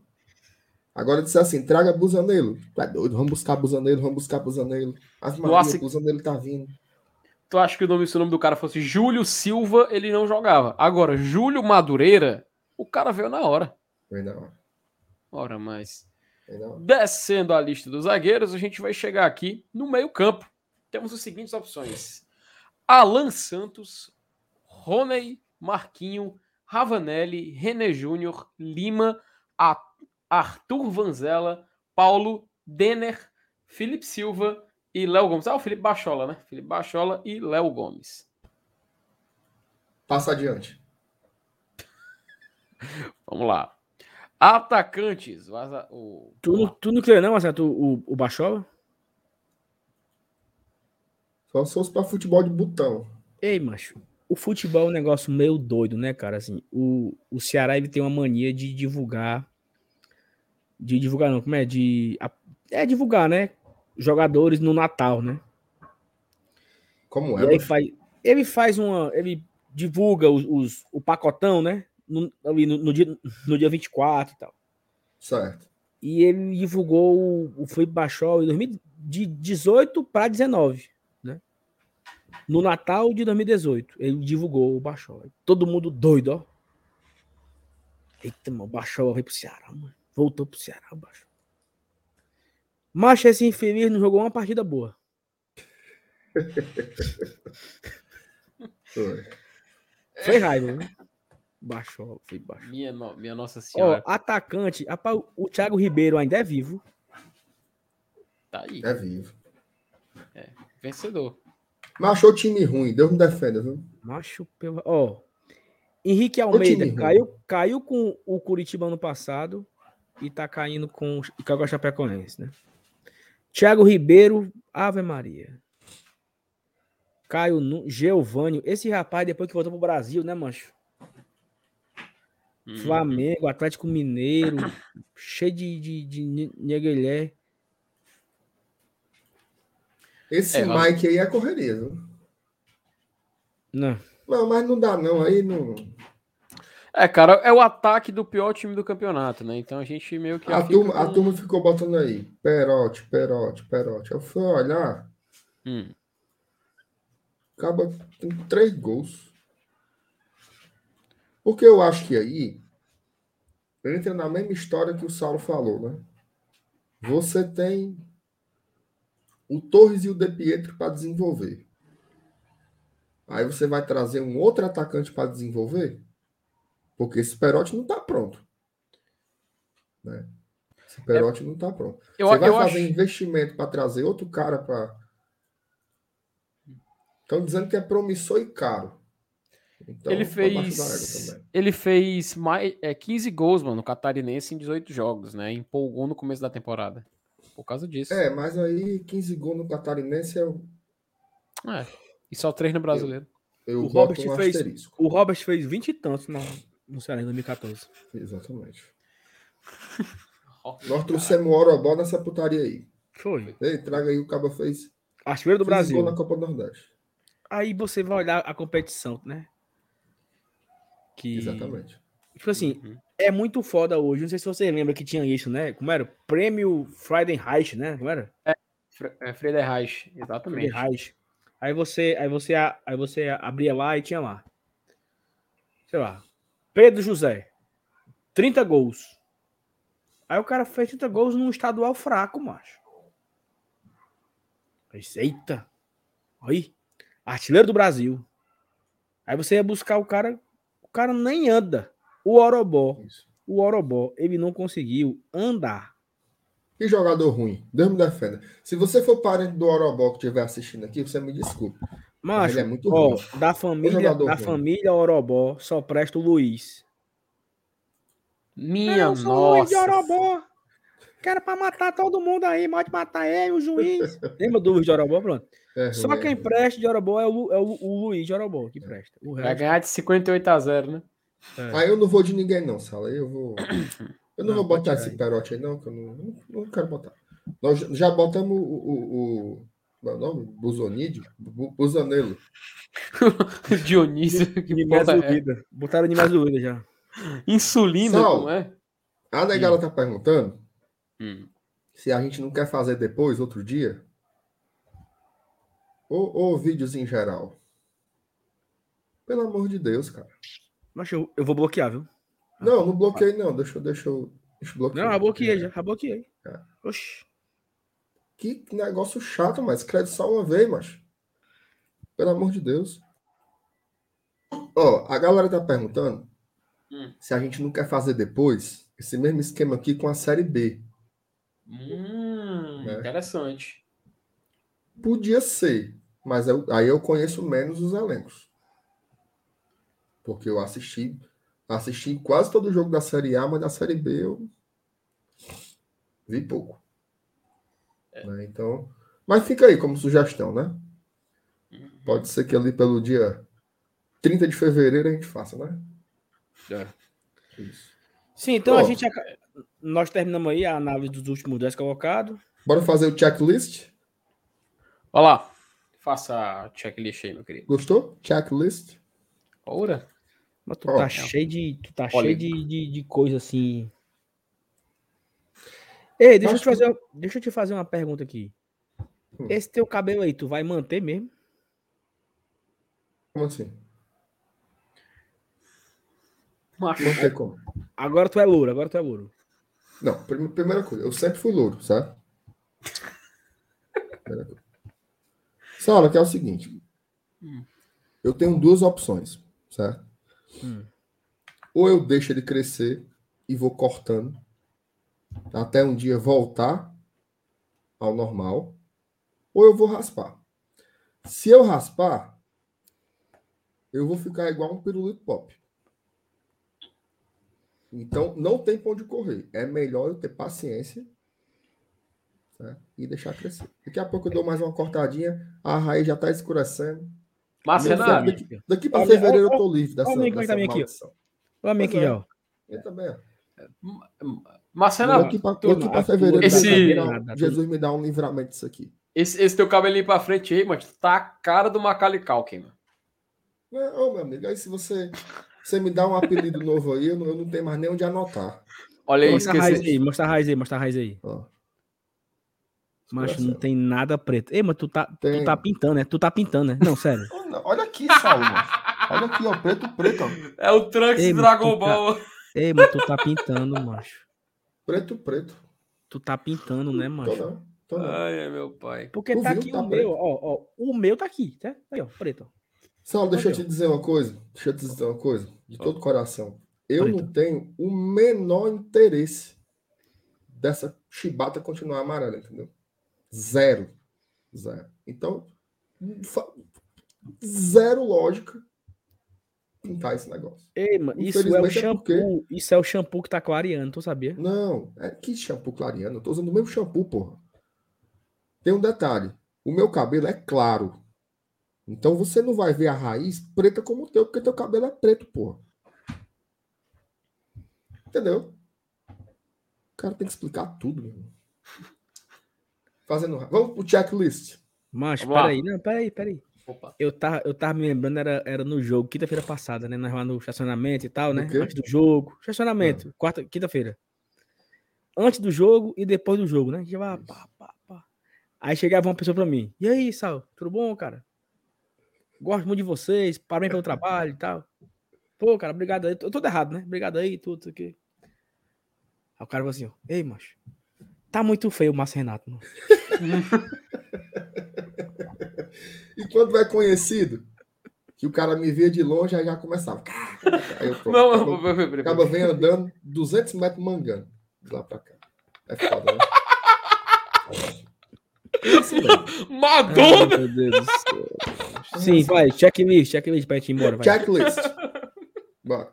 Agora disse assim: traga Busanelo. Tá doido, vamos buscar Busanelo, vamos buscar Busanelo. As Maria, Busanelo tá vindo. Tu acha que o nome, se o nome do cara fosse Júlio Silva, ele não jogava. Agora, Júlio Madureira, o cara veio na hora. Veio na hora. Ora, mas. Descendo a lista dos zagueiros, a gente vai chegar aqui no meio-campo. Temos as seguintes opções: Alan Santos, Roney, Marquinho, Ravanelli, René Júnior, Lima, Arthur Vanzella, Paulo, Denner, Felipe Silva e Léo Gomes. Ah, o Felipe Bachola, né? Felipe Bachola e Léo Gomes. Passa adiante. Vamos lá. Atacantes. O... Tu, tu não quer não, acerta o, o Bachola? Só se fosse pra futebol de botão. Ei, macho. O futebol é um negócio meio doido, né, cara? Assim, o, o Ceará ele tem uma mania de divulgar. De divulgar, não, como é? De. É divulgar, né? Jogadores no Natal, né? Como é? Ele faz, ele faz uma. Ele divulga os, os, o pacotão, né? no, no, no, dia, no dia 24 e tal. Certo. E ele divulgou o, o Felipe Bachol em 2018 para 19, né? No Natal de 2018, ele divulgou o Bachol. Todo mundo doido, ó. Eita, mano, o Bachol veio pro Ceará, mano. Voltou pro Ceará, o Bachol. Mas esse infeliz não jogou uma partida boa. Foi. Foi raiva, né? Baixou, foi baixo. Minha, no, minha Nossa Senhora. Ó, atacante, o Thiago Ribeiro ainda é vivo. Tá aí. É vivo. É, vencedor. Mas achou time ruim, Deus me defenda, viu? Macho, pelo. Ó. Henrique Almeida caiu, caiu com o Curitiba ano passado e tá caindo com o Chapecoense, né? Thiago Ribeiro, Ave Maria. Caio Geovânio. Esse rapaz, depois que voltou pro Brasil, né, mancho? Hum. Flamengo, Atlético Mineiro, cheio de, de, de neguelé. Esse é, Mike aí é correria, viu? Não. Não, mas não dá, não. Aí não. É, cara, é o ataque do pior time do campeonato, né? Então a gente meio que. A, turma, com... a turma ficou botando aí. Perote, perote, perote. Eu fui olhar. Hum. Acaba com três gols. Porque eu acho que aí entra na mesma história que o Saulo falou, né? Você tem o Torres e o De Pietro para desenvolver. Aí você vai trazer um outro atacante para desenvolver? Porque esse Perotti não está pronto. Né? Esse Perotti é, não está pronto. Eu, Você vai fazer acho... investimento para trazer outro cara para. Estão dizendo que é promissor e caro. Então, ele fez. Ele fez mais, é, 15 gols, mano, no Catarinense em 18 jogos, né? Empolgou no começo da temporada. Por causa disso. É, mas aí 15 gols no Catarinense é. É. E só 3 no brasileiro. Eu, eu o, Robert um fez, o Robert fez 20 e tantos na, no Ceará em 2014. Exatamente. Nós trouxemos o Orobó nessa putaria aí. Foi. Ei, traga aí o Cabo fez. Artilheiro do Brasil. na Copa do Nordeste. Aí você vai olhar a competição, né? Que... Exatamente. Tipo assim, uhum. é muito foda hoje. Não sei se você lembra que tinha isso, né? Como era? Prêmio Friedenreich, né? Como era? É, é Friedenreich, exatamente. Friedenreich. Aí você, aí você, aí você abria lá e tinha lá. Sei lá, Pedro José, 30 gols. Aí o cara fez 30 gols num estadual fraco, macho. Eita. Aí, artilheiro do Brasil. Aí você ia buscar o cara, o cara nem anda. O Orobó, Isso. o Orobó, ele não conseguiu andar. Que jogador ruim. Deus me defenda. Se você for parente do Orobó que estiver assistindo aqui, você me desculpe. Mas é muito ó, ruim. Da família, da ruim. família Orobó, só presta o Luiz. Minha eu sou nossa. Luiz de Orobó. Quero pra matar todo mundo aí, pode matar ele, o juiz. Lembra do Luiz de Orobó? Pronto. É, só quem presta de Orobó é o, é o, o Luiz de Orobó que presta. O resto... Vai ganhar de 58 a 0, né? É. Aí eu não vou de ninguém, não, Sala. Eu vou. Eu não, não vou botar esse perote aí, não, que eu não, não, não quero botar. Nós já botamos o, o, o meu nome? Buzonídio? Buzanelo. Dionísio. Que é. Botaram de mais doida já. Insulina, Sal, não é? A negada hum. tá perguntando hum. se a gente não quer fazer depois, outro dia. Ou, ou vídeos em geral. Pelo amor de Deus, cara. Mas eu, eu vou bloquear, viu? Não, não bloqueei, não. Deixa, deixa eu. Deixa eu bloquear. Não, já bloqueei, já. Já bloqueei. É. Oxi. Que negócio chato, mas escreve só uma vez, mas. Pelo amor de Deus. Ó, a galera tá perguntando hum. se a gente não quer fazer depois esse mesmo esquema aqui com a série B. Hum, né? Interessante. Podia ser, mas eu, aí eu conheço menos os elencos. Porque eu assisti assisti quase todo o jogo da série A, mas da série B eu vi pouco. É. Né? Então, mas fica aí como sugestão, né? Uhum. Pode ser que ali pelo dia 30 de fevereiro a gente faça, né? É. Isso. Sim, então a gente nós terminamos aí a análise dos últimos 10 colocados. Bora fazer o checklist? Olha lá. Faça a checklist aí, meu querido. Gostou? Checklist? Ora. Mas tu oh, tá cheio de. Tu tá cheio de, de, de coisa assim. Ei, deixa eu, te fazer, deixa eu te fazer uma pergunta aqui. Hum. Esse teu cabelo aí, tu vai manter mesmo? Como assim? Manter como? Agora tu é louro, agora tu é louro. Não, primeira coisa, eu sempre fui louro, certo? Sala, que é o seguinte. Hum. Eu tenho duas opções, certo? Hum. Ou eu deixo ele crescer e vou cortando até um dia voltar ao normal, ou eu vou raspar. Se eu raspar, eu vou ficar igual um pirulito pop. Então, não tem pra onde correr. É melhor eu ter paciência né? e deixar crescer. Daqui a pouco eu dou mais uma cortadinha, a raiz já tá escurecendo. Mas, Renato, daqui, daqui para fevereiro eu tô livre dessa, Olha o dessa aqui, ó. Olha aqui, ó. Eu também, ó. Mas, Renato, daqui para fevereiro, esse... Jesus me dá um livramento disso aqui. Esse, esse teu cabelinho pra frente aí, mano, tá a cara do Macaulay Culkin, mano. Não, meu amigo, aí se você, você me dá um apelido novo aí, eu não, eu não tenho mais nem onde anotar. Olha aí, mostra a raiz aí, mostra a raiz aí, mostra a raiz aí. Ó. Macho, não tem nada preto. Ei, mas tu tá, tu tá pintando, né? Tu tá pintando, né? Não, sério. Olha aqui, Saulo. Olha aqui, ó, preto, preto. Ó. É o Trunks Ei, Dragon tá Ball. Tá... Ei, mas tu tá pintando, macho. Preto, preto. Tu tá pintando, né, macho? Tô não, tô não. Ai, é meu pai. Porque tu tá aqui tá o preto. meu, ó, ó. O meu tá aqui, tá? Aí, ó, preto. Saulo, deixa eu te dizer uma coisa. Deixa eu te dizer uma coisa. De todo coração. Eu preto. não tenho o menor interesse dessa chibata continuar amarela, entendeu? Zero. Zero. Então, zero lógica pintar esse negócio. Ei, mano, isso é o shampoo. É porque... Isso é o shampoo que tá clareando, tu sabia? Não, é que shampoo clareando? Eu tô usando o mesmo shampoo, porra. Tem um detalhe. O meu cabelo é claro. Então você não vai ver a raiz preta como o teu, porque teu cabelo é preto, porra. Entendeu? O cara tem que explicar tudo, meu irmão. Fazendo. Vamos pro checklist. Mas, peraí, não, peraí, peraí. Opa. Eu tava, eu tava me lembrando, era, era no jogo, quinta-feira passada, né? Nós lá no estacionamento e tal, né? Antes do jogo. Estacionamento, ah. quarta, quinta-feira. Antes do jogo e depois do jogo, né? A gente vai, pá, pá, pá. Aí chegava uma pessoa pra mim. E aí, Sal, tudo bom, cara? Gosto muito de vocês, parabéns pelo trabalho e tal. Pô, cara, obrigado aí. Eu tô todo errado, né? Obrigado aí, tudo isso aqui. Aí o cara falou assim, ó, ei, macho, Tá muito feio o Márcio Renato. e quando é conhecido, que o cara me via de longe, aí já começava. Aí eu, não, acaba, acaba vem andando 200 metros mangando. De lá pra cá. É foda, né? Madonna! Sim, vai, checklist, checklist pra gente ir embora. Vai. Checklist. Bora.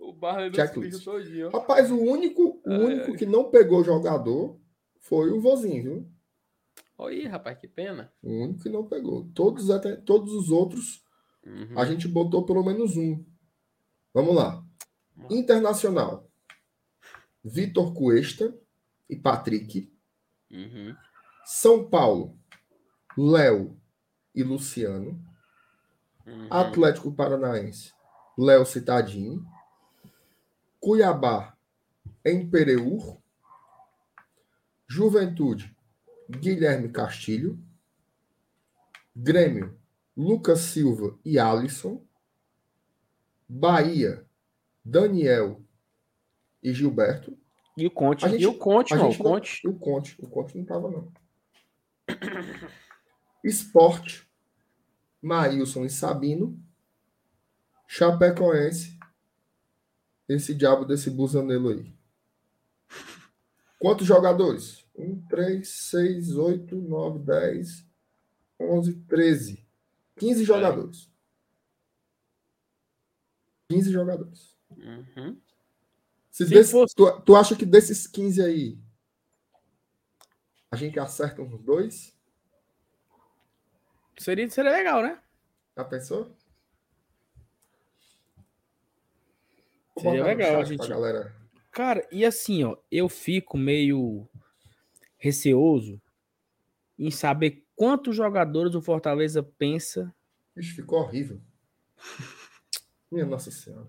O Barley checklist. Rapaz, o único, o único que não pegou jogador foi o vozinho, viu? Oi, rapaz, que pena. O único que não pegou. Todos, até, todos os outros, uhum. a gente botou pelo menos um. Vamos lá. Internacional. Vitor Cuesta e Patrick. Uhum. São Paulo. Léo e Luciano. Uhum. Atlético Paranaense. Léo Citadini. Cuiabá. Em Pereur. Juventude, Guilherme Castilho. Grêmio, Lucas Silva e Alisson. Bahia, Daniel e Gilberto. E o Conte. Gente, e o Conte, não, o Conte. Não, o Conte. O Conte não tava, não. Esporte, Maílson e Sabino. Chapecoense. Esse diabo desse busanelo aí. Quantos jogadores? 1, 3, 6, 8, 9, 10, 11, 13. 15 jogadores. 15 jogadores. Uhum. Se, Se desse, fosse... tu, tu acha que desses 15 aí a gente acerta uns dois? Seria, seria legal, né? Já pensou? Seria legal, a gente. Galera. Cara, e assim, ó, eu fico meio receoso em saber quantos jogadores o Fortaleza pensa. Isso ficou horrível. Minha Nossa Senhora.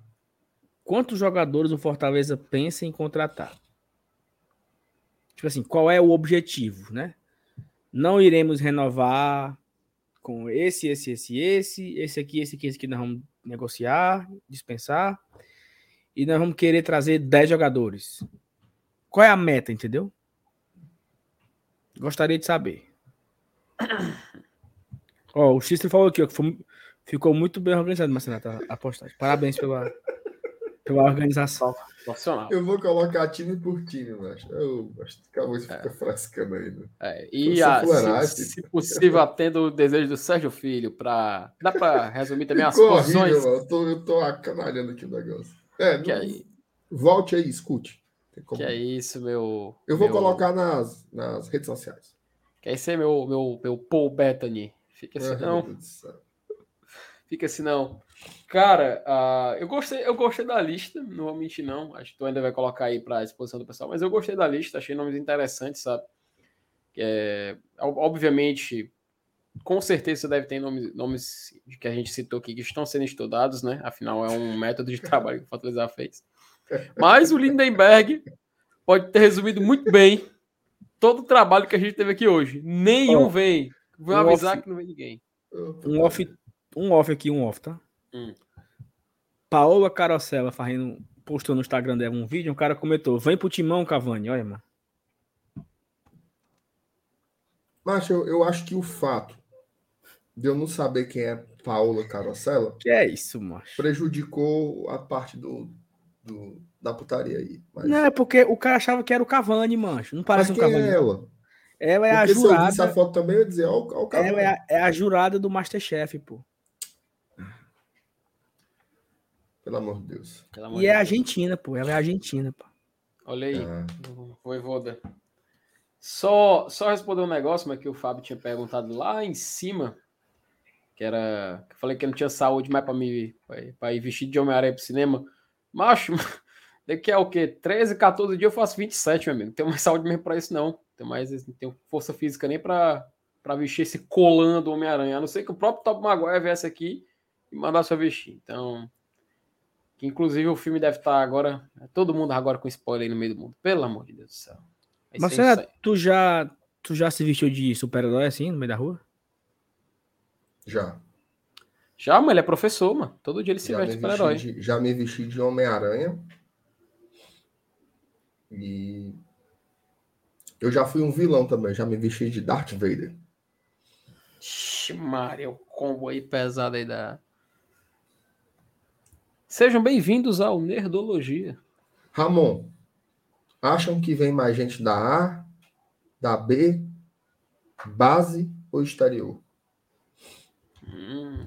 Quantos jogadores o Fortaleza pensa em contratar? Tipo assim, qual é o objetivo, né? Não iremos renovar com esse, esse, esse, esse, esse aqui, esse aqui, esse aqui nós vamos negociar, dispensar. E nós vamos querer trazer 10 jogadores. Qual é a meta, entendeu? Gostaria de saber. Ó, o Xistro falou aqui, ó, que foi, ficou muito bem organizado, Marcelo, a postagem. Parabéns pela, pela organização. Profissional. Eu vou colocar time por time, mas eu acho que acabou de ficar é. frescando aí. Né? É, e a, se, se, possível, atendo o desejo do Sérgio Filho para. Dá para resumir também as posições? Horrível, eu tô, eu tô acanalhando aqui o negócio. É, que não, aí... Volte aí, escute. Que é isso, meu. Eu vou meu... colocar nas, nas redes sociais. Que é é meu, meu, meu Paul Bethany. Fica assim, não. Fica assim, não. Cara, uh, eu, gostei, eu gostei da lista, não vou mentir, não. Acho que tu ainda vai colocar aí para a exposição do pessoal, mas eu gostei da lista, achei nomes interessantes, sabe? É, obviamente, com certeza deve ter nomes, nomes que a gente citou aqui que estão sendo estudados, né? Afinal, é um método de trabalho que o Fortaleza fez. Mas o Lindenberg pode ter resumido muito bem todo o trabalho que a gente teve aqui hoje. Nenhum oh, vem. Vou um avisar off, que não vem ninguém. Um off, um off aqui, um off, tá? Hum. Paola Carosella fazendo, postou no Instagram dela um vídeo, um cara comentou: vem pro timão, Cavani, olha, mano. Mas eu, eu acho que o fato de eu não saber quem é Paola Carosella. Que é isso, macho? Prejudicou a parte do, do da putaria aí. Mas... Não, é porque o cara achava que era o Cavani, mancho. Não parece mas um Cavani. É ela? Ela é porque a jurada. Se eu essa foto também, eu ia dizer, ó, ó o Cavani. Ela é a, é a jurada do Masterchef, pô. Pelo amor de Deus. e é Argentina, pô. Ela é Argentina, pô. Olha aí, ah. Voivoda. Só, só responder um negócio, mas que o Fábio tinha perguntado lá em cima, que era. Que eu falei que eu não tinha saúde mais para me para ir vestido de Homem-Aranha pro cinema. Macho, daqui a o quê? 13, 14 dias eu faço 27, meu amigo. Não tenho mais saúde mesmo para isso, não. Tenho mais, não tenho força física nem para vestir esse colando Homem-Aranha. A não ser que o próprio Top Maguire viesse aqui e mandasse eu vestir. Então, que inclusive o filme deve estar agora. Todo mundo agora com spoiler aí no meio do mundo. Pelo amor de Deus do céu. Mas tu já, tu já se vestiu de super-herói assim no meio da rua? Já. Já, mas ele é professor, mano. Todo dia ele se já veste super-herói. Já me vesti de Homem-Aranha. E. Eu já fui um vilão também. Já me vesti de Darth Vader. Ixi, Maria, o combo aí pesado aí da. Sejam bem-vindos ao Nerdologia. Ramon, acham que vem mais gente da A, da B, base ou exterior? Hum.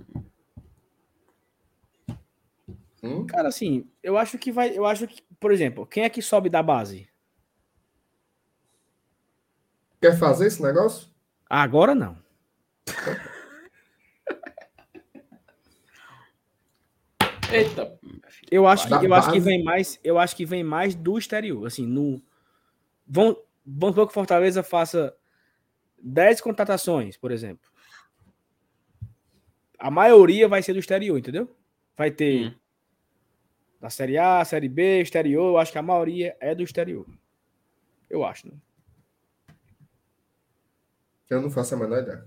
Hum? Cara, assim, eu acho que vai. Eu acho que, por exemplo, quem é que sobe da base? Quer fazer esse negócio? Agora não. Eita. Eu acho que, eu acho que vem mais, eu acho que vem mais do exterior, assim, no vamos, vamos supor que Fortaleza faça 10 contratações, por exemplo. A maioria vai ser do exterior, entendeu? Vai ter hum. Da Série A, Série B, exterior, eu acho que a maioria é do exterior. Eu acho, né? Eu não faço a menor ideia.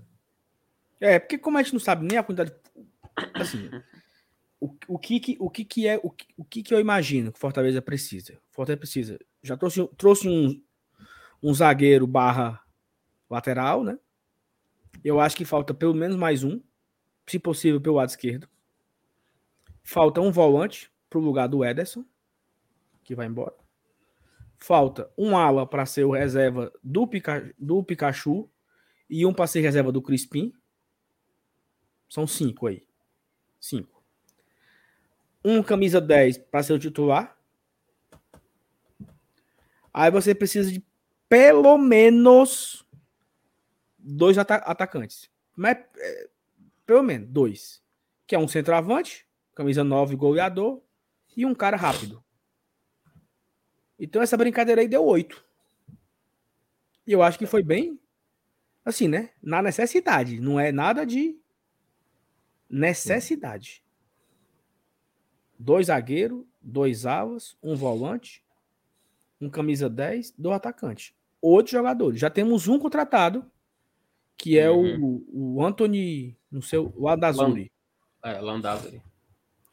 É, porque como a gente não sabe nem a quantidade assim, o, o, que, que, o que, que é o, o que, que eu imagino que Fortaleza precisa? Fortaleza precisa. Já trouxe, trouxe um, um zagueiro barra lateral, né? Eu acho que falta pelo menos mais um, se possível pelo lado esquerdo. Falta um volante para o lugar do Ederson, que vai embora. Falta um ala para ser o reserva do, Pica, do Pikachu e um para ser reserva do Crispim. São cinco aí. Cinco um camisa 10 para ser o titular. Aí você precisa de pelo menos dois ata atacantes. Mas, é, pelo menos dois. Que é um centroavante, camisa 9, goleador, e um cara rápido. Então essa brincadeira aí deu oito. E eu acho que foi bem assim, né? Na necessidade. Não é nada de necessidade dois zagueiros, dois alas, um volante, um camisa 10, dois atacantes. Oito jogadores. Já temos um contratado, que é uhum. o, o Anthony, no seu, o Landazuri. É, Landazuri.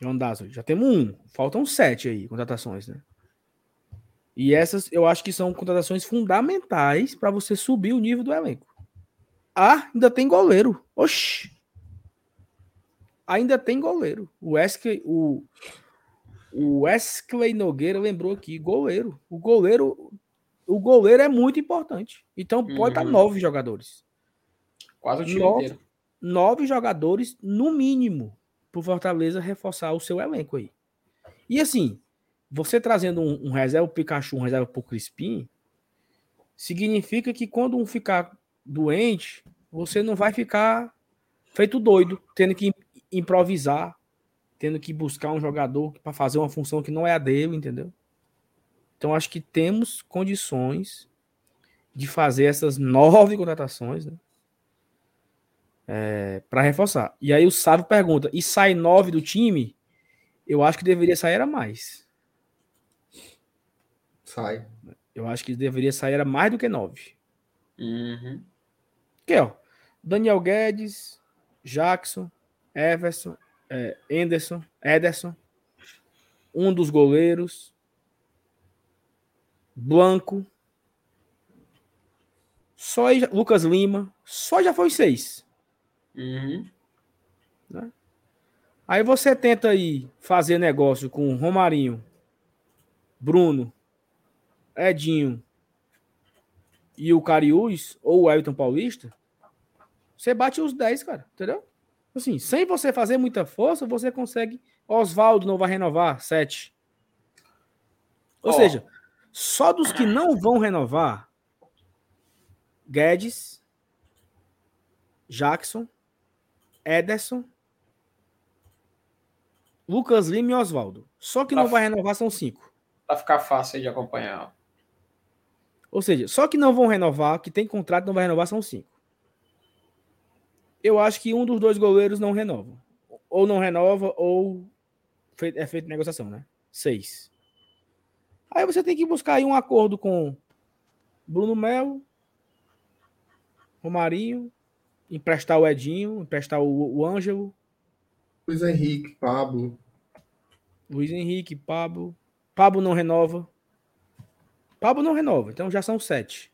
Landazuri. Já temos um. Faltam sete aí, contratações, né? E essas eu acho que são contratações fundamentais para você subir o nível do elenco. Ah, ainda tem goleiro. Oxi! ainda tem goleiro. O Wesley, o, o Wesley Nogueira lembrou aqui, goleiro. O goleiro, o goleiro é muito importante. Então pode uhum. estar nove jogadores. Quase o time nove, inteiro. Nove jogadores, no mínimo, para Fortaleza reforçar o seu elenco aí. E assim, você trazendo um, um reserva Pikachu, um reserva pro Crispim, significa que quando um ficar doente, você não vai ficar feito doido, tendo que improvisar, tendo que buscar um jogador para fazer uma função que não é a dele, entendeu? Então acho que temos condições de fazer essas nove contratações, né? É, para reforçar. E aí o Sávio pergunta: e sai nove do time? Eu acho que deveria sair era mais. Sai. Eu acho que deveria sair era mais do que nove. Uhum. Aqui, ó. Daniel Guedes, Jackson, Everson, é, Anderson, Ederson, um dos goleiros, Blanco, só Lucas Lima, só já foi seis. Uhum. Né? Aí você tenta aí fazer negócio com Romarinho, Bruno, Edinho e o Cariús, ou o Elton Paulista, você bate os 10, cara, entendeu? Assim, sem você fazer muita força, você consegue. Oswaldo não vai renovar, 7. Ou oh. seja, só dos que não vão renovar, Guedes, Jackson, Ederson, Lucas Lima e Oswaldo. Só que pra não vai renovar são cinco. Pra ficar fácil de acompanhar. Ou seja, só que não vão renovar, que tem contrato não vai renovar são cinco eu acho que um dos dois goleiros não renova. Ou não renova, ou é feita negociação, né? Seis. Aí você tem que buscar aí um acordo com Bruno Melo, Romarinho, emprestar o Edinho, emprestar o, o Ângelo. Luiz Henrique, Pablo. Luiz Henrique, Pablo. Pablo não renova. Pablo não renova, então já são sete.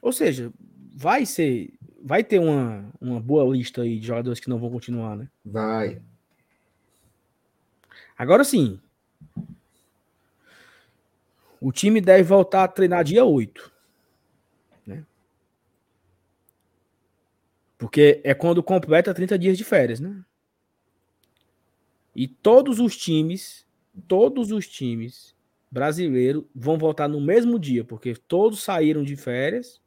Ou seja, vai ser vai ter uma, uma boa lista aí de jogadores que não vão continuar, né? Vai. Agora sim. O time deve voltar a treinar dia 8. Né? Porque é quando completa 30 dias de férias, né? E todos os times, todos os times brasileiros vão voltar no mesmo dia, porque todos saíram de férias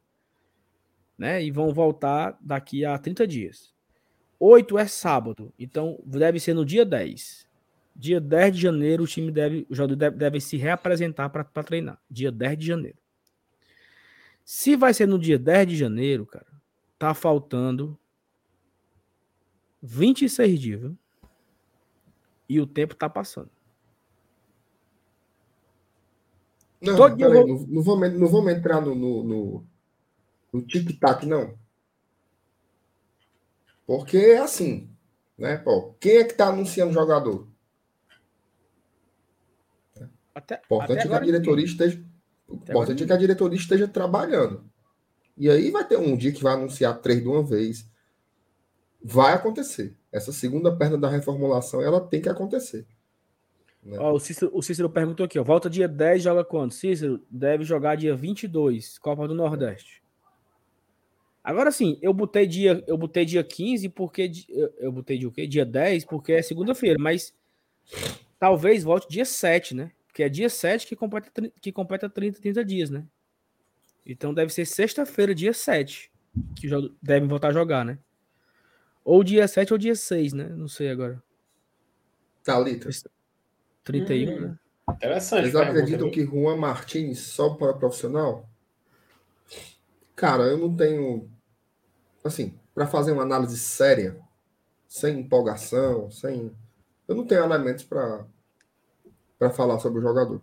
né? E vão voltar daqui a 30 dias. 8 é sábado, então deve ser no dia 10. Dia 10 de janeiro, o time deve, o jogador deve, deve se reapresentar para treinar. Dia 10 de janeiro. Se vai ser no dia 10 de janeiro, cara, tá faltando 26 dias, viu? E o tempo tá passando. Não, Todo vou... não, não, vamos, não vamos entrar no, no, no, no tic-tac, não. Porque é assim, né, Pô, Quem é que está anunciando jogador? Até, importante até é que a diretoria esteja. Importante é que a diretoria esteja trabalhando. E aí vai ter um dia que vai anunciar três de uma vez. Vai acontecer. Essa segunda perna da reformulação, ela tem que acontecer. Né? Ó, o, Cícero, o Cícero perguntou aqui, ó, volta dia 10, joga quando? Cícero deve jogar dia 22, Copa do Nordeste. Agora sim, eu botei dia, eu botei dia 15 porque eu, eu botei dia o quê? Dia 10 porque é segunda-feira, mas talvez volte dia 7, né? Porque é dia 7 que completa que completa 30, 30 dias, né? Então deve ser sexta-feira, dia 7, que já devem voltar a jogar, né? Ou dia 7 ou dia 6, né? Não sei agora. Thalita. 31, hum, né? Interessante. Vocês acreditam que Juan Martins só para profissional? Cara, eu não tenho. Assim, para fazer uma análise séria, sem empolgação, sem. Eu não tenho elementos para para falar sobre o jogador.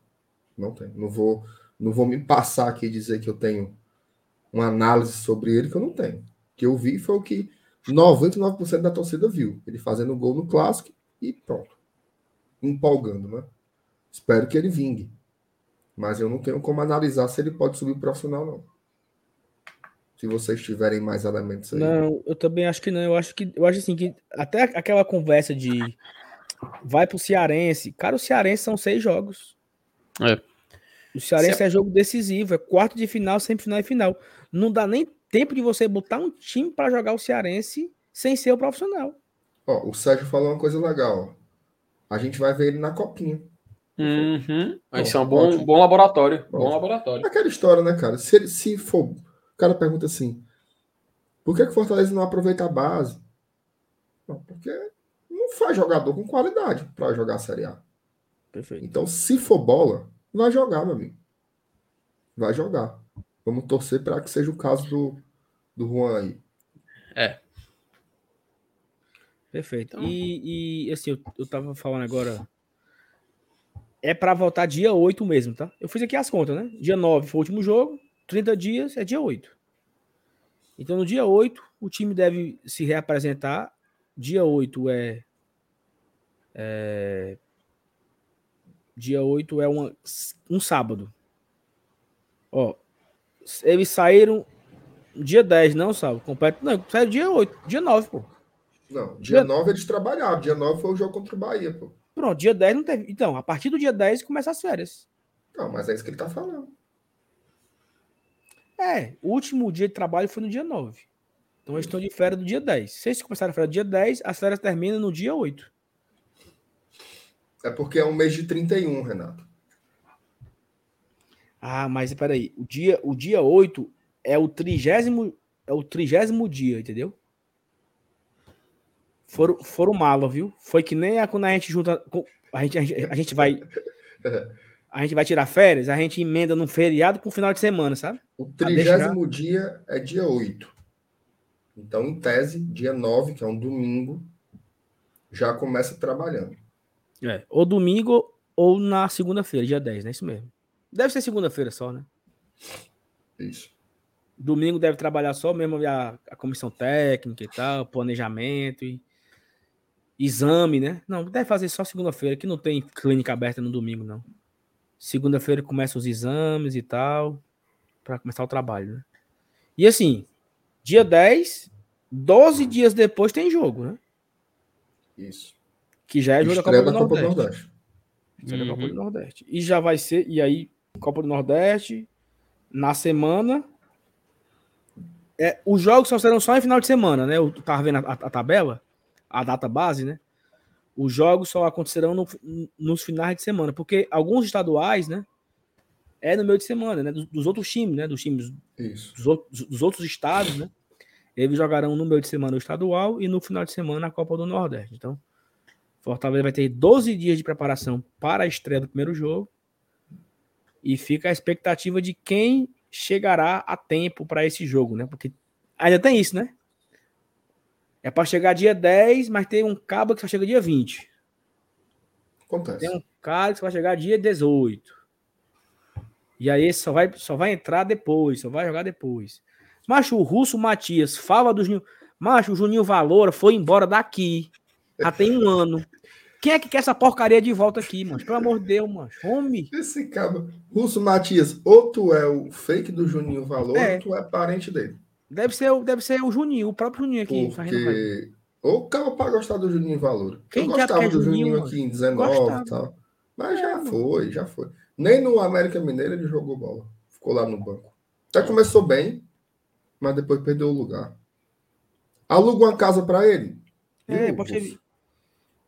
Não tenho. Não vou, não vou me passar aqui e dizer que eu tenho uma análise sobre ele que eu não tenho. O que eu vi foi o que 99% da torcida viu. Ele fazendo gol no clássico e pronto. Empolgando, né? Espero que ele vingue. Mas eu não tenho como analisar se ele pode subir profissional, não se vocês tiverem mais elementos aí. Não, eu também acho que não. Eu acho que eu acho assim que até aquela conversa de vai pro Cearense. Cara, o Cearense são seis jogos. É. O Cearense Se... é jogo decisivo, é quarto de final, semifinal e final. Não dá nem tempo de você botar um time para jogar o Cearense sem ser o profissional. Ó, o Sérgio falou uma coisa legal. A gente vai ver ele na copinha. Uhum. Vai ser um bom, bom laboratório. Bom laboratório. Aquela história, né, cara? Se, se for. O cara pergunta assim: por que, que Fortaleza não aproveita a base? Não, porque não faz jogador com qualidade para jogar a Série A. Perfeito. Então, se for bola, vai jogar, meu amigo. Vai jogar. Vamos torcer para que seja o caso do, do Juan aí. É. Perfeito. Então... E, e, assim, eu, eu tava falando agora. É para voltar dia 8 mesmo, tá? Eu fiz aqui as contas, né? Dia 9 foi o último jogo, 30 dias é dia 8. Então, no dia 8, o time deve se reapresentar. Dia 8 é. é dia 8 é uma, um sábado. Ó, eles saíram dia 10, não, sabe? Completo. Não, saiu dia 8, dia 9, pô. Não, dia, dia 9 eles trabalharam. Dia 9 foi o jogo contra o Bahia, pô. Pronto, dia 10 não teve. Então, a partir do dia 10 começa as férias. Não, mas é isso que ele tá falando. É, o último dia de trabalho foi no dia 9. Então eles estão de férias do dia 10. Se eles começarem a férias no dia 10, as férias terminam no dia 8. É porque é um mês de 31, Renato. Ah, mas peraí. O dia, o dia 8 é o trigésimo, é o trigésimo dia, entendeu? Foram, foram mala, viu? Foi que nem a, quando a gente junta. A gente, a gente, a gente vai. A gente vai tirar férias, a gente emenda num feriado com final de semana, sabe? O trigésimo dia é dia 8. Então, em tese, dia 9, que é um domingo, já começa trabalhando. É, ou domingo ou na segunda-feira, dia 10, né? Isso mesmo. Deve ser segunda-feira só, né? Isso. Domingo deve trabalhar só mesmo a, a comissão técnica e tal, planejamento e exame, né? Não, deve fazer só segunda-feira, que não tem clínica aberta no domingo, não. Segunda-feira começa os exames e tal, para começar o trabalho, né? E assim, dia 10, 12 dias depois tem jogo, né? Isso. Que já é jogo da Copa do Nordeste. Copa do Nordeste. Uhum. Copa do Nordeste. E já vai ser, e aí, Copa do Nordeste, na semana. É, os jogos só serão só em final de semana, né? Eu tava vendo a, a, a tabela, a data base, né? Os jogos só acontecerão no, nos finais de semana, porque alguns estaduais, né? É no meio de semana, né? Dos, dos outros times, né? Dos times dos, outros, dos outros estados, né? Eles jogarão no meio de semana o estadual e no final de semana a Copa do Nordeste. Então, Fortaleza vai ter 12 dias de preparação para a estreia do primeiro jogo. E fica a expectativa de quem chegará a tempo para esse jogo, né? Porque ainda tem isso, né? É para chegar dia 10, mas tem um cabo que só chega dia 20. Acontece. Tem um cara que só vai chegar dia 18. E aí só vai, só vai entrar depois, só vai jogar depois. Macho, o Russo Matias fala do Juninho. Macho, o Juninho Valora foi embora daqui. Já tem um ano. Quem é que quer essa porcaria de volta aqui, mano? Pelo amor de Deus, mano. Homem. Esse cara. Russo Matias, ou tu é o fake do Juninho Valor, é. ou tu é parente dele. Deve ser, deve ser o Juninho, o próprio Juninho aqui. Porque... Ou o cara para gostar do Juninho Valor. Quem Eu gostava do Juninho, Juninho aqui em 19 e tal. Mas já foi, já foi. Nem no América Mineiro ele jogou bola. Ficou lá no banco. Até começou bem, mas depois perdeu o lugar. Aluga uma casa para ele. É, pode ser.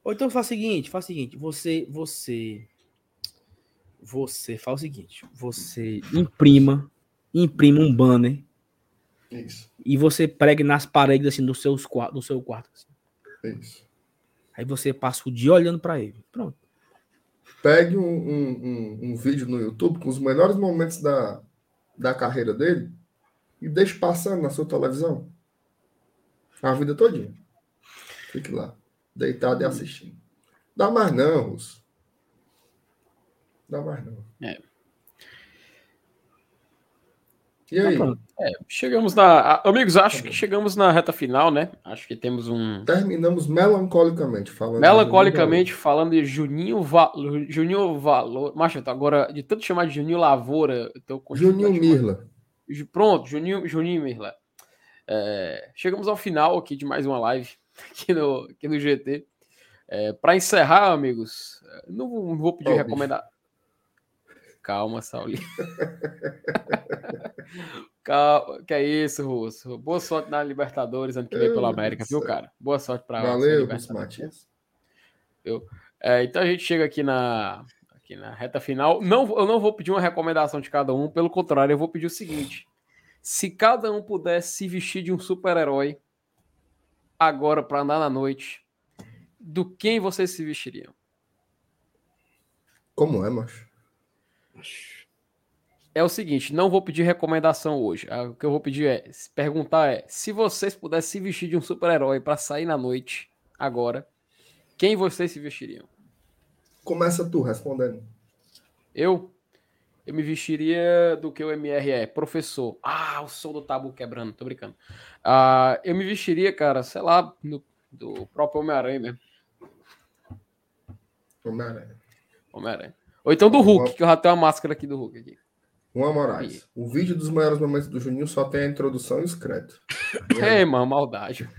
Ou então faz o seguinte, faz o seguinte, você, você, você faz o seguinte, você imprima, imprima um banner isso. E você pregue nas paredes assim do, seus, do seu quarto. Assim. Isso. Aí você passa o dia olhando para ele. Pronto. Pegue um, um, um, um, vídeo no YouTube com os melhores momentos da, da carreira dele e deixe passando na sua televisão. A vida todinha. Fique lá, deitado e assistindo. Dá mais não, Russo. Dá mais não. É. E aí? Tá é, chegamos na. Amigos, acho que chegamos na reta final, né? Acho que temos um. Terminamos melancolicamente falando. Melancolicamente de falando de Juninho, Va... Juninho Valor. Macho, agora, de tanto chamar de Juninho Lavoura, eu tô Juninho Mirla. Pronto, Juninho, Juninho Mirla. É... Chegamos ao final aqui de mais uma live aqui no, aqui no GT. É, para encerrar, amigos, não vou, não vou pedir oh, recomendar. Calma, Saulinho. Calma, que é isso, Russo. Boa sorte na Libertadores ano que vem pela América, viu, cara? Boa sorte para Valeu, Russo Matias. É, então a gente chega aqui na, aqui na reta final. Não, eu não vou pedir uma recomendação de cada um, pelo contrário, eu vou pedir o seguinte: se cada um pudesse se vestir de um super-herói agora para andar na noite, do quem vocês se vestiriam? Como é, macho? É o seguinte, não vou pedir recomendação hoje. Ah, o que eu vou pedir é, perguntar é, se vocês pudessem se vestir de um super-herói para sair na noite agora, quem vocês se vestiriam? Começa tu respondendo. Eu? Eu me vestiria do que o MR é, professor. Ah, o som do tabu quebrando, tô brincando. Ah, eu me vestiria, cara, sei lá, no, do próprio Homem-Aranha mesmo. Homem-Aranha. Homem-Aranha. Ou então do Hulk, que eu já tenho a máscara aqui do Hulk. Aqui. Juan Moraes. O vídeo dos maiores momentos do Juninho só tem a introdução e os créditos. É, mano, maldade.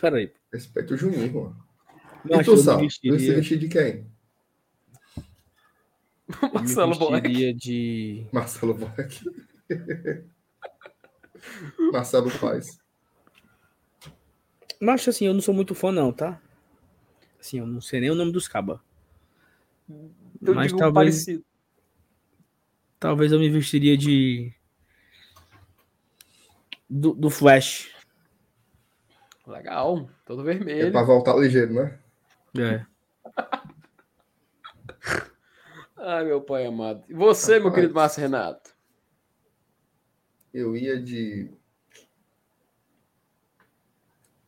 Peraí. Respeita o Juninho, mano. Não, e tu, Sal? Tu se vestir de quem? Marcelo Boeck. de... Marcelo Boeck. Marcelo Paz. Mas assim, eu não sou muito fã não, tá? Assim, eu não sei nem o nome dos cabas. Eu Mas talvez... Parecido. Talvez eu me vestiria de... Do, do Flash. Legal, todo vermelho. É pra voltar ligeiro, né? É. Ai, meu pai amado. E você, Rapaz, meu querido Márcio Renato? Eu ia de.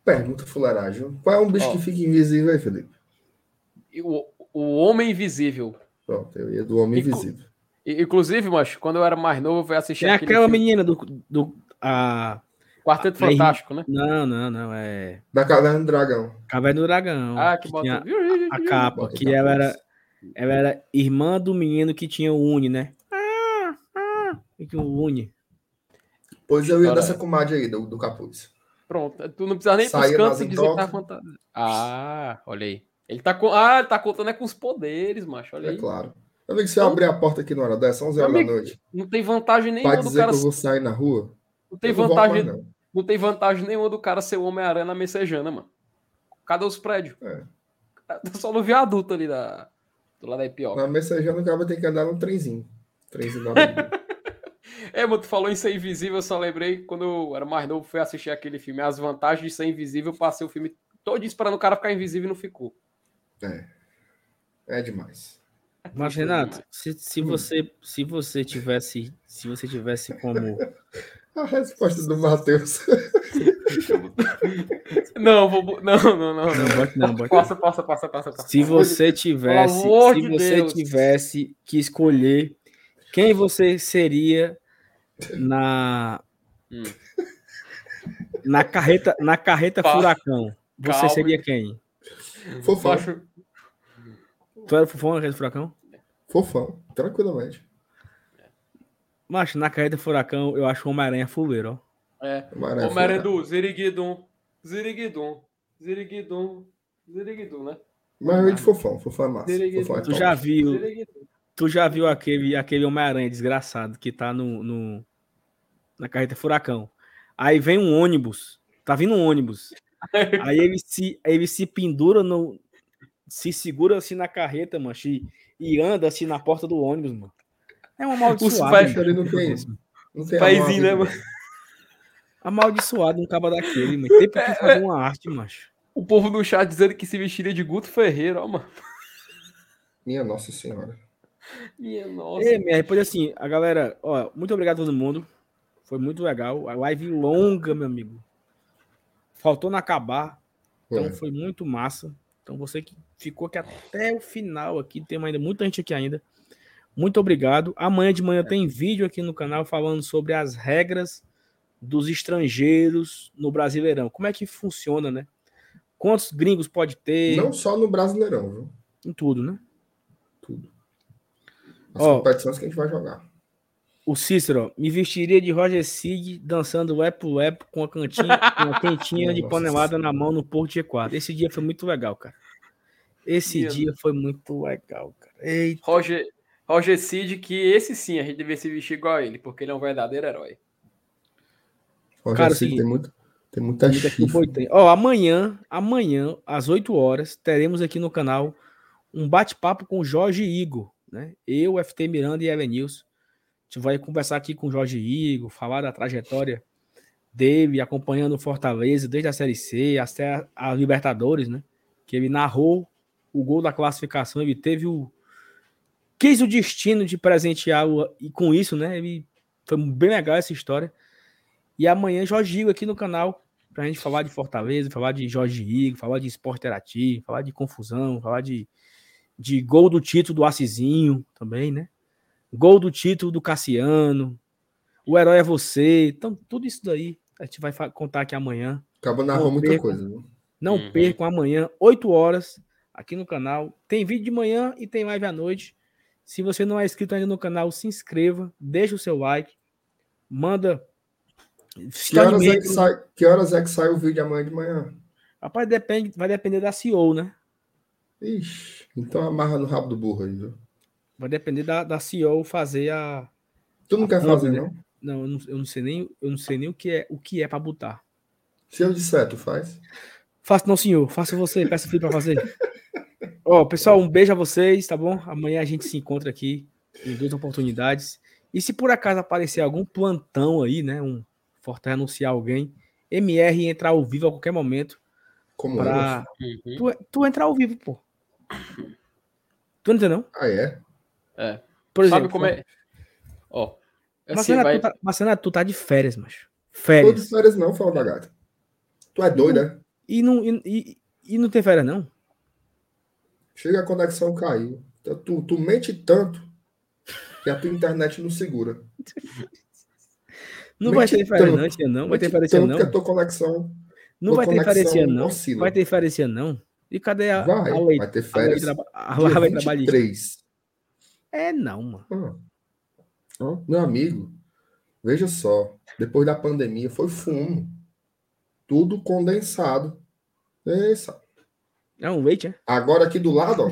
Pergunta fularagem. Qual é um bicho oh. que fica invisível aí, Felipe? O, o Homem Invisível. Pronto, eu ia do Homem Inclu Invisível. Inclusive, macho, quando eu era mais novo, eu fui assistir. É aquela filme. menina do. do a... Quarteto a... Fantástico, né? Não, não, não. É. Da Caverna do Dragão. Caverna do Dragão. Ah, que, que bota... A capa, que ela era ela era irmã do menino que tinha o Uni, né? Ah, ah, que o Uni. Pois eu ia dessa comadre aí, do, do capuz. Pronto, tu não precisa nem pros cantos e dizer que tá fantasma. Ah, olha aí. Ele tá, com... ah, ele tá contando é com os poderes, macho, olha é aí. É claro. Eu vi que se eu abrir a porta aqui na hora dessa, 11 horas da noite. Não tem vantagem nenhuma do cara... que eu vou sair na rua? Não tem vantagem... Não. não. tem vantagem nenhuma do cara ser o Homem-Aranha na Messejana, mano. Cadê os prédios? É. Tá só no viaduto ali da do lado da Ipioca. Na mensagem o cara ter que andar num trenzinho. Trenzinho da É, mas tu falou em ser invisível, eu só lembrei quando eu era mais novo, fui assistir aquele filme. As vantagens de ser invisível, passei o filme todo esperando o cara ficar invisível e não ficou. É. É demais. Mas, Renato, se, se, você, se você tivesse. Se você tivesse como. A resposta do Matheus. Não, vou. Não, não, não. Não, bote não, bote passa, passa, passa, passa, passa. Se você tivesse. Se de você Deus. tivesse que escolher quem você seria na. Hum. Na carreta, na carreta furacão. Você Calma. seria quem? Fofão. Tu era fofão na carreta furacão? Fofão, tranquilamente. Macho, na carreta furacão, eu acho o Homem-Aranha fuleiro, ó. É. Homem-Aranha do Ziriguidum. Ziriguidum, Ziriguidum, Ziriguidum, né? Mas é de fofão, fofão é massa. Fofão é tu já viu, tu já viu aquele, aquele Homem-Aranha desgraçado que tá no, no, na carreta furacão. Aí vem um ônibus, tá vindo um ônibus. Aí ele se, ele se pendura no. Se segura assim na carreta, mano, e, e anda assim na porta do ônibus, mano. É uma maldiçoada. Os pais, não tem, não tem paizinho, né, mano? Amaldiçoado um caba daquele, mano. Tem que é, fazer é. uma arte, macho. O povo no chat dizendo que se vestiria de Guto Ferreira, ó, mano. Minha Nossa Senhora. Minha Nossa. É, minha, depois assim, a galera, ó, muito obrigado a todo mundo. Foi muito legal. A live longa, meu amigo. Faltou não acabar. Então foi muito massa. Então você que ficou aqui até o final aqui, tem ainda muita gente aqui ainda. Muito obrigado. Amanhã de manhã é. tem vídeo aqui no canal falando sobre as regras dos estrangeiros no Brasileirão. Como é que funciona, né? Quantos gringos pode ter? Não só no Brasileirão, viu? Em tudo, né? Tudo. As Ó, competições que a gente vai jogar. O Cícero, me vestiria de Roger Sig dançando Epo Epo com a cantinha, com a quentinha de panelada na mão no Porto G4. Esse dia foi muito legal, cara. Esse Meu dia Deus. foi muito legal, cara. Eita. Roger, Roger Cid, que esse sim a gente devia se vestir igual a ele, porque ele é um verdadeiro herói. Roger cara, Cid assim, tem, muito, tem muita, chifre. Ó, amanhã, amanhã, às 8 horas, teremos aqui no canal um bate-papo com Jorge Igor, né? Eu, FT Miranda e Elenils. A gente vai conversar aqui com o Jorge Igor, falar da trajetória dele, acompanhando o Fortaleza desde a Série C até a Libertadores, né? Que ele narrou o gol da classificação, ele teve o. quis o destino de presentear o, e com isso, né? Ele foi bem legal essa história. E amanhã Jorge Igor aqui no canal pra gente falar de Fortaleza, falar de Jorge Igor, falar de esporte interativo, falar de confusão, falar de, de gol do título do Assisinho também, né? Gol do título do Cassiano. O herói é você. Então, tudo isso daí a gente vai contar aqui amanhã. Acaba narrando muita percam, coisa. Né? Não uhum. percam amanhã, 8 horas, aqui no canal. Tem vídeo de manhã e tem live à noite. Se você não é inscrito ainda no canal, se inscreva, deixa o seu like, manda. Que horas, é que, sai, que horas é que sai o vídeo amanhã de manhã? Rapaz, depende, vai depender da CEO, né? Ixi, então amarra no rabo do burro aí, viu? Vai depender da, da CEO fazer a. Tu não a quer fazer, né? não? Não, eu não, eu não sei nem, eu não sei nem o que é, o que é para botar. Se eu disser, tu faz? Faço não, senhor. Faça você, peça filho para fazer. Ó, oh, pessoal, um beijo a vocês, tá bom? Amanhã a gente se encontra aqui em duas oportunidades. E se por acaso aparecer algum plantão aí, né, um Fortaleza anunciar alguém, MR entrar ao vivo a qualquer momento. Como pra... Uhum. Tu, tu entrar ao vivo, pô. Tu não entendeu? Ah, é? É. Por exemplo, Sabe como é? Ó, Marcena, vai... tu tá, Marcena, tu tá de férias, mas. Férias. Tô de férias não, fala da gata. Tu é doida, né? E não, e, e, e, não tem férias, não? Chega a conexão caiu. Então, tu, tu mente tanto que a tua internet não segura. Não mente vai ter férias não. Vai ter férias não. que a tua conexão. Não vai ter férias não. Oscila. Vai ter férias não. E cadê a, vai, a lei? Vai ter férias. A lei, a, a lei trabalhista. É não, mano. Ah. Meu amigo, veja só, depois da pandemia foi fumo. Tudo condensado. Essa. É um leite, é? Agora aqui do lado, ó.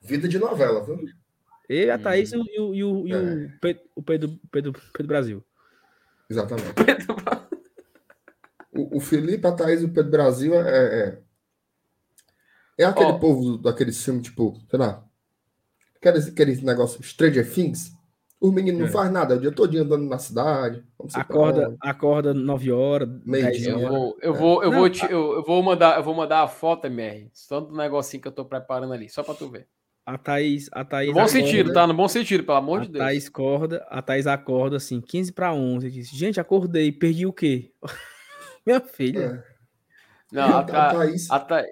vida de novela, viu? Ele, a Thaís hum. e, o, e, o, e é. o, Pedro, Pedro, Pedro, Pedro Brasil. Exatamente. o, o Felipe, a Thaís e o Pedro Brasil é. É, é aquele oh. povo daquele filme, tipo, sei lá. Aqueles, aqueles negócios Stranger Things. O menino é. não faz nada, o dia todo andando na cidade. Acorda, acorda 9 horas, meio dia. Eu vou, eu vou, eu, vou te, eu, eu, vou mandar, eu vou mandar a foto, MR, só do negocinho que eu tô preparando ali, só para tu ver. A Thaís, a Thaís. No bom acorda, sentido, tá? No bom sentido, pelo amor de Deus. A Thaís acorda, a Thaís acorda assim, 15 para 11. Diz, Gente, acordei, perdi o quê? Minha filha. É. Não, a, a, Thaís... a, Thaís...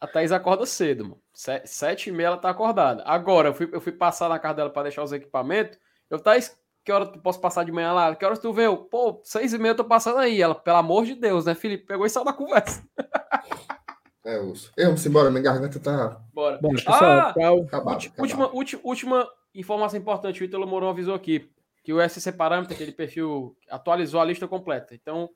a Thaís acorda cedo, mano. Sete e meia ela tá acordada. Agora, eu fui, eu fui passar na casa dela para deixar os equipamentos. Eu, Thaís, que hora tu posso passar de manhã lá? Que horas tu veio? Pô, seis e meia eu tô passando aí. Ela, pelo amor de Deus, né, Felipe? Pegou e saiu da conversa. É, Urso. Vamos embora, minha garganta tá. Bora. Bom, pessoal, ah, tchau. Acabado, última, acabado. Última, última informação importante: o Ítalo Mourão avisou aqui que o SC Parâmetro, aquele perfil, atualizou a lista completa. Então,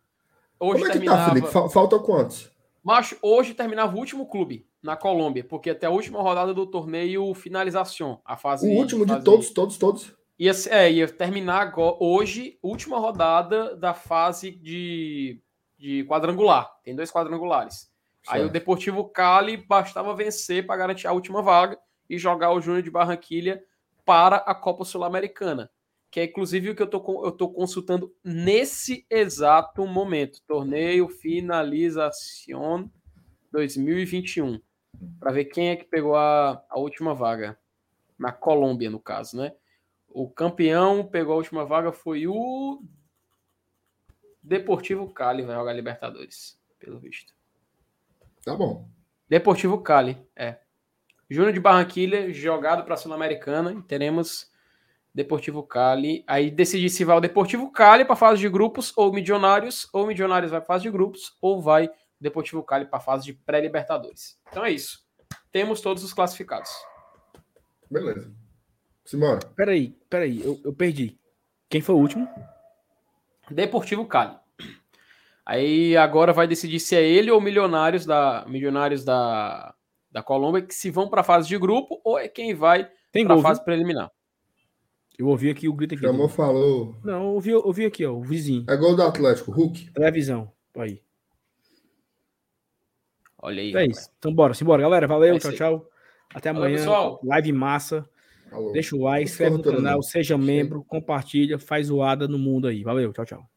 hoje Como é que tá, terminava. Tá, Felipe? Falta quantos? Mas hoje terminava o último clube na Colômbia, porque até a última rodada do torneio finalização, a fase. O último fase... de todos, todos, todos. Ia, é, ia terminar agora, hoje, última rodada da fase de, de quadrangular. Tem dois quadrangulares. Certo. Aí o Deportivo Cali bastava vencer para garantir a última vaga e jogar o Júnior de Barranquilha para a Copa Sul-Americana. Que é inclusive o que eu tô, eu tô consultando nesse exato momento. Torneio Finalização 2021. Para ver quem é que pegou a, a última vaga. Na Colômbia, no caso, né? O campeão pegou a última vaga foi o Deportivo Cali, vai jogar Libertadores, pelo visto. Tá bom. Deportivo Cali, é. Júnior de Barranquilha, jogado para a Sul-Americana, e teremos Deportivo Cali. Aí decidir se vai o Deportivo Cali para fase de grupos ou Milionários, ou Milionários vai para fase de grupos, ou vai Deportivo Cali para fase de pré-Libertadores. Então é isso. Temos todos os classificados. Beleza. Simbora. Peraí, peraí, eu, eu perdi. Quem foi o último? Deportivo Cali. Aí agora vai decidir se é ele ou Milionários da Milionários da da Colômbia que se vão para a fase de grupo ou é quem vai para a fase viu? preliminar. Eu ouvi aqui o grito aqui. Chamou, do... falou. Não, eu ouvi, eu ouvi aqui, ó, o vizinho. É gol do Atlético, Hulk. Televisão, aí. Olha aí. Então é isso. Então bora, simbora, galera. Valeu, é tchau, tchau. Até amanhã. pessoal. Live massa. Falou. Deixa o like, inscreve no canal, seja membro, compartilha, faz zoada no mundo aí. Valeu, tchau, tchau.